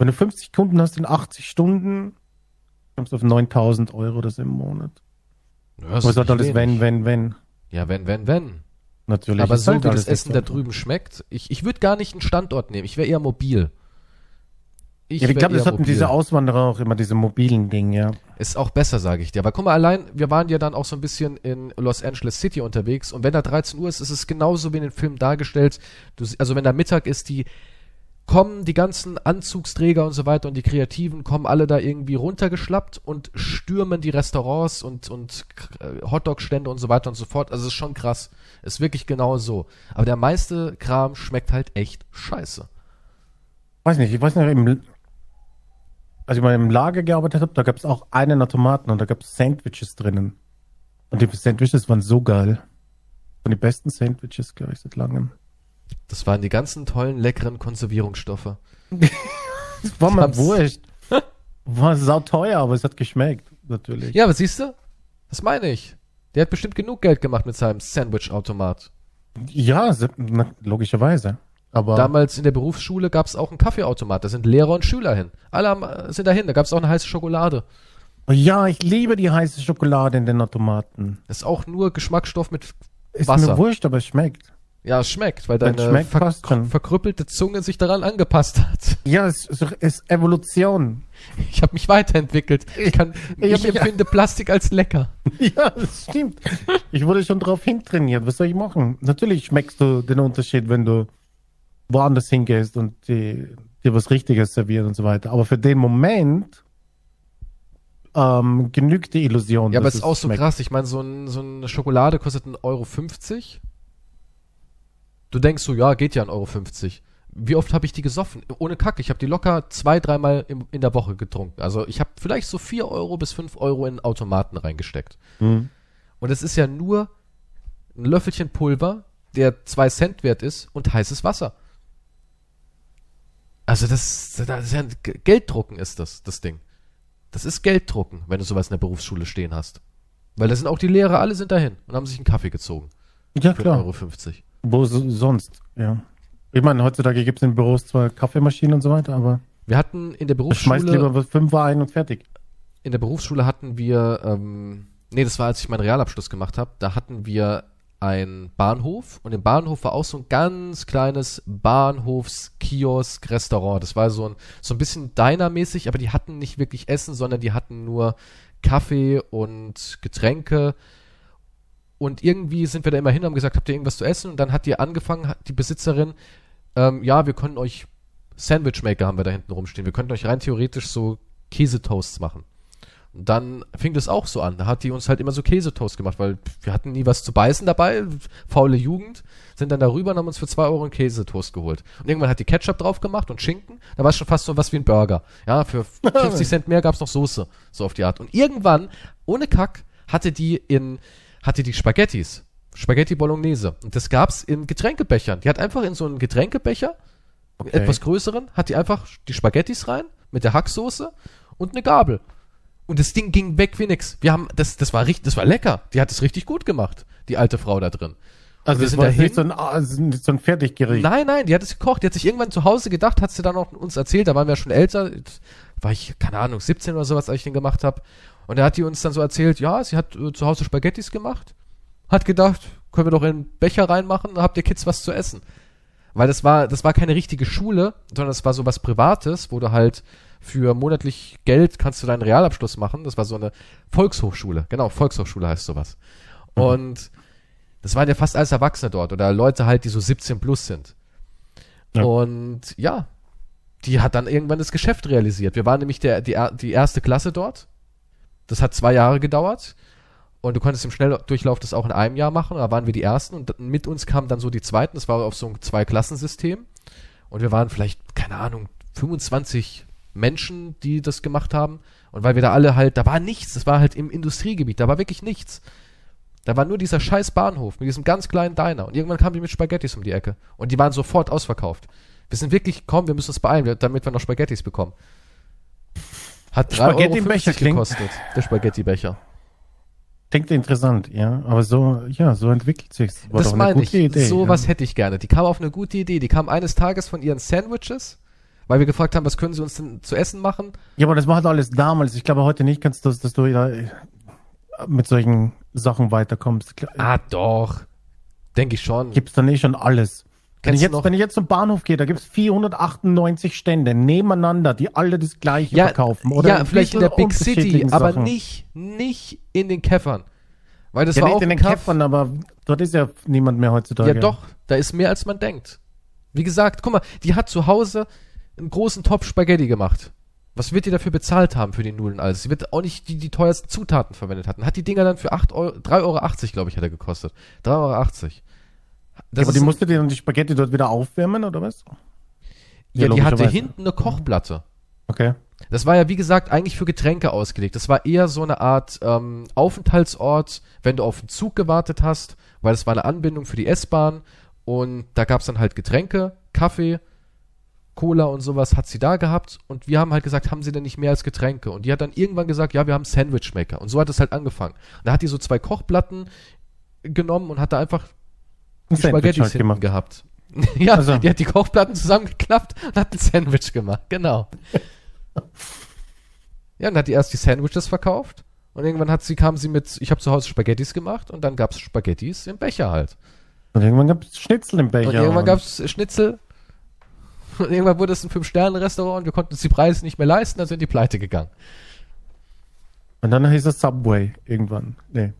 Speaker 2: Wenn du 50 Kunden hast in 80 Stunden, kommst du auf 9000 Euro das im Monat. Es ist halt alles wenn, wenn, wenn.
Speaker 1: Ja, wenn, wenn, wenn.
Speaker 2: Natürlich.
Speaker 1: Aber
Speaker 2: Ist
Speaker 1: so
Speaker 2: halt
Speaker 1: wie das Essen da drüben schmeckt, ich, ich würde gar nicht einen Standort nehmen. Ich wäre eher mobil.
Speaker 2: Ja, ich glaube, das hatten
Speaker 1: mobil.
Speaker 2: diese Auswanderer auch immer, diese mobilen Dinge, ja.
Speaker 1: Ist auch besser, sage ich dir. Aber guck mal, allein, wir waren ja dann auch so ein bisschen in Los Angeles City unterwegs und wenn da 13 Uhr ist, ist es genauso wie in den Filmen dargestellt. Du, also wenn da Mittag ist, die kommen, die ganzen Anzugsträger und so weiter und die Kreativen kommen alle da irgendwie runtergeschlappt und stürmen die Restaurants und, und äh, Hotdog-Stände und so weiter und so fort. Also es ist schon krass. Ist wirklich genau so. Aber der meiste Kram schmeckt halt echt scheiße.
Speaker 2: Weiß nicht, ich weiß nicht, im, als ich mal im Lager gearbeitet habe, da gab es auch einen Automaten und da gab es Sandwiches drinnen. Und die Sandwiches waren so geil. Von den besten Sandwiches, glaube ich, seit langem.
Speaker 1: Das waren die ganzen tollen, leckeren Konservierungsstoffe.
Speaker 2: Das war mal wurscht. War sauteuer, aber es hat geschmeckt, natürlich.
Speaker 1: Ja, aber siehst du? Das meine ich. Der hat bestimmt genug Geld gemacht mit seinem Sandwich-Automat.
Speaker 2: Ja, logischerweise. Aber
Speaker 1: Damals in der Berufsschule gab es auch einen Kaffeeautomat. Da sind Lehrer und Schüler hin. Alle haben, äh, sind dahin. Da gab es auch eine heiße Schokolade.
Speaker 2: ja, ich liebe die heiße Schokolade in den Automaten.
Speaker 1: Das ist auch nur Geschmacksstoff mit.
Speaker 2: Ist
Speaker 1: Wasser.
Speaker 2: mir wurscht, aber es schmeckt.
Speaker 1: Ja, es schmeckt, weil deine
Speaker 2: schmeckt,
Speaker 1: ver verkrüppelte Zunge sich daran angepasst hat.
Speaker 2: Ja, es ist Evolution.
Speaker 1: Ich habe mich weiterentwickelt. Ich, kann,
Speaker 2: Ich
Speaker 1: ich, empfinde Plastik als lecker.
Speaker 2: Ja, das stimmt. Ich wurde schon drauf hintrainiert. Was soll ich machen? Natürlich schmeckst du den Unterschied, wenn du woanders hingehst und die, dir was Richtiges servieren und so weiter. Aber für den Moment ähm, genügt die Illusion.
Speaker 1: Ja, aber es ist auch so
Speaker 2: schmeckt.
Speaker 1: krass. Ich meine, so, ein, so eine Schokolade kostet 1,50 Euro. Du denkst so, ja, geht ja 1,50 Euro. Wie oft habe ich die gesoffen? Ohne Kack. Ich habe die locker zwei, dreimal im, in der Woche getrunken. Also ich habe vielleicht so 4 Euro bis 5 Euro in Automaten reingesteckt.
Speaker 2: Hm.
Speaker 1: Und es ist ja nur ein Löffelchen Pulver, der 2 Cent wert ist und heißes Wasser. Also das, das ist ja Gelddrucken ist das, das Ding. Das ist Gelddrucken, wenn du sowas in der Berufsschule stehen hast. Weil da sind auch die Lehrer, alle sind dahin und haben sich einen Kaffee gezogen.
Speaker 2: Ja,
Speaker 1: Für
Speaker 2: klar.
Speaker 1: 1,50 Euro. 50.
Speaker 2: Wo so, sonst, ja. Ich meine, heutzutage gibt es in Büros zwar Kaffeemaschinen und so weiter, aber
Speaker 1: Wir hatten in der
Speaker 2: du schmeißt
Speaker 1: Berufsschule,
Speaker 2: lieber Fünfer ein und fertig.
Speaker 1: in der Berufsschule hatten wir, ähm, nee, das war, als ich meinen Realabschluss gemacht habe, da hatten wir einen Bahnhof und im Bahnhof war auch so ein ganz kleines Bahnhofskiosk-Restaurant. Das war so ein, so ein bisschen Diner-mäßig, aber die hatten nicht wirklich Essen, sondern die hatten nur Kaffee und Getränke. Und irgendwie sind wir da immer hin und haben gesagt, habt ihr irgendwas zu essen? Und dann hat die angefangen, die Besitzerin, ähm, ja, wir können euch Sandwichmaker haben wir da hinten rumstehen. Wir könnten euch rein theoretisch so Käsetoasts machen. Und dann fing das auch so an. Da hat die uns halt immer so Käsetoast gemacht, weil wir hatten nie was zu beißen dabei. Faule Jugend. Sind dann darüber und haben uns für zwei Euro einen Käsetoast geholt. Und irgendwann hat die Ketchup drauf gemacht und Schinken. Da war es schon fast so was wie ein Burger. Ja, für 50 Cent mehr gab's noch Soße. So auf die Art. Und irgendwann, ohne Kack, hatte die in, hatte die Spaghettis. Spaghetti Bolognese. Und das gab's in Getränkebechern. Die hat einfach in so einen Getränkebecher,
Speaker 2: Okay.
Speaker 1: etwas größeren, hat die einfach die Spaghettis rein mit der Hacksoße und eine Gabel. Und das Ding ging weg wie nix. Wir haben, das, das war richtig, das war lecker. Die hat es richtig gut gemacht, die alte Frau da drin.
Speaker 2: Also
Speaker 1: sind
Speaker 2: war
Speaker 1: dahin.
Speaker 2: nicht so ein, ah, so ein Fertiggericht.
Speaker 1: Nein, nein, die hat es gekocht. Die hat sich irgendwann zu Hause gedacht, hat sie dann auch uns erzählt. Da waren wir schon älter. War ich, keine Ahnung, 17 oder sowas, als ich den gemacht habe. Und da hat die uns dann so erzählt, ja, sie hat äh, zu Hause Spaghettis gemacht. Hat gedacht, können wir doch in einen Becher reinmachen, habt ihr Kids was zu essen. Weil das war, das war keine richtige Schule, sondern das war so was Privates, wo du halt für monatlich Geld kannst du deinen Realabschluss machen. Das war so eine Volkshochschule. Genau, Volkshochschule heißt sowas. Mhm. Und das waren ja fast alles Erwachsene dort oder Leute halt, die so 17 plus sind. Ja. Und ja, die hat dann irgendwann das Geschäft realisiert. Wir waren nämlich der, die, die erste Klasse dort. Das hat zwei Jahre gedauert. Und du konntest im Schnelldurchlauf das auch in einem Jahr machen. Da waren wir die Ersten und mit uns kamen dann so die Zweiten. Das war auf so ein Zwei-Klassensystem. Und wir waren vielleicht, keine Ahnung, 25 Menschen, die das gemacht haben. Und weil wir da alle halt, da war nichts. Das war halt im Industriegebiet. Da war wirklich nichts. Da war nur dieser scheiß Bahnhof mit diesem ganz kleinen Diner. Und irgendwann kamen die mit Spaghettis um die Ecke. Und die waren sofort ausverkauft. Wir sind wirklich, komm, wir müssen uns beeilen, damit wir noch Spaghettis bekommen. Hat 3,50 Euro gekostet, der Spaghetti-Becher.
Speaker 2: Klingt interessant, ja. Aber so, ja, so entwickelt sich's.
Speaker 1: War das meine ich. Idee, so ja. was hätte ich gerne. Die kam auf eine gute Idee. Die kam eines Tages von ihren Sandwiches, weil wir gefragt haben, was können sie uns denn zu essen machen?
Speaker 2: Ja, aber das war halt alles damals. Ich glaube heute nicht kannst du, dass du da mit solchen Sachen weiterkommst.
Speaker 1: Ah, doch. Denke ich schon.
Speaker 2: Gibt's da nicht schon alles. Wenn ich, jetzt, wenn ich jetzt zum Bahnhof gehe, da gibt's 498 Stände nebeneinander, die alle das gleiche ja, verkaufen.
Speaker 1: Oder ja, vielleicht in der Big City, aber nicht, nicht in den Käffern. Weil das
Speaker 2: ja,
Speaker 1: war
Speaker 2: nicht
Speaker 1: auch
Speaker 2: in den Kaff Käffern, aber dort ist ja niemand mehr heutzutage.
Speaker 1: Ja, doch, da ist mehr als man denkt. Wie gesagt, guck mal, die hat zu Hause einen großen Topf Spaghetti gemacht. Was wird die dafür bezahlt haben für die Nudeln alles? Sie wird auch nicht die, die teuersten Zutaten verwendet hatten. Hat die Dinger dann für 8 Euro, 3,80 Euro, glaube ich, hat er gekostet. 3,80 Euro.
Speaker 2: Das ja, aber die musste dann die Spaghetti dort wieder aufwärmen, oder was?
Speaker 1: Ja, ja die hatte hinten eine Kochplatte.
Speaker 2: Okay.
Speaker 1: Das war ja, wie gesagt, eigentlich für Getränke ausgelegt. Das war eher so eine Art ähm, Aufenthaltsort, wenn du auf den Zug gewartet hast, weil es war eine Anbindung für die S-Bahn und da gab es dann halt Getränke, Kaffee, Cola und sowas hat sie da gehabt und wir haben halt gesagt, haben sie denn nicht mehr als Getränke? Und die hat dann irgendwann gesagt, ja, wir haben Sandwichmaker. Und so hat es halt angefangen. Und da hat die so zwei Kochplatten genommen und hat da einfach
Speaker 2: ein Spaghetti halt gemacht.
Speaker 1: gehabt. ja, also. die hat die Kochplatten zusammengeklappt und hat ein Sandwich gemacht, genau. ja, und hat die erst die Sandwiches verkauft und irgendwann hat sie, kam sie mit, ich habe zu Hause Spaghettis gemacht und dann gab es Spaghettis im Becher halt.
Speaker 2: Und irgendwann gab es Schnitzel im Becher. Und
Speaker 1: irgendwann gab es Schnitzel und irgendwann wurde es ein Fünf-Sterne-Restaurant und wir konnten uns die Preise nicht mehr leisten, dann sind die pleite gegangen.
Speaker 2: Und dann hieß es Subway irgendwann. Nee.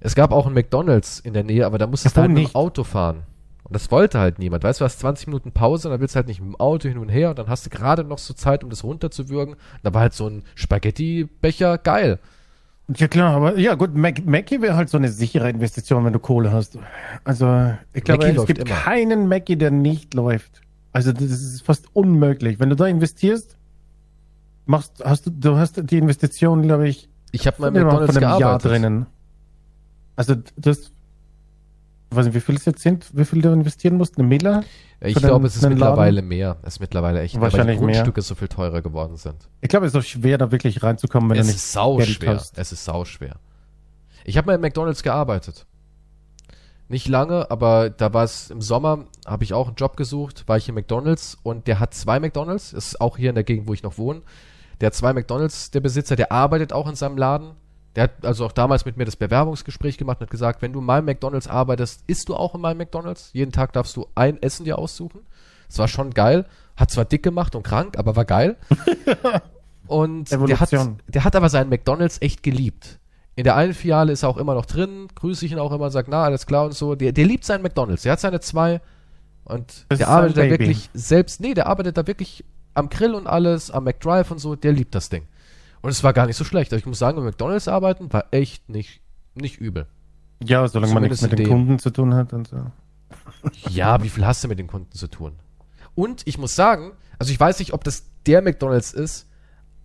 Speaker 1: Es gab auch ein McDonalds in der Nähe, aber da musstest du halt mit dem Auto fahren. Und das wollte halt niemand. Weißt du, du hast 20 Minuten Pause und dann willst du halt nicht mit dem Auto hin und her und dann hast du gerade noch so Zeit, um das runterzuwürgen. Da war halt so ein Spaghetti-Becher geil.
Speaker 2: Ja klar, aber ja gut, Mac Mackie wäre halt so eine sichere Investition, wenn du Kohle hast. Also ich glaube, es gibt immer. keinen Mackie, der nicht läuft. Also das ist fast unmöglich. Wenn du da investierst, machst, hast du, du hast die Investition, glaube ich,
Speaker 1: ich habe mal mit McDonalds von einem gearbeitet. Jahr drinnen.
Speaker 2: Also das, ich weiß nicht, wie viel es jetzt sind, wie viel du investieren musst, eine Miller?
Speaker 1: Ich glaube, es ist mittlerweile Laden? mehr. Es ist mittlerweile echt,
Speaker 2: Wahrscheinlich weil die
Speaker 1: Grundstücke mehr. so viel teurer geworden sind.
Speaker 2: Ich glaube, es ist auch schwer, da wirklich reinzukommen, wenn
Speaker 1: es
Speaker 2: du nicht
Speaker 1: ist sau schwer. Hast. Es ist sau schwer. Ich habe mal in McDonalds gearbeitet. Nicht lange, aber da war es im Sommer, habe ich auch einen Job gesucht, war ich in McDonalds und der hat zwei McDonalds, ist auch hier in der Gegend, wo ich noch wohne. Der hat zwei McDonalds, der Besitzer, der arbeitet auch in seinem Laden der hat also auch damals mit mir das Bewerbungsgespräch gemacht und hat gesagt, wenn du in meinem McDonalds arbeitest, isst du auch in meinem McDonalds. Jeden Tag darfst du ein Essen dir aussuchen. Das war schon geil. Hat zwar dick gemacht und krank, aber war geil. und der hat, der hat aber seinen McDonalds echt geliebt. In der einen Filiale ist er auch immer noch drin, grüße ich ihn auch immer, sagt, na, alles klar und so. Der, der liebt seinen McDonalds. Der hat seine zwei und das der arbeitet da wirklich selbst, nee, der arbeitet da wirklich am Grill und alles, am McDrive und so, der liebt das Ding. Und es war gar nicht so schlecht. Aber ich muss sagen, bei McDonalds arbeiten war echt nicht, nicht übel.
Speaker 2: Ja, solange Zumindest man nichts mit den Kunden zu tun hat und so.
Speaker 1: Ja, wie viel hast du mit den Kunden zu tun? Und ich muss sagen, also ich weiß nicht, ob das der McDonalds ist.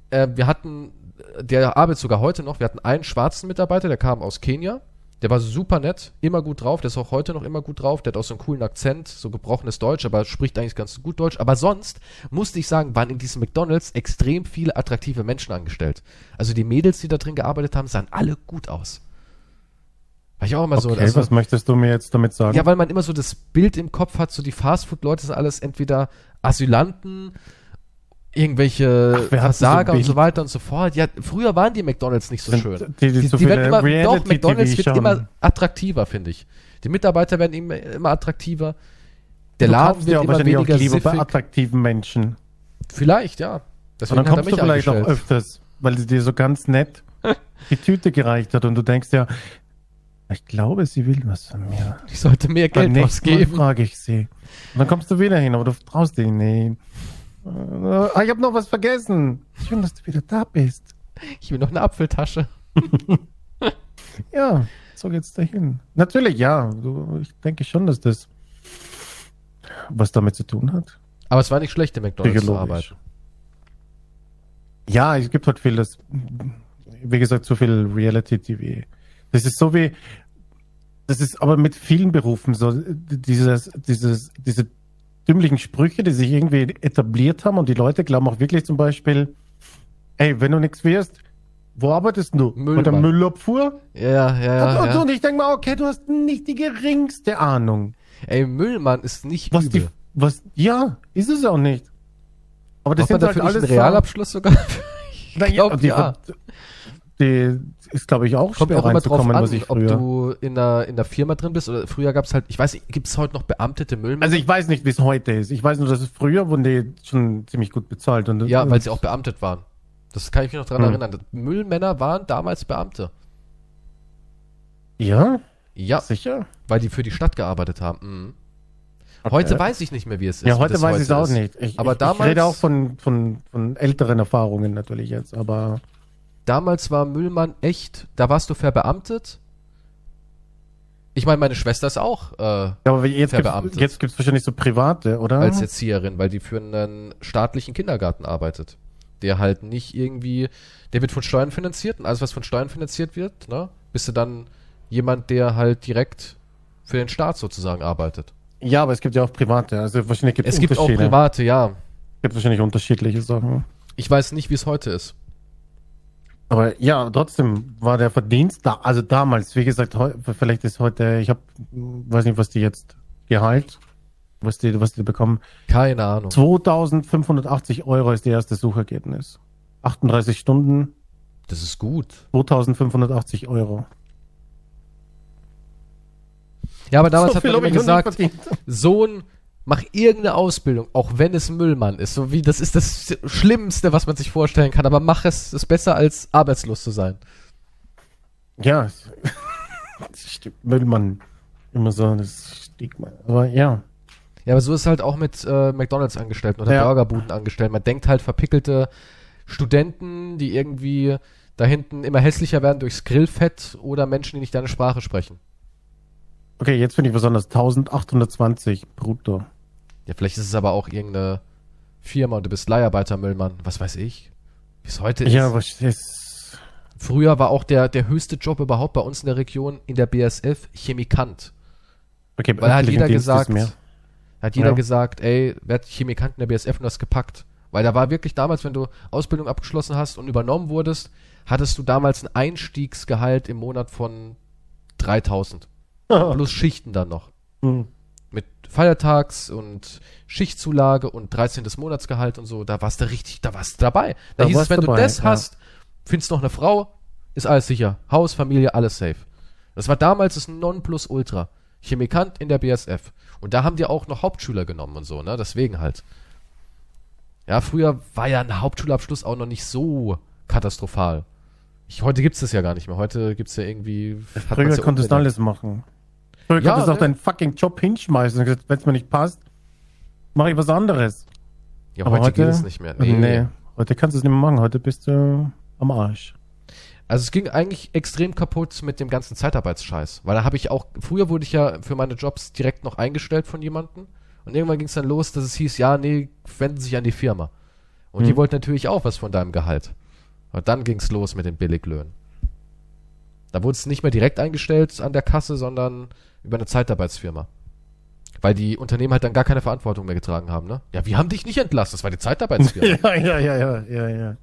Speaker 1: Äh, wir hatten, der arbeitet sogar heute noch, wir hatten einen schwarzen Mitarbeiter, der kam aus Kenia. Der war super nett, immer gut drauf, der ist auch heute noch immer gut drauf, der hat auch so einen coolen Akzent, so gebrochenes Deutsch, aber spricht eigentlich ganz gut Deutsch. Aber sonst, musste ich sagen, waren in diesem McDonalds extrem viele attraktive Menschen angestellt. Also die Mädels, die da drin gearbeitet haben, sahen alle gut aus.
Speaker 2: War ich auch immer okay, so. Also, was möchtest du mir jetzt damit sagen?
Speaker 1: Ja, weil man immer so das Bild im Kopf hat, so die Fastfood-Leute sind alles entweder Asylanten irgendwelche Ach, Versager so und so weiter und so fort. Ja, früher waren die McDonalds nicht so schön.
Speaker 2: Die, die, die, so die werden
Speaker 1: immer, doch, McDonalds wird immer attraktiver, finde ich. Die Mitarbeiter werden immer, immer attraktiver. Der
Speaker 2: du
Speaker 1: Laden wird immer
Speaker 2: wahrscheinlich auch
Speaker 1: weniger
Speaker 2: lieber bei
Speaker 1: siffig.
Speaker 2: attraktiven Menschen.
Speaker 1: Vielleicht, ja.
Speaker 2: Und
Speaker 1: Deswegen
Speaker 2: dann
Speaker 1: hat er
Speaker 2: kommst du vielleicht auch öfters, weil sie dir so ganz nett die Tüte gereicht hat und du denkst ja, ich glaube, sie will was von mir.
Speaker 1: Ich sollte mehr Geld
Speaker 2: nächsten Mal
Speaker 1: ausgeben.
Speaker 2: frage ich sie. Und dann kommst du wieder hin, aber du traust dich nicht. Äh, Ah, ich habe noch was vergessen. Schön, dass du wieder da bist.
Speaker 1: Ich will noch eine Apfeltasche.
Speaker 2: Ja, so geht's dahin. Natürlich, ja. Du, ich denke schon, dass das was damit zu tun hat.
Speaker 1: Aber es war nicht schlecht, im McDonalds zu arbeiten.
Speaker 2: Ja, es gibt halt viel, das, wie gesagt, so viel Reality-TV. Das ist so wie, das ist aber mit vielen Berufen so, dieses, dieses, diese dümmlichen Sprüche, die sich irgendwie etabliert haben und die Leute glauben auch wirklich zum Beispiel, ey, wenn du nichts wirst, wo arbeitest du?
Speaker 1: Müllmann.
Speaker 2: Bei der Müllabfuhr?
Speaker 1: Ja, ja, ja.
Speaker 2: und, und,
Speaker 1: ja.
Speaker 2: und ich denke mal, okay, du hast nicht die geringste Ahnung.
Speaker 1: Ey, Müllmann ist nicht
Speaker 2: Was
Speaker 1: übel.
Speaker 2: die, was, ja, ist es auch nicht. Aber das
Speaker 1: man
Speaker 2: sind
Speaker 1: dafür
Speaker 2: halt
Speaker 1: nicht
Speaker 2: alles
Speaker 1: Realabschluss sogar? ich
Speaker 2: Na ja, die,
Speaker 1: ja.
Speaker 2: Die ist, glaube ich, auch
Speaker 1: Kommt
Speaker 2: schwer
Speaker 1: auch immer drauf an,
Speaker 2: was ich
Speaker 1: ob
Speaker 2: früher.
Speaker 1: du in der, in der Firma drin bist oder früher gab es halt, ich weiß gibt es heute noch beamtete Müllmänner?
Speaker 2: Also ich weiß nicht, wie es heute ist. Ich weiß nur, dass es früher wurden die schon ziemlich gut bezahlt. Und,
Speaker 1: ja, weil sie auch beamtet waren. Das kann ich mich noch dran
Speaker 2: Hm.
Speaker 1: erinnern. Müllmänner waren damals Beamte.
Speaker 2: Ja,
Speaker 1: Ja,
Speaker 2: sicher.
Speaker 1: weil die für die Stadt gearbeitet haben. Mhm.
Speaker 2: Okay.
Speaker 1: Heute weiß ich nicht mehr, wie es ist.
Speaker 2: Ja, heute weiß ich es auch nicht. Ich,
Speaker 1: Aber
Speaker 2: ich,
Speaker 1: damals-
Speaker 2: ich rede auch von, von, von älteren Erfahrungen natürlich jetzt. Aber
Speaker 1: Damals war Müllmann echt, da warst du verbeamtet. Ich meine, meine Schwester ist auch äh,
Speaker 2: Ja, aber jetzt gibt's,
Speaker 1: Verbeamtet.
Speaker 2: jetzt gibt's wahrscheinlich so private, oder?
Speaker 1: als Erzieherin, weil die für einen staatlichen Kindergarten arbeitet. Der halt nicht irgendwie, der wird von Steuern finanziert und alles, was von Steuern finanziert wird, ne, bist du dann jemand, der halt direkt für den Staat sozusagen arbeitet.
Speaker 2: ja, aber es gibt ja auch private. Also wahrscheinlich gibt
Speaker 1: Es gibt auch private, ja.
Speaker 2: Es gibt wahrscheinlich unterschiedliche Sachen.
Speaker 1: Ich weiß nicht, wie es heute ist.
Speaker 2: Aber ja, trotzdem war der Verdienst da, also damals, wie gesagt, heu, vielleicht ist heute, ich habe, weiß nicht, was die jetzt Gehalt, was die, was die bekommen.
Speaker 1: Keine Ahnung.
Speaker 2: 2580 Euro ist das erste Suchergebnis. 38 Stunden,
Speaker 1: Das ist gut.
Speaker 2: 2580 Euro.
Speaker 1: Ja, aber damals hat man immer gesagt. Sohn, mach irgendeine Ausbildung, auch wenn es Müllmann ist. So wie, das ist das Schlimmste, was man sich vorstellen kann, aber mach es, ist besser als arbeitslos zu sein.
Speaker 2: Ja. Müllmann. Immer so, das Stigma. Aber ja.
Speaker 1: Ja, aber so ist halt auch mit äh, McDonalds Angestellten oder
Speaker 2: Ja.
Speaker 1: Burgerbuden Angestellten. Man denkt halt verpickelte Studenten, die irgendwie da hinten immer hässlicher werden durchs Grillfett oder Menschen, die nicht deine Sprache sprechen.
Speaker 2: Okay, jetzt finde ich besonders 1820 brutto.
Speaker 1: Ja, vielleicht ist es aber auch irgendeine Firma und du bist Leiharbeiter-Müllmann. Was weiß ich. Es heute ist.
Speaker 2: Ja, was ist.
Speaker 1: Früher war auch der, der höchste Job überhaupt bei uns in der Region in der BSF Chemikant.
Speaker 2: Okay,
Speaker 1: Weil hat jeder
Speaker 2: Dienst
Speaker 1: gesagt, hat jeder
Speaker 2: Ja.
Speaker 1: gesagt, ey, werd Chemikant in der BSF und hast gepackt. Weil da war wirklich damals, wenn du Ausbildung abgeschlossen hast und übernommen wurdest, hattest du damals ein Einstiegsgehalt im Monat von 3000. Plus Schichten dann noch.
Speaker 2: Hm.
Speaker 1: Mit Feiertags- und Schichtzulage und 13. Monatsgehalt und so. Da warst du richtig, da warst du dabei. Da,
Speaker 2: Da
Speaker 1: hieß es, wenn du
Speaker 2: dabei,
Speaker 1: das
Speaker 2: ja.
Speaker 1: hast, findest noch eine Frau, ist alles sicher. Haus, Familie, alles safe. Das war damals das Nonplusultra. Chemikant in der BSF. Und da haben die auch noch Hauptschüler genommen und so, ne? Deswegen halt. Ja, früher war ja ein Hauptschulabschluss auch noch nicht so katastrophal. Ich, heute gibt's das ja gar nicht mehr. Heute gibt's ja irgendwie.
Speaker 2: Früher
Speaker 1: ja
Speaker 2: konntest du alles machen. Früher
Speaker 1: Ja,
Speaker 2: konntest du auch
Speaker 1: ne?
Speaker 2: deinen fucking Job hinschmeißen wenn es mir nicht passt, mache ich was anderes.
Speaker 1: Ja, heute, geht es nicht mehr.
Speaker 2: Nee. heute kannst du es nicht mehr machen. Heute bist du am Arsch.
Speaker 1: Also es ging eigentlich extrem kaputt mit dem ganzen Zeitarbeitsscheiß. Weil da habe ich auch, früher wurde ich ja für meine Jobs direkt noch eingestellt von jemandem. Und irgendwann ging es dann los, dass es hieß, ja, nee, wenden Sie sich an die Firma. Und die
Speaker 2: Hm.
Speaker 1: wollten natürlich auch was von deinem Gehalt. Und dann ging es los mit den Billiglöhnen. Da wurde es nicht mehr direkt eingestellt an der Kasse, sondern über eine Zeitarbeitsfirma. Weil die Unternehmen halt dann gar keine Verantwortung mehr getragen haben, ne? Ja, wir haben dich nicht entlassen, das war die Zeitarbeitsfirma.
Speaker 2: ja, ja, ja, ja, ja, ja.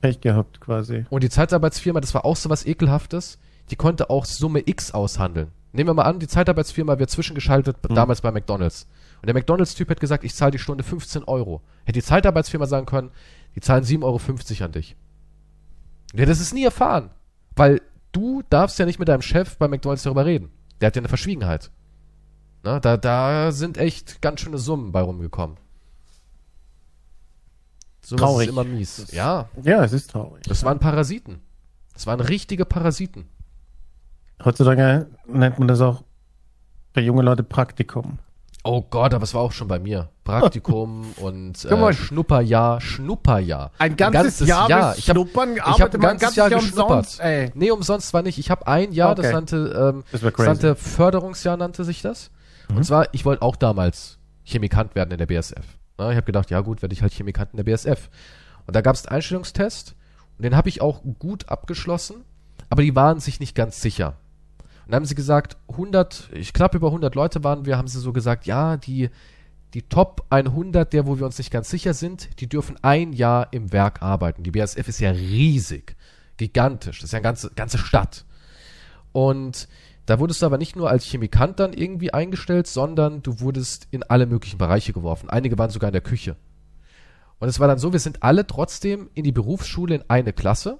Speaker 2: Pech gehabt quasi.
Speaker 1: Und die Zeitarbeitsfirma, das war auch so was Ekelhaftes, die konnte auch Summe X aushandeln. Nehmen wir mal an, die Zeitarbeitsfirma wird zwischengeschaltet,
Speaker 2: Hm.
Speaker 1: damals bei McDonalds. Und der McDonalds-Typ hat gesagt, ich zahle die Stunde 15 Euro. Hätte die Zeitarbeitsfirma sagen können, die zahlen 7,50 Euro an dich. Ja, das ist nie erfahren. Weil du darfst ja nicht mit deinem Chef bei McDonalds darüber reden. Der hat ja eine Verschwiegenheit. Ne? Da, da sind echt ganz schöne Summen bei rumgekommen. So
Speaker 2: Traurig.
Speaker 1: ist immer mies.
Speaker 2: Das-
Speaker 1: ja,
Speaker 2: Ja, es ist traurig.
Speaker 1: das waren Parasiten. Das waren richtige Parasiten.
Speaker 2: Heutzutage nennt man das auch für junge Leute Praktikum.
Speaker 1: Oh Gott, aber es war auch schon bei mir. Praktikum und äh, Schnupperjahr, Schnupperjahr.
Speaker 2: Ein ganzes, Jahr, mit
Speaker 1: Ich habe hab ein ganzes Jahr
Speaker 2: Jahr
Speaker 1: geschnuppert.
Speaker 2: umsonst, ey.
Speaker 1: Nee, umsonst war nicht. Ich habe ein Jahr, das
Speaker 2: Okay.
Speaker 1: nannte, ähm,
Speaker 2: Das
Speaker 1: das nannte Förderungsjahr, nannte sich das.
Speaker 2: Mhm.
Speaker 1: Und zwar, ich wollte auch damals Chemikant werden in der BSF. Na, ich habe gedacht, ja gut, werde ich halt Chemikant in der BSF. Und da gab es einen Einstellungstest und den habe ich auch gut abgeschlossen, aber die waren sich nicht ganz sicher. Dann haben sie gesagt, 100, ich knapp über 100 Leute waren wir, haben sie so gesagt, ja, die, die Top 100, der, wo wir uns nicht ganz sicher sind, die dürfen ein Jahr im Werk arbeiten. Die BASF ist ja riesig, gigantisch, das ist ja eine ganze, ganze Stadt. Und da wurdest du aber nicht nur als Chemikant dann irgendwie eingestellt, sondern du wurdest in alle möglichen Bereiche geworfen. Einige waren sogar in der Küche. Und es war dann so, wir sind alle trotzdem in die Berufsschule in eine Klasse.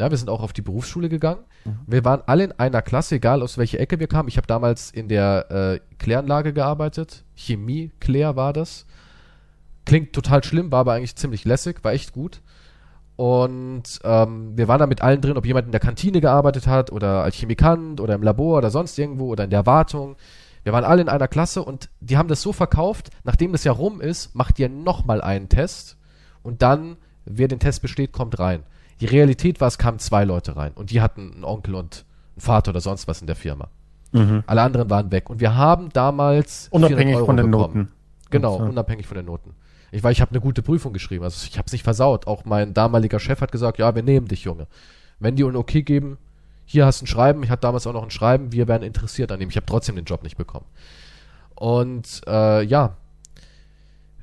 Speaker 1: Ja, wir sind auch auf die Berufsschule gegangen. Wir waren alle in einer Klasse, egal aus welcher Ecke wir kamen. Ich habe damals in der äh, Kläranlage gearbeitet. Chemie, Klär war das. Klingt total schlimm, war aber eigentlich ziemlich lässig, war echt gut. Und ähm, wir waren da mit allen drin, ob jemand in der Kantine gearbeitet hat oder als Chemikant oder im Labor oder sonst irgendwo oder in der Wartung. Wir waren alle in einer Klasse und die haben das so verkauft, nachdem das Jahr rum ist, macht ihr nochmal einen Test und dann, wer den Test besteht, kommt rein. Die Realität war, es kamen zwei Leute rein und die hatten einen Onkel und einen Vater oder sonst was in der Firma.
Speaker 2: Mhm.
Speaker 1: Alle anderen waren weg und wir haben damals 400
Speaker 2: Unabhängig von den
Speaker 1: bekommen.
Speaker 2: Noten.
Speaker 1: Genau,
Speaker 2: Und so.
Speaker 1: unabhängig von den Noten. Ich war, ich habe eine gute Prüfung geschrieben, also ich habe es nicht versaut. Auch mein damaliger Chef hat gesagt, ja, wir nehmen dich, Junge. Wenn die ein Okay geben, hier hast du ein Schreiben, ich hatte damals auch noch ein Schreiben, wir wären interessiert an ihm. Ich habe trotzdem den Job nicht bekommen. Und äh, ja,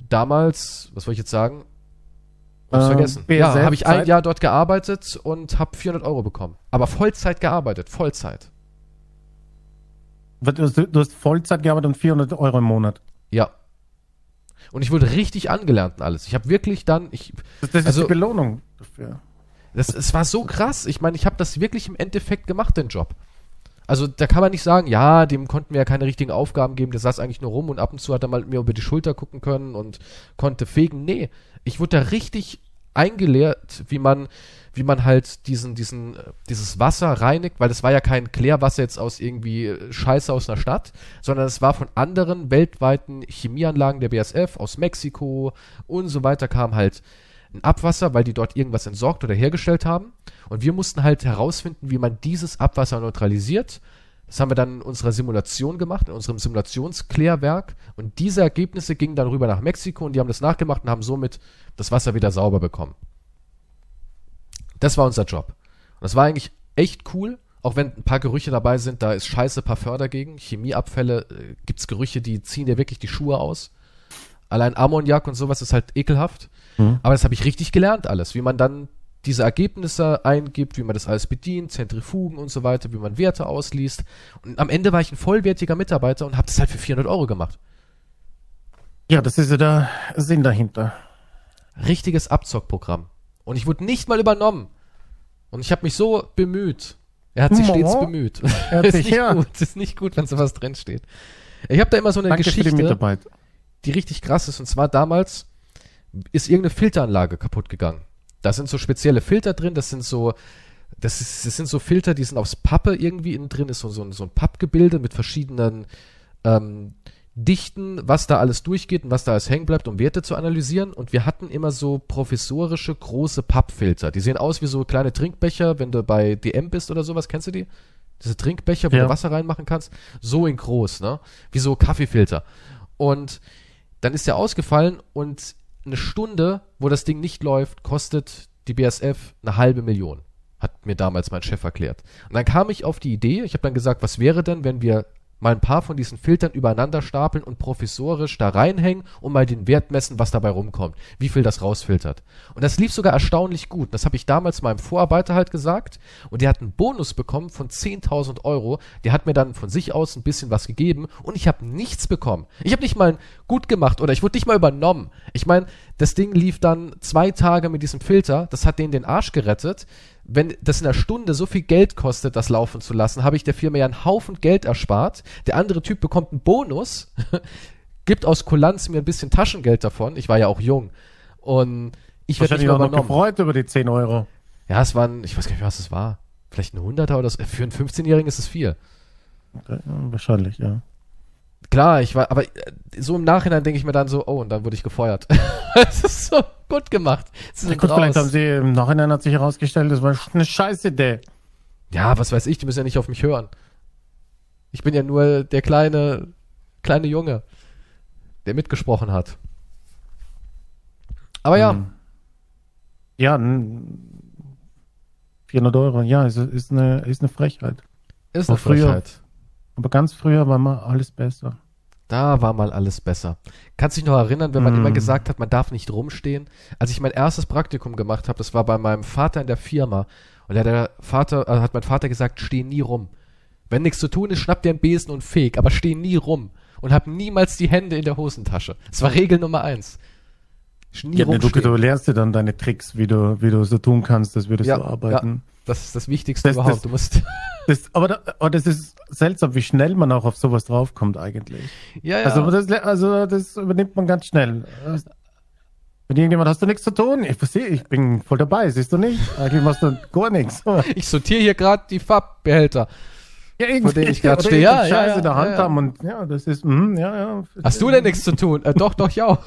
Speaker 1: damals, was soll ich jetzt sagen? Hab's
Speaker 2: Ähm,
Speaker 1: vergessen.
Speaker 2: BSF
Speaker 1: Ja, habe ich ein? Jahr dort gearbeitet und habe 400 Euro bekommen. Aber Vollzeit gearbeitet, Vollzeit.
Speaker 2: Du hast- du hast Vollzeit gearbeitet und 400 Euro im Monat.
Speaker 1: Ja. Und ich wurde richtig angelernt und alles. Ich habe wirklich dann, ich,
Speaker 2: Das, das
Speaker 1: Also-
Speaker 2: ist die Belohnung dafür.
Speaker 1: Das, es war so krass. Ich meine, ich habe das wirklich im Endeffekt gemacht, den Job. Also da kann man nicht sagen, ja, dem konnten wir ja keine richtigen Aufgaben geben, der saß eigentlich nur rum und ab und zu hat er mal mir über die Schulter gucken können und konnte fegen. Nee, ich wurde da richtig eingelehrt, wie man, wie man halt diesen, diesen, dieses Wasser reinigt, weil das war ja kein Klärwasser jetzt aus irgendwie Scheiße aus einer Stadt, sondern es war von anderen weltweiten Chemieanlagen der BSF aus Mexiko und so weiter kam halt ein Abwasser, weil die dort irgendwas entsorgt oder hergestellt haben. Und wir mussten halt herausfinden, wie man dieses Abwasser neutralisiert. Das haben wir dann in unserer Simulation gemacht, in unserem Simulationsklärwerk. Und diese Ergebnisse gingen dann rüber nach Mexiko und die haben das nachgemacht und haben somit das Wasser wieder sauber bekommen. Das war unser Job. Und das war eigentlich echt cool, auch wenn ein paar Gerüche dabei sind, da ist scheiße Parfum dagegen. Chemieabfälle, äh, gibt's Gerüche, die ziehen dir wirklich die Schuhe aus. Allein Ammoniak und sowas ist halt ekelhaft.
Speaker 2: Mhm.
Speaker 1: Aber das habe ich richtig gelernt alles, wie man dann diese Ergebnisse eingibt, wie man das alles bedient, Zentrifugen und so weiter, wie man Werte ausliest. Und am Ende war ich ein vollwertiger Mitarbeiter und habe das halt für 400 Euro gemacht.
Speaker 2: Ja, das ist ja der Sinn dahinter.
Speaker 1: Richtiges Abzockprogramm. Und ich wurde nicht mal übernommen. Und ich habe mich so bemüht. Er hat sich stets bemüht.
Speaker 2: Er hat
Speaker 1: ist
Speaker 2: sich,
Speaker 1: nicht
Speaker 2: ja.
Speaker 1: gut, ist nicht gut, wenn sowas drin steht. Ich habe da immer so eine
Speaker 2: Danke die
Speaker 1: Geschichte.
Speaker 2: Mitarbeit.
Speaker 1: die richtig krass ist. Und zwar damals ist irgendeine Filteranlage kaputt gegangen. Da sind so spezielle Filter drin, das sind so, das, ist, das sind so Filter, die sind aus Pappe irgendwie innen drin, ist so, so, ein, so ein Pappgebilde mit verschiedenen ähm, Dichten, was da alles durchgeht und was da alles hängen bleibt, um Werte zu analysieren. Und wir hatten immer so professorische große Pappfilter. Die sehen aus wie so kleine Trinkbecher, wenn du bei DM bist oder sowas, kennst du die? Diese Trinkbecher, wo
Speaker 2: Ja.
Speaker 1: du Wasser reinmachen kannst. So in groß, ne? Wie so Kaffeefilter. Und dann ist der ausgefallen und eine Stunde, wo das Ding nicht läuft, kostet die BSF eine halbe Million. Hat mir damals mein Chef erklärt. Und dann kam ich auf die Idee, ich habe dann gesagt, was wäre denn, wenn wir mal ein paar von diesen Filtern übereinander stapeln und professorisch da reinhängen und mal den Wert messen, was dabei rumkommt, wie viel das rausfiltert. Und das lief sogar erstaunlich gut. Das habe ich damals meinem Vorarbeiter halt gesagt und der hat einen Bonus bekommen von 10.000 Euro. Der hat mir dann von sich aus ein bisschen was gegeben und ich habe nichts bekommen. Ich habe nicht mal gut gemacht oder ich wurde nicht mal übernommen. Ich meine, das Ding lief dann zwei Tage mit diesem Filter, das hat denen den Arsch gerettet. Wenn das in einer Stunde so viel Geld kostet, das laufen zu lassen, habe ich der Firma ja einen Haufen Geld erspart. Der andere Typ bekommt einen Bonus, gibt aus Kulanz mir ein bisschen Taschengeld davon. Ich war ja auch jung. Und ich werde nicht
Speaker 2: auch noch gefreut über die 10 Euro.
Speaker 1: Ja, es waren, ich weiß gar nicht, was es war. Vielleicht ein Hunderter oder so. Für einen 15-Jährigen ist es viel.
Speaker 2: Ja, wahrscheinlich, ja.
Speaker 1: Klar, ich war, aber äh, so im Nachhinein denke ich mir dann so, oh, und dann wurde ich gefeuert. Es ist so gut gemacht. Sie
Speaker 2: gut, vielleicht haben sie im Nachhinein hat sich herausgestellt, das war eine Scheißidee.
Speaker 1: Ja, was weiß ich, die müssen ja nicht auf mich hören. Ich bin ja nur der kleine, kleine Junge, der mitgesprochen hat. Aber ja,
Speaker 2: Hm. Ja, n- 400 Euro, ja, ist, ist, eine, ist eine Frechheit.
Speaker 1: ist eine. Frechheit.
Speaker 2: Aber ganz früher war mal alles besser.
Speaker 1: Da war mal alles besser. Kannst dich noch erinnern, wenn man
Speaker 2: Mm.
Speaker 1: immer gesagt hat, man darf nicht rumstehen? Als ich mein erstes Praktikum gemacht habe, das war bei meinem Vater in der Firma. Und da hat der Vater, äh, hat mein Vater gesagt, steh nie rum. Wenn nichts zu tun ist, schnapp dir einen Besen und feg, aber steh nie rum. Und hab niemals die Hände in der Hosentasche. Das war Regel Nummer eins. Nie
Speaker 2: Ja, ne, du,
Speaker 1: rumstehen.
Speaker 2: du lernst dir dann deine Tricks, wie du, wie du so tun kannst, dass wir das
Speaker 1: Ja,
Speaker 2: so arbeiten.
Speaker 1: Das ist das Wichtigste
Speaker 2: Das-
Speaker 1: überhaupt.
Speaker 2: das-
Speaker 1: du musst,
Speaker 2: Das, aber, da, aber das ist seltsam, wie schnell man auch auf sowas draufkommt eigentlich.
Speaker 1: ja, ja.
Speaker 2: Also, das, also das übernimmt man ganz schnell. Wenn irgendjemand hast du nichts zu tun, ich verstehe, ich bin voll dabei, siehst du nicht? Eigentlich machst du gar nichts. Ja,
Speaker 1: ich sortiere hier gerade die Farbbehälter.
Speaker 2: irgendwie.
Speaker 1: Vor denen ich grad
Speaker 2: Oder
Speaker 1: stehe. Ja,
Speaker 2: irgendeine
Speaker 1: ja,
Speaker 2: Scheiße
Speaker 1: ja,
Speaker 2: in der Hand
Speaker 1: ja, ja.
Speaker 2: haben und ja, das ist, mhm, ja, ja.
Speaker 1: Hast du denn nichts zu tun? Äh, doch, doch, ich auch.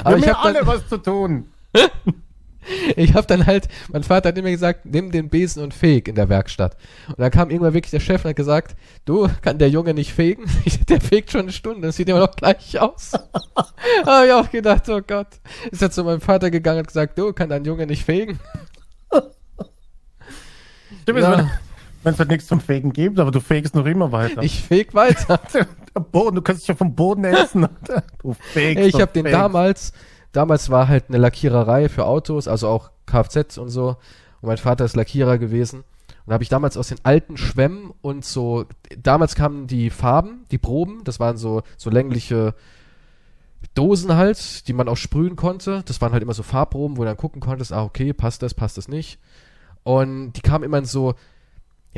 Speaker 2: Aber
Speaker 1: Aber ich
Speaker 2: wir
Speaker 1: habe
Speaker 2: alle
Speaker 1: dann,
Speaker 2: was zu tun.
Speaker 1: ich hab dann halt, mein Vater hat immer gesagt, nimm den Besen und feg in der Werkstatt. Und dann kam irgendwann wirklich der Chef und hat gesagt, du, kann der Junge nicht fegen? Der fegt schon eine Stunde, das sieht immer noch gleich aus. Hab ich auch gedacht, oh Gott. Ist er zu meinem Vater gegangen und hat gesagt, du, kann dein Junge nicht fegen?
Speaker 2: Stimmt,
Speaker 1: Ja.
Speaker 2: Wenn es halt nichts zum Fegen gibt, aber du fegst noch immer weiter.
Speaker 1: Ich feg weiter.
Speaker 2: Der Boden, du kannst dich ja vom Boden essen. Du fegst.
Speaker 1: ich habe den
Speaker 2: fegst.
Speaker 1: damals, damals war halt eine Lackiererei für Autos, also auch Kfz und so. Und mein Vater ist Lackierer gewesen. Und habe ich damals aus den alten Schwämmen und so, damals kamen die Farben, die Proben, das waren so, so längliche Dosen halt, die man auch sprühen konnte. Das waren halt immer so Farbproben, wo du dann gucken konntest, ah, okay, passt das, passt das nicht. Und die kamen immer in so,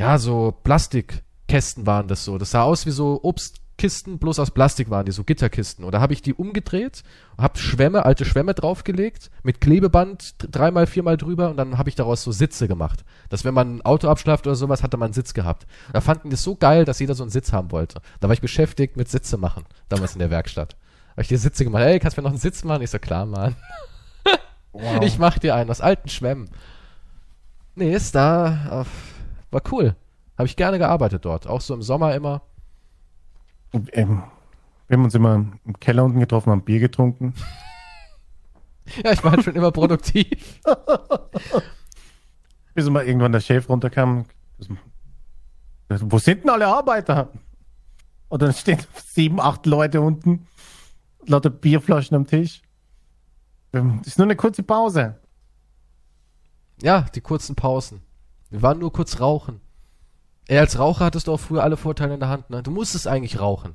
Speaker 1: ja, so Plastikkästen waren das so. Das sah aus wie so Obstkisten, bloß aus Plastik waren die, so Gitterkisten. Und da habe ich die umgedreht, habe Schwämme, alte Schwämme draufgelegt, mit Klebeband dreimal, viermal drüber und dann habe ich daraus so Sitze gemacht. Dass wenn man ein Auto abschleift oder sowas, hatte man einen Sitz gehabt. Und da fanden die das so geil, dass jeder so einen Sitz haben wollte. Da war ich beschäftigt mit Sitze machen, damals in der Werkstatt. Habe ich dir Sitze gemacht, ey, kannst du mir noch einen Sitz machen? Ich so, klar, Mann.
Speaker 2: Wow.
Speaker 1: Ich mach dir einen aus alten Schwämmen. Nee, ist da. Auf, war cool. Habe ich gerne gearbeitet dort. Auch so im Sommer immer.
Speaker 2: Ähm, wir haben uns immer im Keller unten getroffen, haben Bier getrunken.
Speaker 1: Ja, ich war halt schon immer produktiv.
Speaker 2: Bis mal irgendwann der Chef runterkam. Wo sind denn alle Arbeiter? Und dann stehen sieben, acht Leute unten, lauter Bierflaschen am Tisch. Ähm, Das ist nur eine kurze Pause.
Speaker 1: Ja, die kurzen Pausen. Wir waren nur kurz rauchen. Ey, als Raucher hattest du auch früher alle Vorteile in der Hand, ne? Du musstest eigentlich rauchen.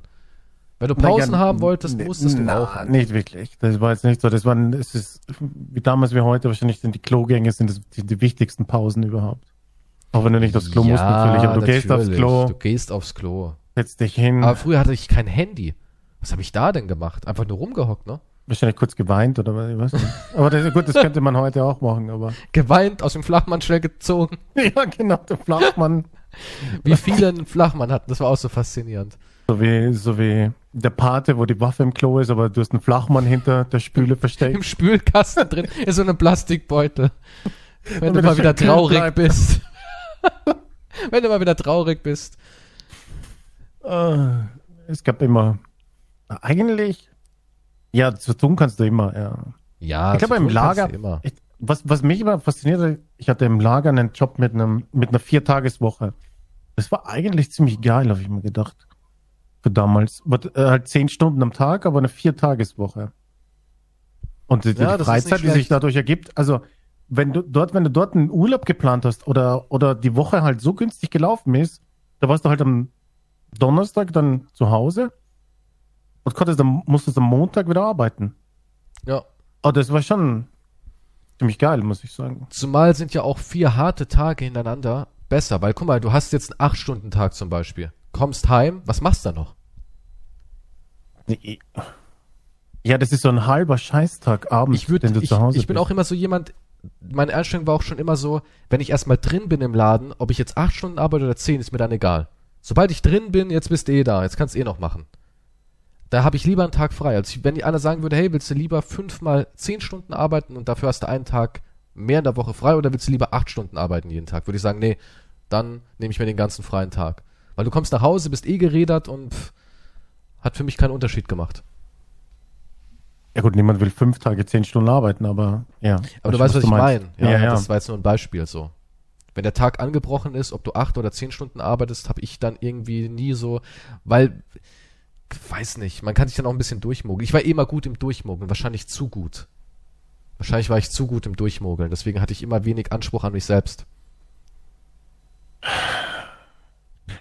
Speaker 1: Wenn du Pausen
Speaker 2: Naja,
Speaker 1: haben wolltest, musstest du
Speaker 2: na,
Speaker 1: rauchen.
Speaker 2: Nicht wirklich. Das war jetzt nicht so. Das waren, es ist wie damals wie heute. Wahrscheinlich sind die Klogänge sind das die, die wichtigsten Pausen überhaupt. Auch wenn du nicht aufs Klo musst natürlich, aber du gehst aufs
Speaker 1: natürlich.
Speaker 2: Klo,
Speaker 1: Du gehst aufs Klo.
Speaker 2: setzt dich hin,
Speaker 1: Aber früher hatte ich kein Handy. Was habe ich da denn gemacht? Einfach nur rumgehockt, ne?
Speaker 2: Wahrscheinlich kurz geweint oder was. Aber das, gut, das könnte man heute auch machen, aber.
Speaker 1: Geweint, aus dem Flachmann schnell gezogen.
Speaker 2: Ja, genau, der Flachmann.
Speaker 1: Wie viele einen Flachmann hatten, das war auch so faszinierend.
Speaker 2: So wie, so wie der Pate, wo die Waffe im Klo ist, aber du hast einen Flachmann hinter der Spüle
Speaker 1: Im
Speaker 2: versteckt.
Speaker 1: Spülkasten drin ist so ein Plastikbeutel. Wenn du mal wieder traurig bist. Wenn du mal wieder traurig bist.
Speaker 2: Es gab immer, eigentlich, ja, zu tun kannst du immer, ja.
Speaker 1: Ja,
Speaker 2: Ich glaube, im Lager, ich, was, was mich immer fasziniert hat, ich hatte im Lager einen Job mit einem, mit einer Viertageswoche. Das war eigentlich ziemlich geil, habe ich mir gedacht. Für damals. Aber, äh, halt zehn Stunden am Tag, aber eine Viertageswoche. Und die, die
Speaker 1: Ja, ist
Speaker 2: Freizeit, die sich dadurch ergibt, also wenn du dort, wenn du dort einen Urlaub geplant hast oder, oder die Woche halt so günstig gelaufen ist, da warst du halt am Donnerstag dann zu Hause und konntest dann, musstest am Montag wieder arbeiten.
Speaker 1: Ja.
Speaker 2: Oh, das war schon. ziemlich geil, muss ich sagen.
Speaker 1: Zumal sind ja auch vier harte Tage hintereinander besser, weil guck mal, du hast jetzt einen 8-Stunden-Tag zum Beispiel. Kommst heim, was machst du da noch?
Speaker 2: Ja, das ist so ein halber Scheißtag abends,
Speaker 1: ich würd,
Speaker 2: den du
Speaker 1: ich,
Speaker 2: zu Hause
Speaker 1: Ich bin
Speaker 2: bist.
Speaker 1: auch immer so jemand, meine Einstellung war auch schon immer so, wenn ich erstmal drin bin im Laden, ob ich jetzt acht Stunden arbeite oder zehn, ist mir dann egal. Sobald ich drin bin, jetzt bist du eh da, jetzt kannst du eh noch machen. Da habe ich lieber einen Tag frei. Als wenn einer sagen würde, hey, willst du lieber fünfmal zehn Stunden arbeiten und dafür hast du einen Tag mehr in der Woche frei oder willst du lieber acht Stunden arbeiten jeden Tag? Würde ich sagen, nee, dann nehme ich mir den ganzen freien Tag. Weil du kommst nach Hause, bist eh geredert und pff, hat für mich keinen Unterschied gemacht.
Speaker 2: Ja gut, niemand will fünf Tage zehn Stunden arbeiten, aber ja.
Speaker 1: Aber du weißt, was ich meine.
Speaker 2: Ja, ja.
Speaker 1: Das war jetzt nur ein Beispiel so. Wenn der Tag angebrochen ist, ob du acht oder zehn Stunden arbeitest, habe ich dann irgendwie nie so, weil, weiß nicht, man kann sich dann auch ein bisschen durchmogeln. Ich war eh immer gut im Durchmogeln, wahrscheinlich zu gut. Wahrscheinlich war ich zu gut im Durchmogeln, deswegen hatte ich immer wenig Anspruch an mich selbst.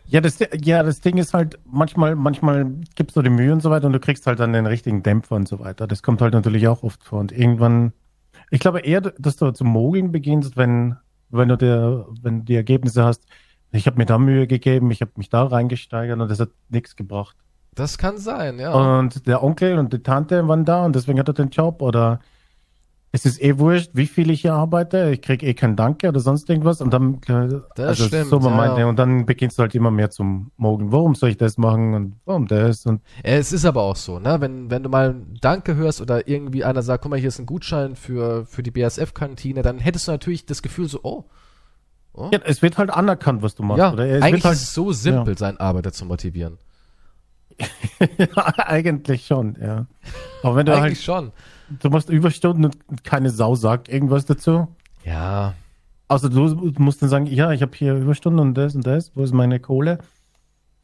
Speaker 2: Ja, das, ja, das Ding ist halt, manchmal, manchmal gibst du die Mühe und so weiter und du kriegst halt dann den richtigen Dämpfer und so weiter. Das kommt halt natürlich auch oft vor. Und irgendwann, ich glaube eher, dass du zum Mogeln beginnst, wenn, wenn du dir, wenn du die Ergebnisse hast, ich habe mir da Mühe gegeben, ich habe mich da reingesteigert und das hat nichts gebracht.
Speaker 1: Das kann sein, ja.
Speaker 2: Und der Onkel und die Tante waren da und deswegen hat er den Job oder es ist eh wurscht, wie viel ich hier arbeite, ich krieg eh kein Danke oder sonst irgendwas und dann
Speaker 1: Das stimmt,
Speaker 2: so man
Speaker 1: ja,
Speaker 2: meinte,
Speaker 1: ja.
Speaker 2: und dann beginnst du halt immer mehr zum Mogeln. Warum soll ich das machen und warum das und
Speaker 1: Es ist aber auch so, ne? Wenn, wenn du mal Danke hörst oder irgendwie einer sagt, guck mal, hier ist ein Gutschein für, für die BASF-Kantine, dann hättest du natürlich das Gefühl so, oh, oh.
Speaker 2: ja, es wird halt anerkannt, was du machst.
Speaker 1: Ja,
Speaker 2: oder? Es
Speaker 1: eigentlich
Speaker 2: halt,
Speaker 1: ist es so simpel, seinen Arbeiter zu motivieren.
Speaker 2: eigentlich schon, ja. Aber wenn du
Speaker 1: eigentlich
Speaker 2: halt,
Speaker 1: schon.
Speaker 2: du machst Überstunden und keine Sau sagt irgendwas dazu.
Speaker 1: Ja,
Speaker 2: Also du musst dann sagen, ja, ich habe hier Überstunden und das und das, wo ist meine Kohle?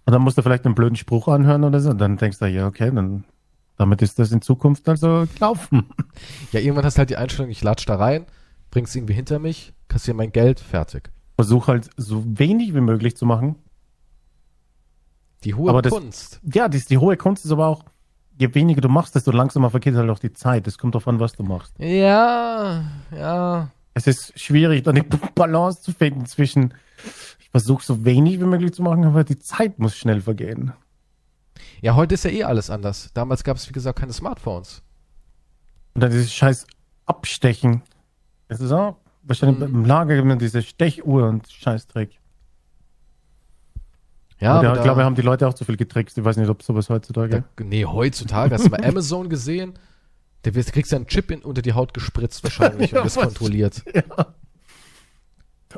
Speaker 2: Und dann musst du vielleicht einen blöden Spruch anhören oder so. Und dann denkst du, ja, okay, dann damit ist das in Zukunft also gelaufen.
Speaker 1: ja, irgendwann hast du halt die Einstellung, ich latsch da rein, bring's irgendwie hinter mich, kassier mein Geld, fertig.
Speaker 2: Versuch halt so wenig wie möglich zu machen.
Speaker 1: Die hohe
Speaker 2: Aber das-
Speaker 1: Kunst.
Speaker 2: Ja, die, die hohe Kunst ist aber auch, je weniger du machst, desto langsamer vergeht halt auch die Zeit. Es kommt darauf an, was du machst.
Speaker 1: Ja, ja.
Speaker 2: Es ist schwierig, dann die Balance zu finden zwischen, ich versuche so wenig wie möglich zu machen, aber die Zeit muss schnell vergehen.
Speaker 1: Ja, heute ist ja eh alles anders. Damals gab es, wie gesagt, keine Smartphones.
Speaker 2: Und dann dieses scheiß Abstechen. Das ist auch, wahrscheinlich
Speaker 1: Mhm.
Speaker 2: im Lager es diese Stechuhr und Scheißdreck.
Speaker 1: Ja,
Speaker 2: Ja,
Speaker 1: aber
Speaker 2: ich
Speaker 1: da-
Speaker 2: glaube, haben die Leute auch zu viel getrickst. Ich weiß nicht, ob sowas heutzutage.
Speaker 1: Da, nee, heutzutage hast du mal Amazon gesehen. Wirst, kriegst ja einen Chip in, unter die Haut gespritzt wahrscheinlich
Speaker 2: Ja,
Speaker 1: und das
Speaker 2: was-
Speaker 1: kontrolliert.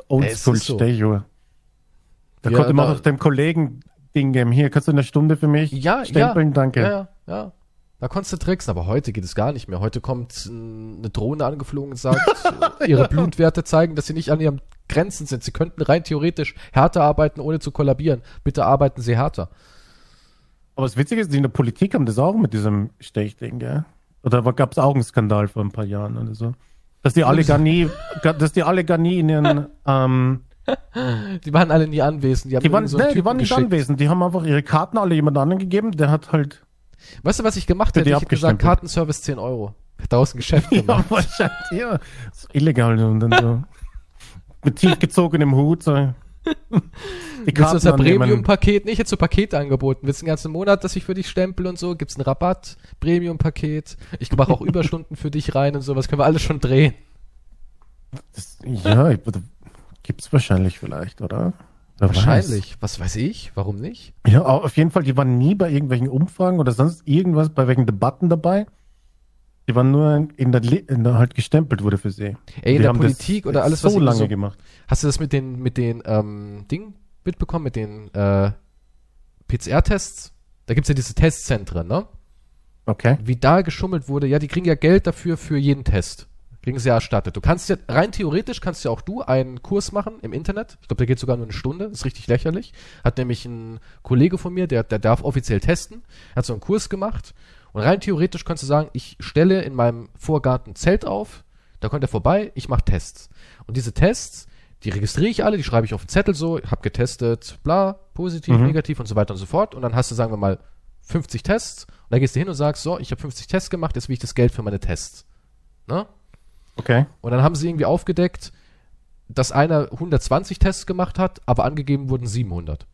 Speaker 2: Oldschool
Speaker 1: es ist so.
Speaker 2: Da
Speaker 1: Ja,
Speaker 2: konnte man
Speaker 1: da-
Speaker 2: auch dem Kollegen Ding geben. Hier, kannst du eine Stunde für mich
Speaker 1: Ja,
Speaker 2: stempeln?
Speaker 1: ja.
Speaker 2: Danke.
Speaker 1: Ja, ja, ja. Da konntest du tricksen, aber heute geht es gar nicht mehr. Heute kommt äh, eine Drohne angeflogen und sagt, ihre Blutwerte zeigen, dass sie nicht an ihren Grenzen sind. Sie könnten rein theoretisch härter arbeiten, ohne zu kollabieren. Bitte arbeiten Sie härter.
Speaker 2: Aber das Witzige ist, die in der Politik haben das auch mit diesem Stechding, gell? Oder gab es auch einen Skandal vor ein paar Jahren oder so? Dass die alle gar nie, dass die alle gar nie in ihren, ähm,
Speaker 1: Die waren alle nie anwesend. Die, haben
Speaker 2: die waren,
Speaker 1: so
Speaker 2: nee, die waren nicht
Speaker 1: geschickt.
Speaker 2: anwesend. Die haben einfach ihre Karten alle jemand anderen gegeben. Der hat halt,
Speaker 1: Weißt du, was ich gemacht hätte? Ich hätte gesagt. Kartenservice 10 Euro. Daraus ein Geschäft
Speaker 2: ja,
Speaker 1: gemacht.
Speaker 2: wahrscheinlich, ja, so illegal und dann so. Mit tiefgezogenem Hut, so. Die
Speaker 1: Willst du unser
Speaker 2: annehmen.
Speaker 1: Premium-Paket? Nee, ich hätte so Pakete angeboten. Willst du den ganzen Monat, dass ich für dich stempel und so? Gibt's einen Rabatt? Premium-Paket? Ich mache auch Überstunden für dich rein und sowas. Können wir alles schon drehen.
Speaker 2: Das, ja, gibt's wahrscheinlich vielleicht, oder? Wer weiß.
Speaker 1: Wahrscheinlich. Was weiß ich? Warum nicht?
Speaker 2: Ja, auf jeden Fall, die waren nie bei irgendwelchen Umfragen oder sonst irgendwas, bei welchen Debatten dabei. Die waren nur in der, Li- in der halt gestempelt wurde für sie.
Speaker 1: Ey, in der Politik oder alles,
Speaker 2: so
Speaker 1: was irgendwie
Speaker 2: lange
Speaker 1: so-
Speaker 2: gemacht.
Speaker 1: Hast du das mit den, mit den, ähm, Ding mitbekommen? Mit den, äh, PCR-Tests? Da gibt's ja diese Testzentren, ne?
Speaker 2: Okay.
Speaker 1: wie da geschummelt wurde, ja, die kriegen ja Geld dafür für jeden Test. Kriegen sie ja erstattet. Du kannst ja, rein theoretisch kannst ja auch du einen Kurs machen im Internet. Ich glaube, der geht sogar nur eine Stunde. Ist richtig lächerlich. Hat nämlich ein Kollege von mir, der, der darf offiziell testen. Hat so einen Kurs gemacht. Und rein theoretisch kannst du sagen, ich stelle in meinem Vorgarten ein Zelt auf. Da kommt er vorbei, ich mache Tests. Und diese Tests, die registriere ich alle, die schreibe ich auf den Zettel so, hab getestet, bla, positiv,
Speaker 2: Mhm.
Speaker 1: negativ und so weiter und so fort. Und dann hast du, sagen wir mal, 50 Tests und dann gehst du hin und sagst, so, ich habe 50 Tests gemacht, jetzt will ich das Geld für meine Tests. Ne?
Speaker 2: Okay.
Speaker 1: Und dann haben sie irgendwie aufgedeckt, dass einer 120 Tests gemacht hat, aber angegeben wurden 700.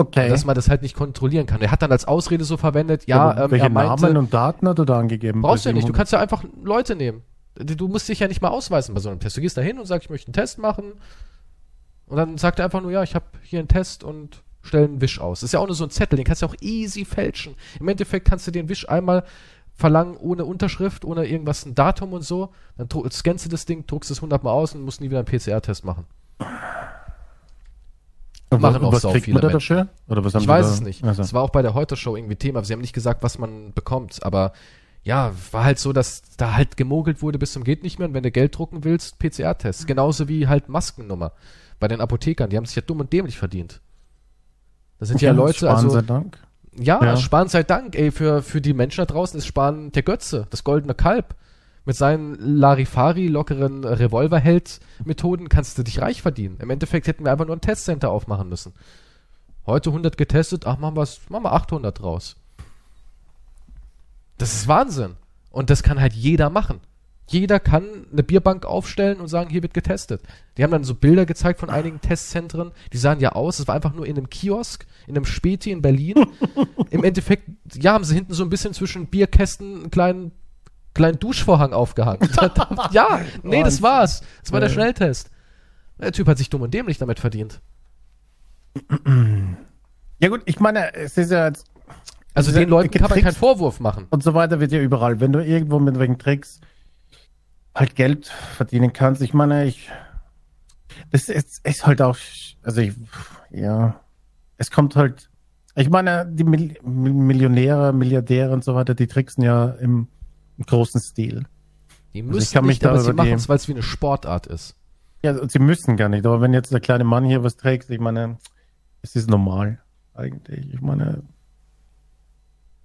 Speaker 2: Okay.
Speaker 1: Dass man das halt nicht kontrollieren kann. Er hat dann als Ausrede so verwendet, ja, ähm,
Speaker 2: welche
Speaker 1: er meinte,
Speaker 2: Namen und Daten hat er da angegeben?
Speaker 1: brauchst du ja nicht, du
Speaker 2: 700?
Speaker 1: kannst ja einfach Leute nehmen. Du musst dich ja nicht mal ausweisen bei so einem Test. Du gehst da hin und sagst, ich möchte einen Test machen. Und dann sagt er einfach nur, ja, ich habe hier einen Test und stell einen Wisch aus. Das ist ja auch nur so ein Zettel, den kannst du auch easy fälschen. Im Endeffekt kannst du den Wisch einmal verlangen ohne Unterschrift, ohne irgendwas, ein Datum und so. Dann scannst du das Ding, druckst es 100 Mal aus und musst nie wieder einen PCR-Test machen. Machen auch
Speaker 2: was kriegt
Speaker 1: viele
Speaker 2: man da
Speaker 1: Menschen.
Speaker 2: dafür? Oder was haben
Speaker 1: Ich weiß
Speaker 2: da?
Speaker 1: es nicht.
Speaker 2: Also.
Speaker 1: Es war auch bei der Heute-Show irgendwie Thema. Sie haben nicht gesagt, was man bekommt, aber ja, war halt so, dass da halt gemogelt wurde bis zum geht nicht mehr und wenn du Geld drucken willst, PCR-Tests. Genauso wie halt Maskennummer bei den Apothekern. Die haben sich ja dumm und dämlich verdient. Das sind ja, Leute,
Speaker 2: Sparen
Speaker 1: also
Speaker 2: sei Dank.
Speaker 1: ja,
Speaker 2: Ja.
Speaker 1: Spahn sei Dank, ey, für, für die Menschen da draußen ist Spahn der Götze, das goldene Kalb. Mit seinen Larifari lockeren Revolverheld-Methoden kannst du dich reich verdienen. Im Endeffekt hätten wir einfach nur ein Testcenter aufmachen müssen. Heute 100 getestet, ach, machen, wir's, machen wir 800 draus. Das ist Wahnsinn. Und das kann halt jeder machen. Jeder kann eine Bierbank aufstellen und sagen, hier wird getestet. Die haben dann so Bilder gezeigt von einigen Testzentren, die sahen ja aus, es war einfach nur in einem Kiosk, in einem Späti in Berlin. Im Endeffekt, ja, haben sie hinten so ein bisschen zwischen Bierkästen einen kleinen, kleinen Duschvorhang aufgehangen. Ja, nee, das war's. Das war der
Speaker 2: Ja.
Speaker 1: Schnelltest. Der Typ hat sich dumm und dämlich damit verdient.
Speaker 2: Ja gut, ich meine, es ist ja jetzt
Speaker 1: Also den Leuten kann man keinen Vorwurf machen.
Speaker 2: und so weiter wird ja überall. Wenn du irgendwo mit wegen Tricks halt Geld verdienen kannst, ich meine, ich das ist, ist halt auch, also ich, ja, es kommt halt, ich meine, die Mil Millionäre, Milliardäre und so weiter, die tricksen ja im, im großen Stil.
Speaker 1: Die
Speaker 2: Also ich
Speaker 1: müssen
Speaker 2: kann mich
Speaker 1: nicht,
Speaker 2: da
Speaker 1: aber sie machen es, weil es wie eine Sportart ist.
Speaker 2: Ja, und sie müssen gar nicht, aber wenn jetzt der kleine Mann hier was trägt, ich meine, es ist normal eigentlich. Ich meine,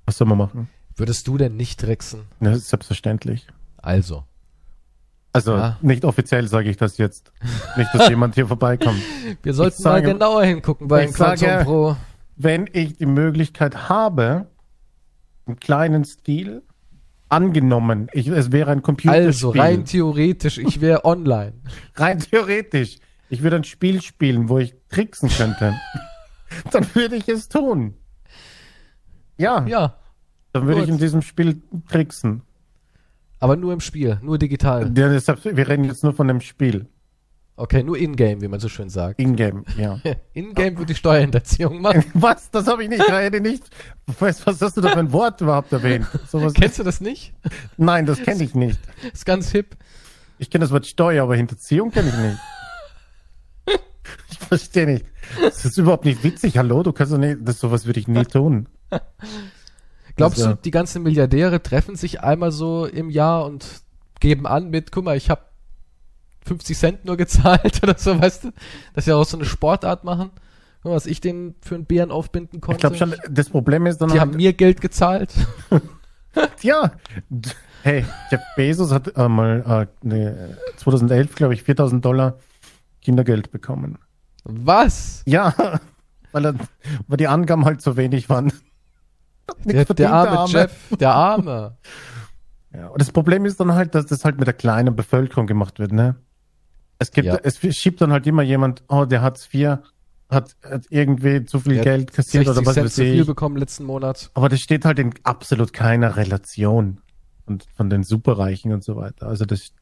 Speaker 2: was soll man machen?
Speaker 1: Würdest du denn nicht tricksen?
Speaker 2: Ja, das ist selbstverständlich.
Speaker 1: Also.
Speaker 2: Also
Speaker 1: Ja.
Speaker 2: nicht offiziell sage ich das jetzt. Nicht, dass jemand hier vorbeikommt.
Speaker 1: Wir sollten
Speaker 2: sage-
Speaker 1: mal genauer hingucken bei Quantum Pro.
Speaker 2: Wenn ich die Möglichkeit habe, im kleinen Stil, angenommen, ich, es wäre ein Computerspiel.
Speaker 1: Also rein theoretisch, ich wäre online.
Speaker 2: rein theoretisch, ich würde ein Spiel spielen, wo ich tricksen könnte, dann würde ich es tun. Ja,
Speaker 1: Ja,
Speaker 2: dann würde ich in diesem Spiel tricksen.
Speaker 1: aber nur im Spiel, nur digital.
Speaker 2: Ja, deshalb, wir reden jetzt nur von dem Spiel.
Speaker 1: Okay, nur in-game, wie man so schön sagt.
Speaker 2: In-game, ja.
Speaker 1: In-game würde ich Steuerhinterziehung machen.
Speaker 2: Was? Das habe ich nicht. Ich hätte nicht. Was, was hast du da für ein Wort überhaupt erwähnt? Sowas,
Speaker 1: Kennst du das nicht?
Speaker 2: nein, das kenne ich nicht.
Speaker 1: Ist ganz hip.
Speaker 2: Ich kenne das Wort Steuer, aber Hinterziehung kenne ich nicht. Ich verstehe nicht. Das ist überhaupt nicht witzig. Hallo, du kannst doch nicht. Das sowas würde ich nie tun.
Speaker 1: Glaubst
Speaker 2: Also-
Speaker 1: du, die ganzen Milliardäre treffen sich einmal so im Jahr und geben an mit, guck mal, ich habe 50 Cent nur gezahlt oder so, weißt du? Dass sie auch so eine Sportart machen. Was ich denen für einen Bären aufbinden
Speaker 2: Ich
Speaker 1: konnte.
Speaker 2: glaube schon, das Problem ist dann
Speaker 1: die
Speaker 2: halt,
Speaker 1: haben mir Geld gezahlt.
Speaker 2: ja. Hey, Jeff Bezos hat äh, mal äh, ne, 2011, glaube ich, 4000 Dollar Kindergeld bekommen.
Speaker 1: Was?
Speaker 2: Ja, weil, er, weil die Angaben halt so wenig waren.
Speaker 1: Der,
Speaker 2: Nichts verdient,
Speaker 1: der arme Jeff, der Arme.
Speaker 2: Ja, und das Problem ist dann halt, dass das halt mit der kleinen Bevölkerung gemacht wird, ne? Es gibt,
Speaker 1: Ja.
Speaker 2: es schiebt dann halt immer jemand, oh, der hat vier, hat, hat irgendwie zu viel
Speaker 1: Der
Speaker 2: Geld kassiert
Speaker 1: 60
Speaker 2: oder was
Speaker 1: Cent
Speaker 2: weiß
Speaker 1: zu viel
Speaker 2: ich.
Speaker 1: bekommen letzten Monat.
Speaker 2: Aber das steht halt in absolut keiner Relation von, von den Superreichen und so weiter. Also das,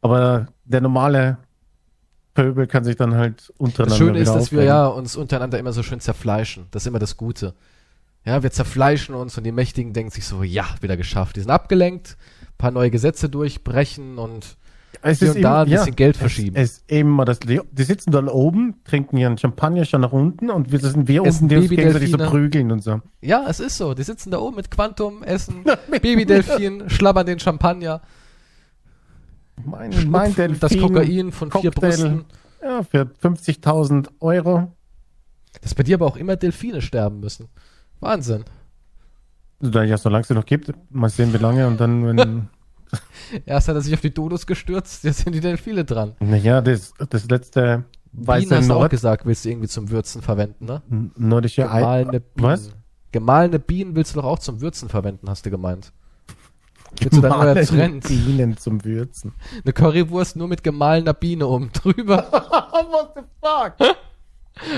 Speaker 2: aber der normale Pöbel kann sich dann halt untereinander
Speaker 1: Das Schöne ist, dass wir ja uns untereinander immer so schön zerfleischen. Das ist immer das Gute. Ja, wir zerfleischen uns und die Mächtigen denken sich so, ja, wieder geschafft. Die sind abgelenkt, paar neue Gesetze durchbrechen und
Speaker 2: Es ist
Speaker 1: und da
Speaker 2: eben-
Speaker 1: ein bisschen Geld verschieben.
Speaker 2: Es ist immer das, die sitzen dann oben, trinken ihren Champagner schon nach unten und wir sind wir
Speaker 1: Essen
Speaker 2: unten, die uns gegenseitig so
Speaker 1: Babydelfine.
Speaker 2: prügeln und so.
Speaker 1: ja, es ist so. Die sitzen da oben mit Quantum, essen Babydelfin, schlabbern den Champagner,
Speaker 2: Mein, mein Delfin,
Speaker 1: das Kokain von vier
Speaker 2: Cocktail.
Speaker 1: Brüsten.
Speaker 2: Ja, für 50.000 Euro.
Speaker 1: Dass bei dir aber auch immer Delfine sterben müssen. Wahnsinn.
Speaker 2: Da, ja, solange es sie noch gibt, mal sehen, wie lange und dann, wenn,
Speaker 1: Erst hat er sich auf die Dodos gestürzt, jetzt sind die Delfine dran.
Speaker 2: naja, das, das letzte
Speaker 1: Bienen
Speaker 2: weiße
Speaker 1: hast du auch
Speaker 2: Nord,
Speaker 1: gesagt, willst du irgendwie zum Würzen verwenden, ne?
Speaker 2: nordische Ei.
Speaker 1: Gemahlene Bienen.
Speaker 2: Was?
Speaker 1: Gemahlene Bienen willst du doch auch zum Würzen verwenden, hast du gemeint. Zu deinem neuen
Speaker 2: Gemahlene
Speaker 1: Trend.
Speaker 2: Bienen zum Würzen.
Speaker 1: Eine Currywurst nur mit gemahlener Biene oben drüber.
Speaker 2: What the fuck?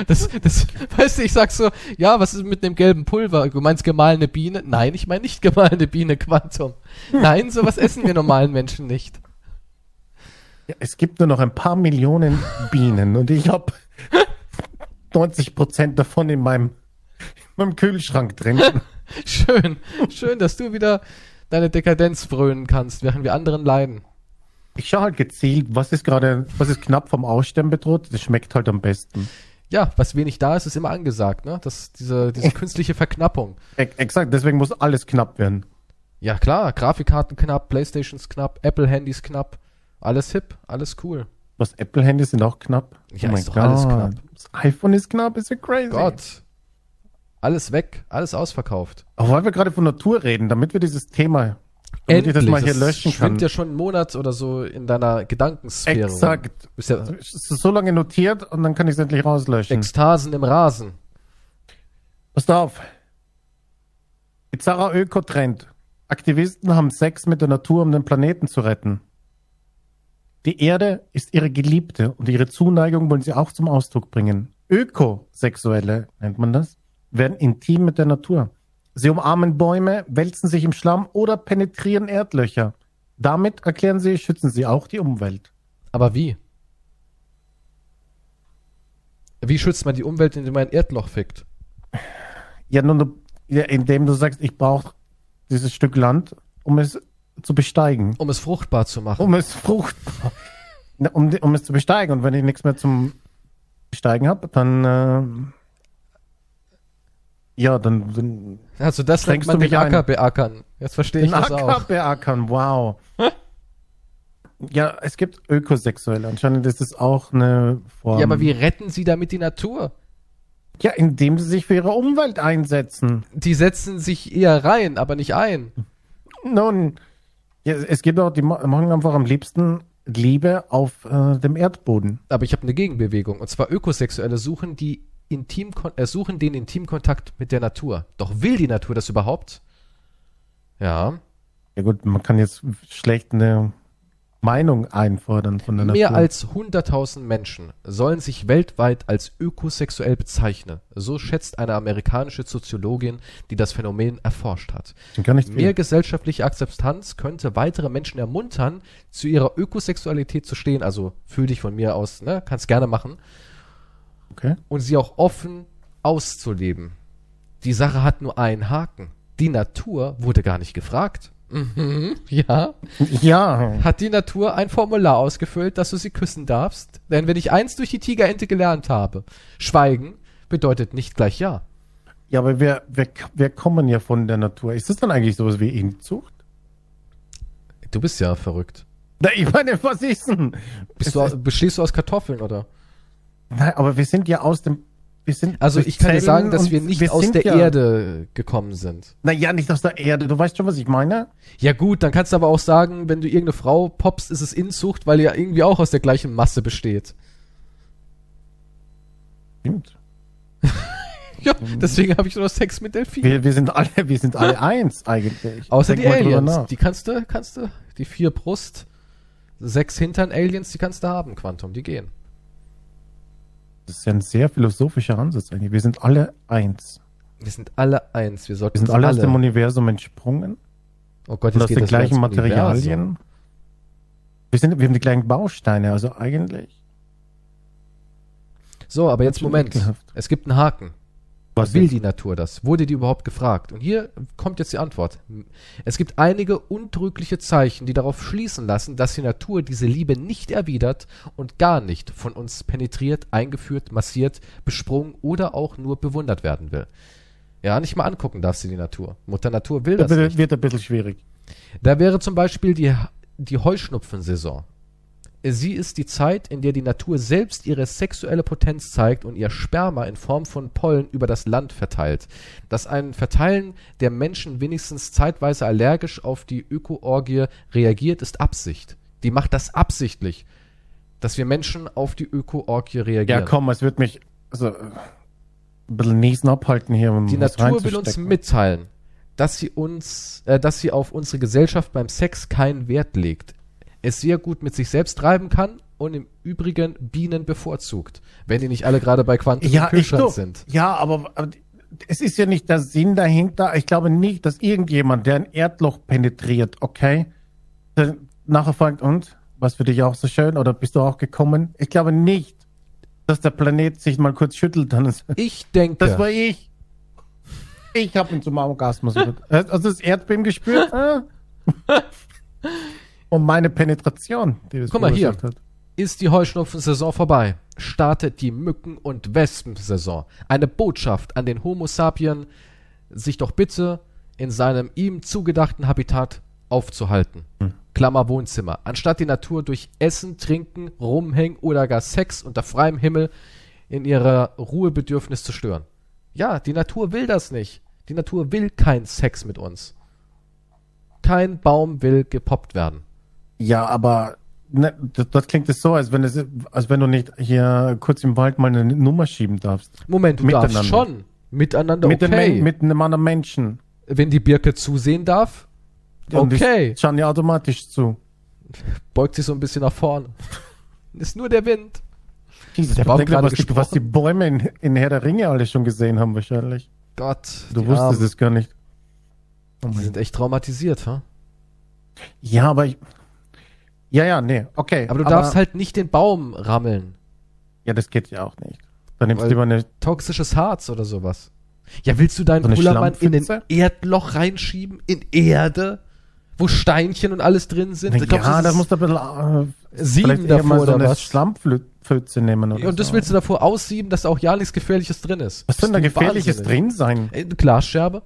Speaker 1: Das, das, weißt du, ich sag so, ja, was ist mit dem gelben Pulver? Du meinst gemahlene Biene? Nein, ich meine nicht gemahlene Biene, Quantum. Nein, sowas essen wir normalen Menschen nicht.
Speaker 2: Ja, es gibt nur noch ein paar Millionen Bienen und ich habe 90 Prozent davon in meinem, in meinem Kühlschrank drin.
Speaker 1: Schön, schön, dass du wieder deine Dekadenz frönen kannst, während wir anderen leiden.
Speaker 2: Ich schaue halt gezielt, was ist gerade, was ist knapp vom Aussterben bedroht. Das schmeckt halt am besten.
Speaker 1: Ja, was wenig da ist, ist immer angesagt, ne? Das, diese, diese künstliche Verknappung.
Speaker 2: Exakt, deswegen muss alles knapp werden.
Speaker 1: Ja, klar, Grafikkarten knapp, Playstations knapp, Apple-Handys knapp. Alles hip, alles cool.
Speaker 2: Was Apple-Handys sind auch knapp. Oh
Speaker 1: Ja, ist doch alles knapp.
Speaker 2: Das iPhone ist knapp, ist ja crazy.
Speaker 1: Gott. Alles weg, alles ausverkauft.
Speaker 2: Aber weil wir gerade von Natur reden, damit wir dieses Thema, damit ich das mal hier löschen kann.
Speaker 1: schwimmt ja schon einen Monat oder so in deiner Gedankensphäre.
Speaker 2: Exakt.
Speaker 1: Bist ja
Speaker 2: Es ist so lange notiert und dann kann ich es endlich rauslöschen.
Speaker 1: Ekstasen im Rasen.
Speaker 2: Passt auf. Bizarrer Ökotrend. Aktivisten haben Sex mit der Natur, um den Planeten zu retten. Die Erde ist ihre Geliebte und ihre Zuneigung wollen sie auch zum Ausdruck bringen. Ökosexuelle, nennt man das, werden intim mit der Natur. Sie umarmen Bäume, wälzen sich im Schlamm oder penetrieren Erdlöcher. Damit, erklären sie, schützen sie auch die Umwelt.
Speaker 1: Aber wie? Wie schützt man die Umwelt, indem man ein Erdloch fickt?
Speaker 2: Ja, du- ja, indem du sagst, ich brauche dieses Stück Land, um es zu besteigen.
Speaker 1: Um es fruchtbar zu machen.
Speaker 2: Um es fruchtbar, um, um es zu besteigen. Und wenn ich nichts mehr zum Besteigen habe, dann, äh, ja, dann, dann
Speaker 1: also das nennt
Speaker 2: Schränkst
Speaker 1: man
Speaker 2: du mich
Speaker 1: den Acker
Speaker 2: ein?
Speaker 1: beackern. Jetzt verstehe ich
Speaker 2: den
Speaker 1: das
Speaker 2: Acker
Speaker 1: auch.
Speaker 2: beackern. Wow. ja, es gibt Ökosexuelle. Anscheinend ist es auch eine Form.
Speaker 1: Ja, aber wie retten sie damit die Natur?
Speaker 2: Ja, indem sie sich für ihre Umwelt einsetzen.
Speaker 1: Die setzen sich eher rein, aber nicht ein.
Speaker 2: Nun, ja, es gibt auch, die ma- machen einfach am liebsten Liebe auf äh, dem Erdboden.
Speaker 1: Aber ich habe eine Gegenbewegung. Und zwar Ökosexuelle suchen die Intim äh, suchen den Intimkontakt mit der Natur. Doch will die Natur das überhaupt? Ja.
Speaker 2: Ja gut, man kann jetzt schlecht eine Meinung einfordern von der
Speaker 1: Mehr
Speaker 2: Natur.
Speaker 1: als 100.000 Menschen sollen sich weltweit als ökosexuell bezeichnen. So schätzt eine amerikanische Soziologin, die das Phänomen erforscht hat. Mehr gesellschaftliche Akzeptanz könnte weitere Menschen ermuntern, zu ihrer Ökosexualität zu stehen. Also fühl dich von mir aus, ne? Kannst gerne machen.
Speaker 2: Okay.
Speaker 1: Und sie auch offen auszuleben. Die Sache hat nur einen Haken. Die Natur wurde gar nicht gefragt. Mhm, ja.
Speaker 2: Ja,
Speaker 1: Hat die Natur ein Formular ausgefüllt, dass du sie küssen darfst? Denn wenn ich eins durch die Tigerente gelernt habe, Schweigen bedeutet nicht gleich Ja.
Speaker 2: ja, aber wir, wir, wir kommen ja von der Natur. Ist das dann eigentlich sowas wie Inzucht?
Speaker 1: Du bist ja verrückt.
Speaker 2: Na, ich meine, was ist denn?
Speaker 1: Bist du, bestehst du aus Kartoffeln, oder?
Speaker 2: Nein, aber wir sind ja aus dem. Wir sind
Speaker 1: Also ich kann dir sagen, dass wir nicht
Speaker 2: wir
Speaker 1: aus der
Speaker 2: ja,
Speaker 1: Erde gekommen sind.
Speaker 2: Naja, nicht aus der Erde. Du weißt schon, was ich meine?
Speaker 1: Ja gut, dann kannst du aber auch sagen, wenn du irgendeine Frau poppst, ist es Inzucht, weil ihr ja irgendwie auch aus der gleichen Masse besteht.
Speaker 2: Stimmt.
Speaker 1: Ja, deswegen habe ich nur Sex mit Delfinen.
Speaker 2: Wir, wir sind alle, wir sind alle eins eigentlich.
Speaker 1: Außer
Speaker 2: Denk
Speaker 1: die Aliens. Die kannst du, kannst du, die vier Brust, sechs Hintern Aliens, die kannst du haben, Quantum, die gehen.
Speaker 2: Das ist ja ein sehr philosophischer Ansatz eigentlich. Wir sind alle eins.
Speaker 1: Wir sind alle eins. Wir sollten
Speaker 2: Wir sind
Speaker 1: uns
Speaker 2: alle aus dem Universum entsprungen.
Speaker 1: Oh Gott,
Speaker 2: Und
Speaker 1: jetzt
Speaker 2: aus
Speaker 1: geht
Speaker 2: den gleichen
Speaker 1: Universum.
Speaker 2: Materialien. Wir, sind, wir haben die gleichen Bausteine, also eigentlich.
Speaker 1: So, aber jetzt Moment. Es gibt einen Haken.
Speaker 2: Was
Speaker 1: will
Speaker 2: jetzt?
Speaker 1: die Natur das? Wurde die überhaupt gefragt? Und hier kommt jetzt die Antwort. Es gibt einige untrügliche Zeichen, die darauf schließen lassen, dass die Natur diese Liebe nicht erwidert und gar nicht von uns penetriert, eingeführt, massiert, besprungen oder auch nur bewundert werden will. Ja, nicht mal angucken darf sie die Natur. Mutter Natur will
Speaker 2: Das
Speaker 1: das
Speaker 2: wird,
Speaker 1: nicht.
Speaker 2: wird ein bisschen schwierig.
Speaker 1: Da wäre zum Beispiel die, die Heuschnupfensaison. Sie ist die Zeit, in der die Natur selbst ihre sexuelle Potenz zeigt und ihr Sperma in Form von Pollen über das Land verteilt. Dass ein Verteilen der Menschen wenigstens zeitweise allergisch auf die Ökoorgie reagiert, ist Absicht. Die macht das absichtlich, dass wir Menschen auf die Ökoorgie
Speaker 2: Ja,
Speaker 1: reagieren.
Speaker 2: komm, es wird mich also, ein bisschen Niesen abhalten hier. Um
Speaker 1: Die Natur will uns mitteilen, dass sie uns, äh, dass sie auf unsere Gesellschaft beim Sex keinen Wert legt. Es sehr gut mit sich selbst treiben kann und im Übrigen Bienen bevorzugt, wenn die nicht alle gerade bei Quantum
Speaker 2: Ja,
Speaker 1: im Kühlschrank sind.
Speaker 2: Ja, aber, aber es ist ja nicht der Sinn dahinter. Ich glaube nicht, dass irgendjemand, der ein Erdloch penetriert, okay, der nachher fragt, und, was für dich auch so schön, oder bist du auch gekommen? Ich glaube nicht, dass der Planet sich mal kurz schüttelt. Dann ist,
Speaker 1: Ich denke,
Speaker 2: das war ich. Ich habe ihn zum Orgasmus. Hast du das Erdbeben gespürt? Und meine Penetration, die das
Speaker 1: Guck mal hier.
Speaker 2: hat.
Speaker 1: ist die Heuschnupfensaison vorbei, startet die Mücken- und Wespensaison. Eine Botschaft an den Homo sapien, sich doch bitte in seinem ihm zugedachten Habitat aufzuhalten. Klammer Wohnzimmer. Anstatt die Natur durch Essen, Trinken, Rumhängen oder gar Sex unter freiem Himmel in ihrer Ruhebedürfnis zu stören. Ja, die Natur will das nicht. Die Natur will kein Sex mit uns. Kein Baum will gepoppt werden.
Speaker 2: Ja, aber ne, das, das klingt es so, als wenn, es, als wenn du nicht hier kurz im Wald mal eine Nummer schieben darfst.
Speaker 1: Moment, du darfst
Speaker 2: Miteinander.
Speaker 1: schon. Miteinander
Speaker 2: Mit,
Speaker 1: okay.
Speaker 2: Mit einem anderen Menschen.
Speaker 1: Wenn die Birke zusehen darf,
Speaker 2: die
Speaker 1: okay.
Speaker 2: schauen ja automatisch zu.
Speaker 1: Beugt sich so ein bisschen nach vorne. Ist nur der Wind.
Speaker 2: Jesus,
Speaker 1: Der Baum gerade
Speaker 2: was, die, was die
Speaker 1: gesprochen.
Speaker 2: Bäume in, in Herr der Ringe alle schon gesehen haben wahrscheinlich.
Speaker 1: Gott.
Speaker 2: Du wusstest es gar nicht. Oh
Speaker 1: Die sind echt traumatisiert, ha?
Speaker 2: Ja, aber ich. Ja, ja, nee, okay.
Speaker 1: Aber du darfst halt nicht den Baum rammeln.
Speaker 2: Ja, das geht ja auch nicht. Dann nimmst du lieber eine.
Speaker 1: Toxisches Harz oder sowas. Ja, willst du deinen
Speaker 2: So
Speaker 1: Pullermann in ein? Erdloch reinschieben? In Erde? Wo Steinchen und alles drin sind?
Speaker 2: Na,
Speaker 1: Glaubst
Speaker 2: ja,
Speaker 1: das
Speaker 2: da musst du ein bisschen. Äh,
Speaker 1: Sieben davor
Speaker 2: mal so
Speaker 1: oder
Speaker 2: eine
Speaker 1: was?
Speaker 2: Schlammpfütze nehmen. Oder
Speaker 1: und das
Speaker 2: so.
Speaker 1: willst du davor aussieben, dass auch ja nichts Gefährliches drin ist.
Speaker 2: Was soll da
Speaker 1: Bist du
Speaker 2: Gefährliches
Speaker 1: wahnsinnig?
Speaker 2: drin sein?
Speaker 1: Äh, Eine Glasscherbe?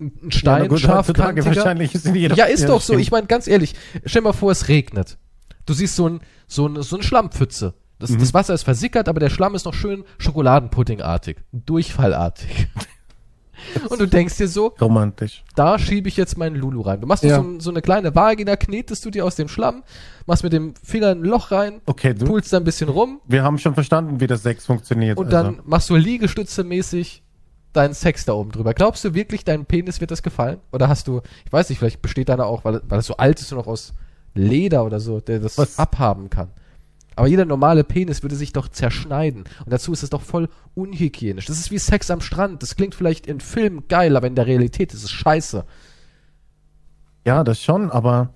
Speaker 1: Ein ein
Speaker 2: Ja,
Speaker 1: Stein,
Speaker 2: gut,
Speaker 1: scharfkantiger?
Speaker 2: wahrscheinlich ist
Speaker 1: Ja, ist doch so. Ich meine, ganz ehrlich, stell mal vor, es regnet. Du siehst so ein, so ein, so ein Schlammpfütze. Das,
Speaker 2: Mhm.
Speaker 1: das Wasser ist versickert, aber der Schlamm ist noch schön Schokoladenpuddingartig. Durchfallartig. Und du denkst dir so,
Speaker 2: Romantisch.
Speaker 1: da schiebe ich jetzt meinen Lulu rein. Du machst
Speaker 2: Ja.
Speaker 1: so, so eine kleine Vagina, knetest du dir aus dem Schlamm, machst mit dem Finger ein Loch rein,
Speaker 2: Okay, du.
Speaker 1: pulst da ein bisschen rum
Speaker 2: Wir haben schon verstanden, wie das Sex funktioniert.
Speaker 1: und
Speaker 2: also.
Speaker 1: dann machst du Liegestütze mäßig deinen Sex da oben drüber. Glaubst du wirklich, deinem Penis wird das gefallen? Oder hast du, ich weiß nicht, vielleicht besteht deiner auch, weil, weil das so alt ist und noch aus Leder oder so, der das
Speaker 2: Was?
Speaker 1: abhaben kann. Aber jeder normale Penis würde sich doch zerschneiden. Und dazu ist es doch voll unhygienisch. Das ist wie Sex am Strand. Das klingt vielleicht in Filmen geil, aber in der Realität ist es scheiße.
Speaker 2: Ja, das schon, aber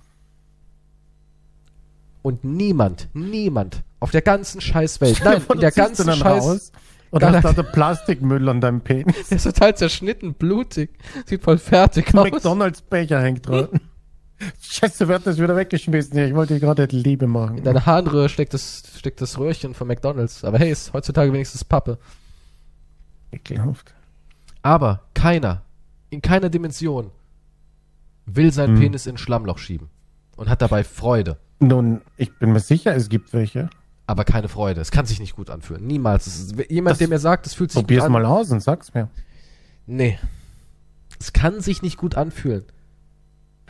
Speaker 1: Und niemand, niemand auf der ganzen Scheißwelt, nein, in der ganzen Scheiß,
Speaker 2: raus hast da Plastikmüll an deinem Penis.
Speaker 1: der ist total zerschnitten, blutig, sieht voll fertig aus.
Speaker 2: McDonalds-Becher hängt dran. Scheiße, wird das wieder weggeschmissen. hier. Ich wollte dir gerade Liebe machen.
Speaker 1: In deine Harnröhre steckt das, steckt das Röhrchen von McDonalds. Aber hey, ist heutzutage wenigstens Pappe.
Speaker 2: Ekelhaft.
Speaker 1: Aber keiner, in keiner Dimension, will seinen
Speaker 2: Hm.
Speaker 1: Penis in ein Schlammloch schieben. Und hat dabei Freude.
Speaker 2: Nun, ich bin mir sicher, es gibt welche.
Speaker 1: Aber keine Freude. Es kann sich nicht gut anfühlen. Niemals. Ist, jemand,
Speaker 2: Das-
Speaker 1: der mir sagt, es fühlt sich
Speaker 2: Probier's
Speaker 1: gut an.
Speaker 2: mal aus und sag's mir.
Speaker 1: Nee. Es kann sich nicht gut anfühlen.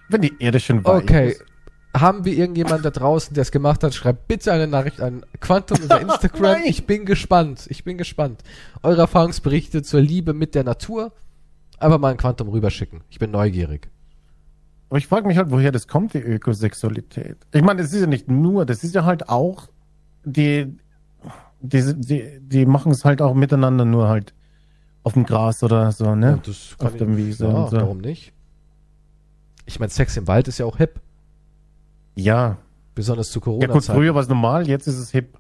Speaker 2: Wenn die Erde schon weich
Speaker 1: Okay.
Speaker 2: ist.
Speaker 1: Haben wir irgendjemand da draußen, der es gemacht hat? Schreibt bitte eine Nachricht an Quantum über Instagram. Ich bin gespannt. Ich bin gespannt. Eure Erfahrungsberichte zur Liebe mit der Natur. Einfach mal ein Quantum rüberschicken. Ich bin neugierig.
Speaker 2: Aber ich frage mich halt, woher das kommt, die Ökosexualität. Ich meine, das ist ja nicht nur, das ist ja halt auch, die, die, die, die machen es halt auch miteinander nur halt auf dem Gras oder so, ne?
Speaker 1: Und das
Speaker 2: Auf dem Wiese
Speaker 1: ja,
Speaker 2: und so.
Speaker 1: warum nicht? Ich meine, Sex im Wald ist ja auch hip.
Speaker 2: Ja.
Speaker 1: Besonders zu
Speaker 2: Ja gut, früher war es normal, jetzt ist es hip.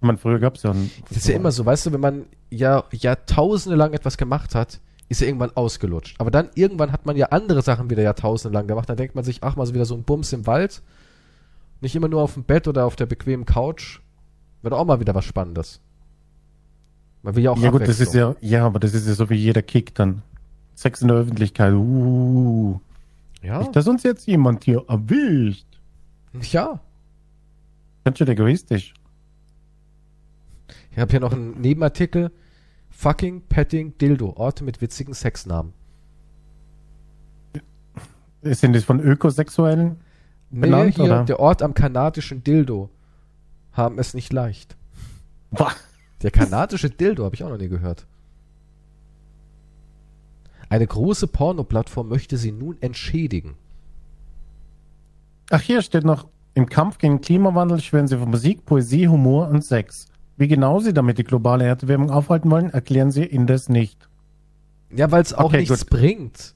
Speaker 2: Ich meine, früher gab's ja ein,
Speaker 1: Das ist ja immer so, weißt du, wenn man ja Jahrtausende lang etwas gemacht hat, ist ja irgendwann ausgelutscht. Aber dann irgendwann hat man ja andere Sachen wieder Jahrtausende lang gemacht. Dann denkt man sich, ach mal so wieder so ein Bums im Wald. Nicht immer nur auf dem Bett oder auf der bequemen Couch. Wird auch mal wieder was Spannendes. Man will ja auch
Speaker 2: Ja gut, das ist ja, ja, aber das ist ja so wie jeder Kick dann. Sex in der Öffentlichkeit, uh.
Speaker 1: ja.
Speaker 2: Nicht, dass uns jetzt jemand hier erwischt.
Speaker 1: Ja.
Speaker 2: Ganz schön egoistisch.
Speaker 1: Ich habe hier noch einen Nebenartikel. Fucking Petting Dildo. Orte mit witzigen Sexnamen.
Speaker 2: Sind das von Ökosexuellen?
Speaker 1: Nee,
Speaker 2: Benannt,
Speaker 1: hier,
Speaker 2: oder?
Speaker 1: der Ort am kanadischen Dildo. Haben es nicht leicht.
Speaker 2: Boah.
Speaker 1: Der kanadische Dildo habe ich auch noch nie gehört. Eine große Porno-Plattform möchte sie nun entschädigen.
Speaker 2: Ach, hier steht noch, im Kampf gegen Klimawandel schwören sie für Musik, Poesie, Humor und Sex. Wie genau sie damit die globale Erderwärmung aufhalten wollen, erklären sie indes nicht.
Speaker 1: Ja, weil es auch
Speaker 2: Okay,
Speaker 1: nichts
Speaker 2: gut.
Speaker 1: bringt.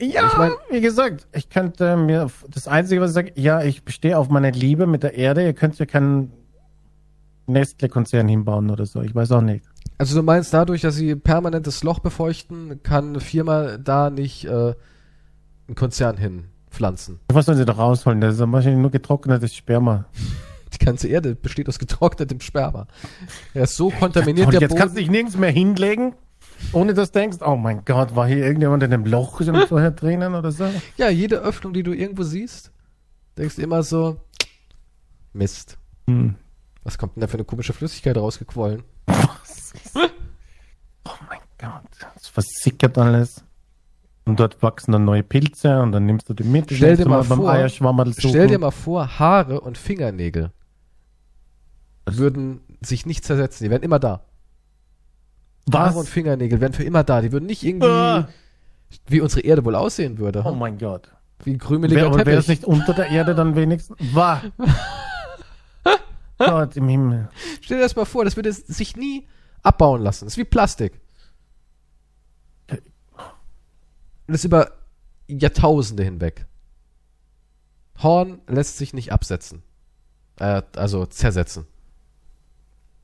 Speaker 2: Ja,
Speaker 1: Ich mein-
Speaker 2: wie gesagt, ich könnte mir, das Einzige, was ich sage, ja, ich bestehe auf meine Liebe mit der Erde, ihr könnt ja keinen Nestle-Konzern hinbauen oder so, ich weiß auch nicht.
Speaker 1: Also du meinst, dadurch, dass sie permanentes Loch befeuchten, kann eine Firma da nicht äh, einen Konzern hinpflanzen.
Speaker 2: Was sollen sie da rausholen? Das ist ja wahrscheinlich nur getrocknetes Sperma.
Speaker 1: Die ganze Erde besteht aus getrocknetem Sperma. Er ist so kontaminiert,
Speaker 2: Und
Speaker 1: der
Speaker 2: jetzt kannst du
Speaker 1: Boden.
Speaker 2: dich nirgends mehr hinlegen, ohne dass du denkst, oh mein Gott, war hier irgendjemand in einem Loch vorher drinnen oder so?
Speaker 1: Ja, jede Öffnung, die du irgendwo siehst, denkst du immer so, Mist.
Speaker 2: Hm.
Speaker 1: Was kommt denn da für eine komische Flüssigkeit rausgequollen?
Speaker 2: Oh mein Gott, es versickert alles. Und dort wachsen dann neue Pilze und dann nimmst du die mit.
Speaker 1: Stell dir mal
Speaker 2: beim
Speaker 1: vor-. Stell dir mal vor, Haare und Fingernägel würden sich nicht zersetzen. Die wären immer da. Haare und Fingernägel wären für immer da. Die würden nicht irgendwie,
Speaker 2: Ah.
Speaker 1: wie unsere Erde wohl aussehen würde.
Speaker 2: Oh mein Gott.
Speaker 1: Wie ein krümeliger
Speaker 2: Wär, aber wäre es
Speaker 1: Teppich.
Speaker 2: nicht unter der Erde dann wenigstens? War. Gott im Himmel.
Speaker 1: Stell dir das mal vor, das würde sich nie abbauen lassen. Das ist wie Plastik. Und das über Jahrtausende hinweg. Horn lässt sich nicht absetzen. Äh, also zersetzen.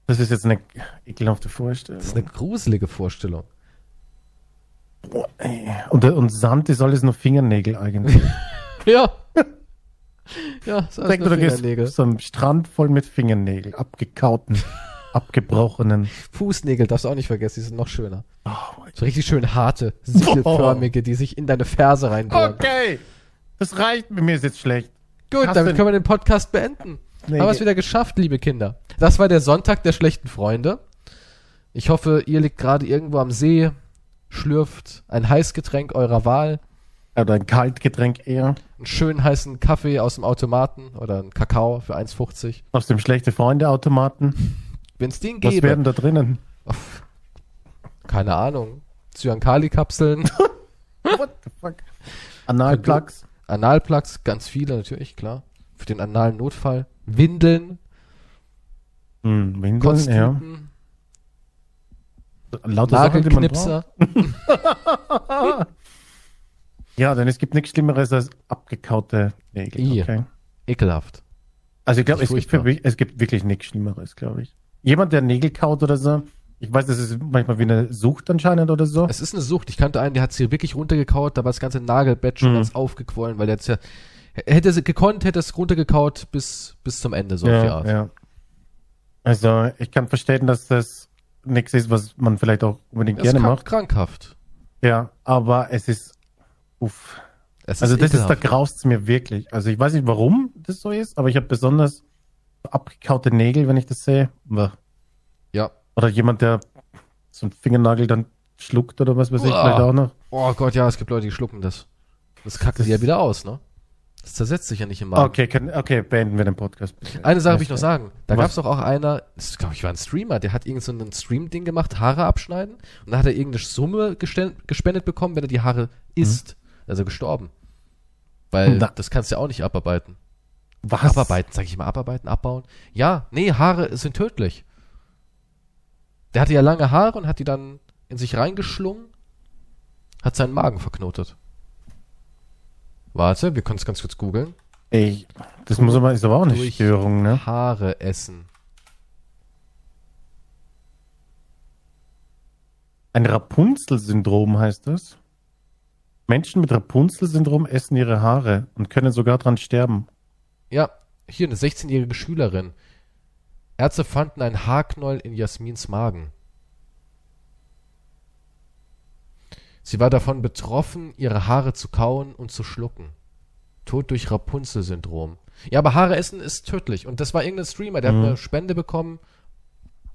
Speaker 2: Das ist jetzt eine ekelhafte Vorstellung.
Speaker 1: Das ist eine gruselige Vorstellung.
Speaker 2: Boah, ey. und, und Sand ist alles nur Fingernägel eigentlich.
Speaker 1: Ja. ja, das ist
Speaker 2: Denk du, gehst
Speaker 1: Fingernägel.
Speaker 2: so ein Strand voll mit Fingernägeln, abgekauten, abgebrochenen.
Speaker 1: Fußnägel darfst du auch nicht vergessen, die sind noch schöner.
Speaker 2: Oh
Speaker 1: So richtig schön harte, sichelförmige, die sich in deine Ferse reinbohren.
Speaker 2: Okay, das reicht. Mir ist jetzt schlecht.
Speaker 1: Gut,
Speaker 2: Hast
Speaker 1: damit können wir den Podcast beenden.
Speaker 2: Nee,
Speaker 1: Haben wir es wieder geschafft, liebe Kinder. Das war der Sonntag der schlechten Freunde. Ich hoffe, ihr liegt gerade irgendwo am See, schlürft ein Heißgetränk eurer Wahl,
Speaker 2: Oder ein Kaltgetränk eher.
Speaker 1: einen schönen heißen Kaffee aus dem Automaten oder einen Kakao für 1,50.
Speaker 2: Aus dem schlechte Freunde-Automaten.
Speaker 1: Wenn es den
Speaker 2: Was
Speaker 1: gäbe,
Speaker 2: werden da drinnen?
Speaker 1: keine Ahnung, Cyankali-Kapseln,
Speaker 2: What the fuck? Analplugs.
Speaker 1: Analplugs, ganz viele natürlich, klar. Für den analen Notfall. Windeln,
Speaker 2: Hm, Windeln, ja.
Speaker 1: Kotztüten,
Speaker 2: Lauter Sachen.
Speaker 1: Nagelknipser.
Speaker 2: Ja, denn es gibt nichts Schlimmeres als abgekaute Nägel. Okay.
Speaker 1: Ekelhaft.
Speaker 2: Also ich glaube, es, es gibt wirklich nichts Schlimmeres, glaube ich. Jemand, der Nägel kaut oder so, ich weiß, das ist manchmal wie eine Sucht anscheinend oder so.
Speaker 1: Es ist eine Sucht. Ich kannte einen, der hat sie wirklich runtergekaut, da war das ganze Nagelbett schon
Speaker 2: Mhm.
Speaker 1: ganz aufgequollen, weil der jetzt ja, hätte sie gekonnt, hätte es runtergekaut bis, bis zum Ende, so auf die
Speaker 2: ja,
Speaker 1: Art.
Speaker 2: ja. Also ich kann verstehen, dass das nichts ist, was man vielleicht auch unbedingt
Speaker 1: ist
Speaker 2: gerne macht.
Speaker 1: krankhaft.
Speaker 2: Ja, aber es ist, uff.
Speaker 1: Es
Speaker 2: Also das ist, da
Speaker 1: ekelhaft.
Speaker 2: graust mir wirklich. Also ich weiß nicht, warum das so ist, aber ich habe besonders abgekaute Nägel, wenn ich das sehe.
Speaker 1: Ja.
Speaker 2: Oder jemand, der so einen Fingernagel dann schluckt oder was weiß ich, vielleicht auch noch.
Speaker 1: Oh Gott, ja, es gibt Leute, die schlucken das. Das kacken
Speaker 2: Das-
Speaker 1: die ja wieder aus, ne? Das zersetzt sich ja nicht im Magen.
Speaker 2: Okay, kann, okay, beenden wir den Podcast. bitte.
Speaker 1: Eine Sache will ich noch sagen. Da gab es doch auch einer, das glaube ich war ein Streamer, der hat irgend so ein Stream-Ding gemacht, Haare abschneiden. Und dann hat er irgendeine Summe gespendet bekommen, wenn er die Haare isst. Also gestorben. Weil
Speaker 2: Na.
Speaker 1: das kannst du ja auch nicht abarbeiten.
Speaker 2: Was?
Speaker 1: Abarbeiten, sag ich mal, abarbeiten, abbauen. Ja, nee, Haare sind tödlich. Der hatte ja lange Haare und hat die dann in sich reingeschlungen, hat seinen Magen verknotet. Warte, wir können es ganz kurz googeln.
Speaker 2: Ey, das muss aber, ist aber auch eine
Speaker 1: Durch
Speaker 2: Störung, ne?
Speaker 1: Haare essen.
Speaker 2: Ein Rapunzel-Syndrom heißt das. Menschen mit Rapunzel-Syndrom essen ihre Haare und können sogar dran sterben.
Speaker 1: Ja, hier eine 16-jährige Schülerin. Ärzte fanden ein Haarknäuel in Jasmins Magen. Sie war davon betroffen, ihre Haare zu kauen und zu schlucken. Tod durch Rapunzel-Syndrom. Ja, aber Haare essen ist tödlich. Und das war irgendein Streamer, der
Speaker 2: Mhm.
Speaker 1: hat eine Spende bekommen,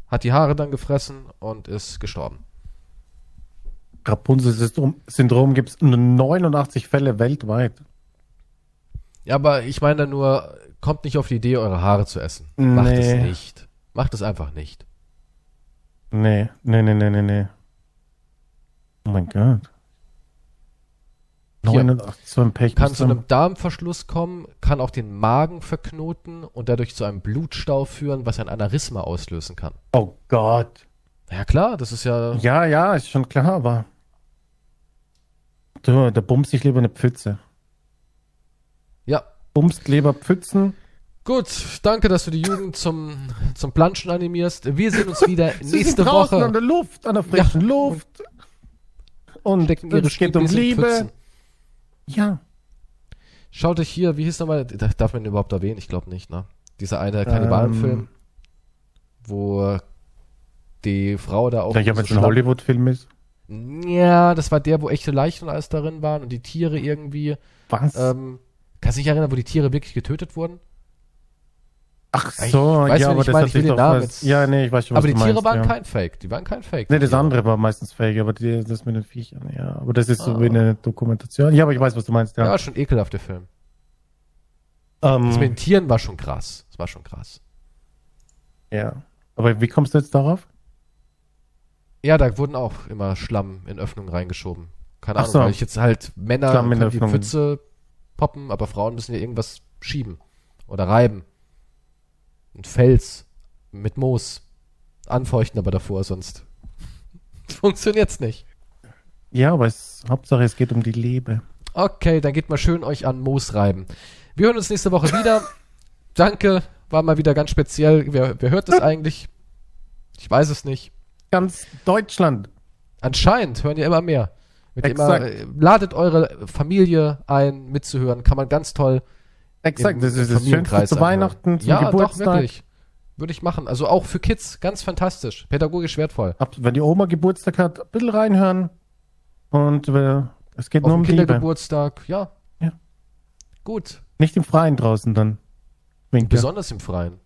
Speaker 1: hat die Haare dann gefressen und ist gestorben.
Speaker 2: Rapunzel-Syndrom gibt es nur 89 Fälle weltweit.
Speaker 1: Ja, aber ich meine nur, kommt nicht auf die Idee, eure Haare zu essen. Macht es
Speaker 2: Nee.
Speaker 1: nicht. Macht es einfach nicht.
Speaker 2: Nee, nee, nee, nee, nee, nee. Oh mein Gott.
Speaker 1: Hier.
Speaker 2: 89, so ein Pech.
Speaker 1: Kann zu einem Darmverschluss kommen, kann auch den Magen verknoten und dadurch zu einem Blutstau führen, was ein Aneurysma auslösen kann.
Speaker 2: Oh Gott.
Speaker 1: Ja klar, das ist ja.
Speaker 2: Ja, ja, ist schon klar, aber. Du, da bumst ich lieber eine Pfütze.
Speaker 1: Ja.
Speaker 2: Bumst lieber Pfützen.
Speaker 1: Gut, danke, dass du die Jugend zum, zum Planschen animierst. Wir sehen uns wieder
Speaker 2: Sie
Speaker 1: nächste Woche.
Speaker 2: an der Luft, an der frischen Luft. Und es geht um Liebe.
Speaker 1: Pfützen.
Speaker 2: Ja.
Speaker 1: Schaut euch hier, wie hieß nochmal, darf darf man ihn überhaupt erwähnen? Ich glaube nicht, ne? Dieser eine Kannibalenfilm,
Speaker 2: Ähm.
Speaker 1: wo die Frau da auch.
Speaker 2: Ich
Speaker 1: so
Speaker 2: jetzt ein Hollywood-Film ist.
Speaker 1: Ja, das war der, wo echte Leichen und alles darin waren und die Tiere irgendwie.
Speaker 2: Was?
Speaker 1: Ähm, kannst du dich erinnern, wo die Tiere wirklich getötet wurden?
Speaker 2: Ach
Speaker 1: ich
Speaker 2: so,
Speaker 1: weiß,
Speaker 2: ja, aber
Speaker 1: ich
Speaker 2: das
Speaker 1: meine,
Speaker 2: hat
Speaker 1: ich
Speaker 2: sich doch was, Ja, nee, ich weiß schon, was
Speaker 1: aber die Tiere
Speaker 2: meinst,
Speaker 1: waren
Speaker 2: ja.
Speaker 1: kein Fake. Die waren kein Fake.
Speaker 2: Nee, das
Speaker 1: Tiere.
Speaker 2: andere war meistens fake, aber die, das mit den Viechern, ja. Aber das ist so
Speaker 1: Ah.
Speaker 2: wie eine Dokumentation. Ja, aber ich weiß, was du meinst,
Speaker 1: Ja,
Speaker 2: ja.
Speaker 1: schon ekelhaft, der Film.
Speaker 2: Ähm,
Speaker 1: Das mit den Tieren war schon krass. Das war schon krass.
Speaker 2: ja. Aber wie kommst du jetzt darauf?
Speaker 1: Ja, da wurden auch immer Schlamm in Öffnungen reingeschoben. Keine
Speaker 2: Ach
Speaker 1: Ahnung,
Speaker 2: so.
Speaker 1: weil ich jetzt halt Männer
Speaker 2: in
Speaker 1: können die. Pfütze poppen, aber Frauen müssen ja irgendwas schieben oder reiben. Ein Fels mit Moos anfeuchten aber davor, sonst funktioniert's nicht.
Speaker 2: Ja, aber es, Hauptsache es geht um die Liebe.
Speaker 1: Okay, dann geht mal schön euch an Moos reiben. Wir hören uns nächste Woche wieder. Danke, war mal wieder ganz speziell. Wer, wer hört das eigentlich? Ich weiß es nicht.
Speaker 2: Ganz Deutschland.
Speaker 1: Anscheinend hören ja immer mehr. Ja immer, äh, ladet eure Familie ein, mitzuhören. Kann man ganz toll
Speaker 2: Exakt, das ist das Schönste zu. Weihnachten, zum
Speaker 1: ja,
Speaker 2: Geburtstag.
Speaker 1: doch, wirklich. Würde ich machen. Also auch für Kids, ganz fantastisch. Pädagogisch wertvoll.
Speaker 2: Ab, wenn die Oma Geburtstag hat, ein bisschen reinhören. Und äh, es geht
Speaker 1: Auf
Speaker 2: nur um.
Speaker 1: Kindergeburtstag, ja.
Speaker 2: Ja.
Speaker 1: Gut.
Speaker 2: Nicht im Freien draußen dann. Winke.
Speaker 1: Besonders im Freien.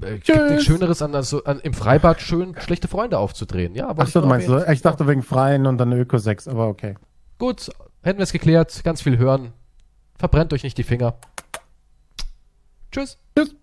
Speaker 1: Äh, Gibt nichts Schöneres an, also, an im Freibad schön schlechte Freunde aufzudrehen. Ja,
Speaker 2: Ach so, du meinst so. Ich dachte wegen Freien und dann Ökosex, aber okay.
Speaker 1: Gut, hätten wir es geklärt. Ganz viel hören. Verbrennt euch nicht die Finger. Tschüss.
Speaker 2: Tschüss.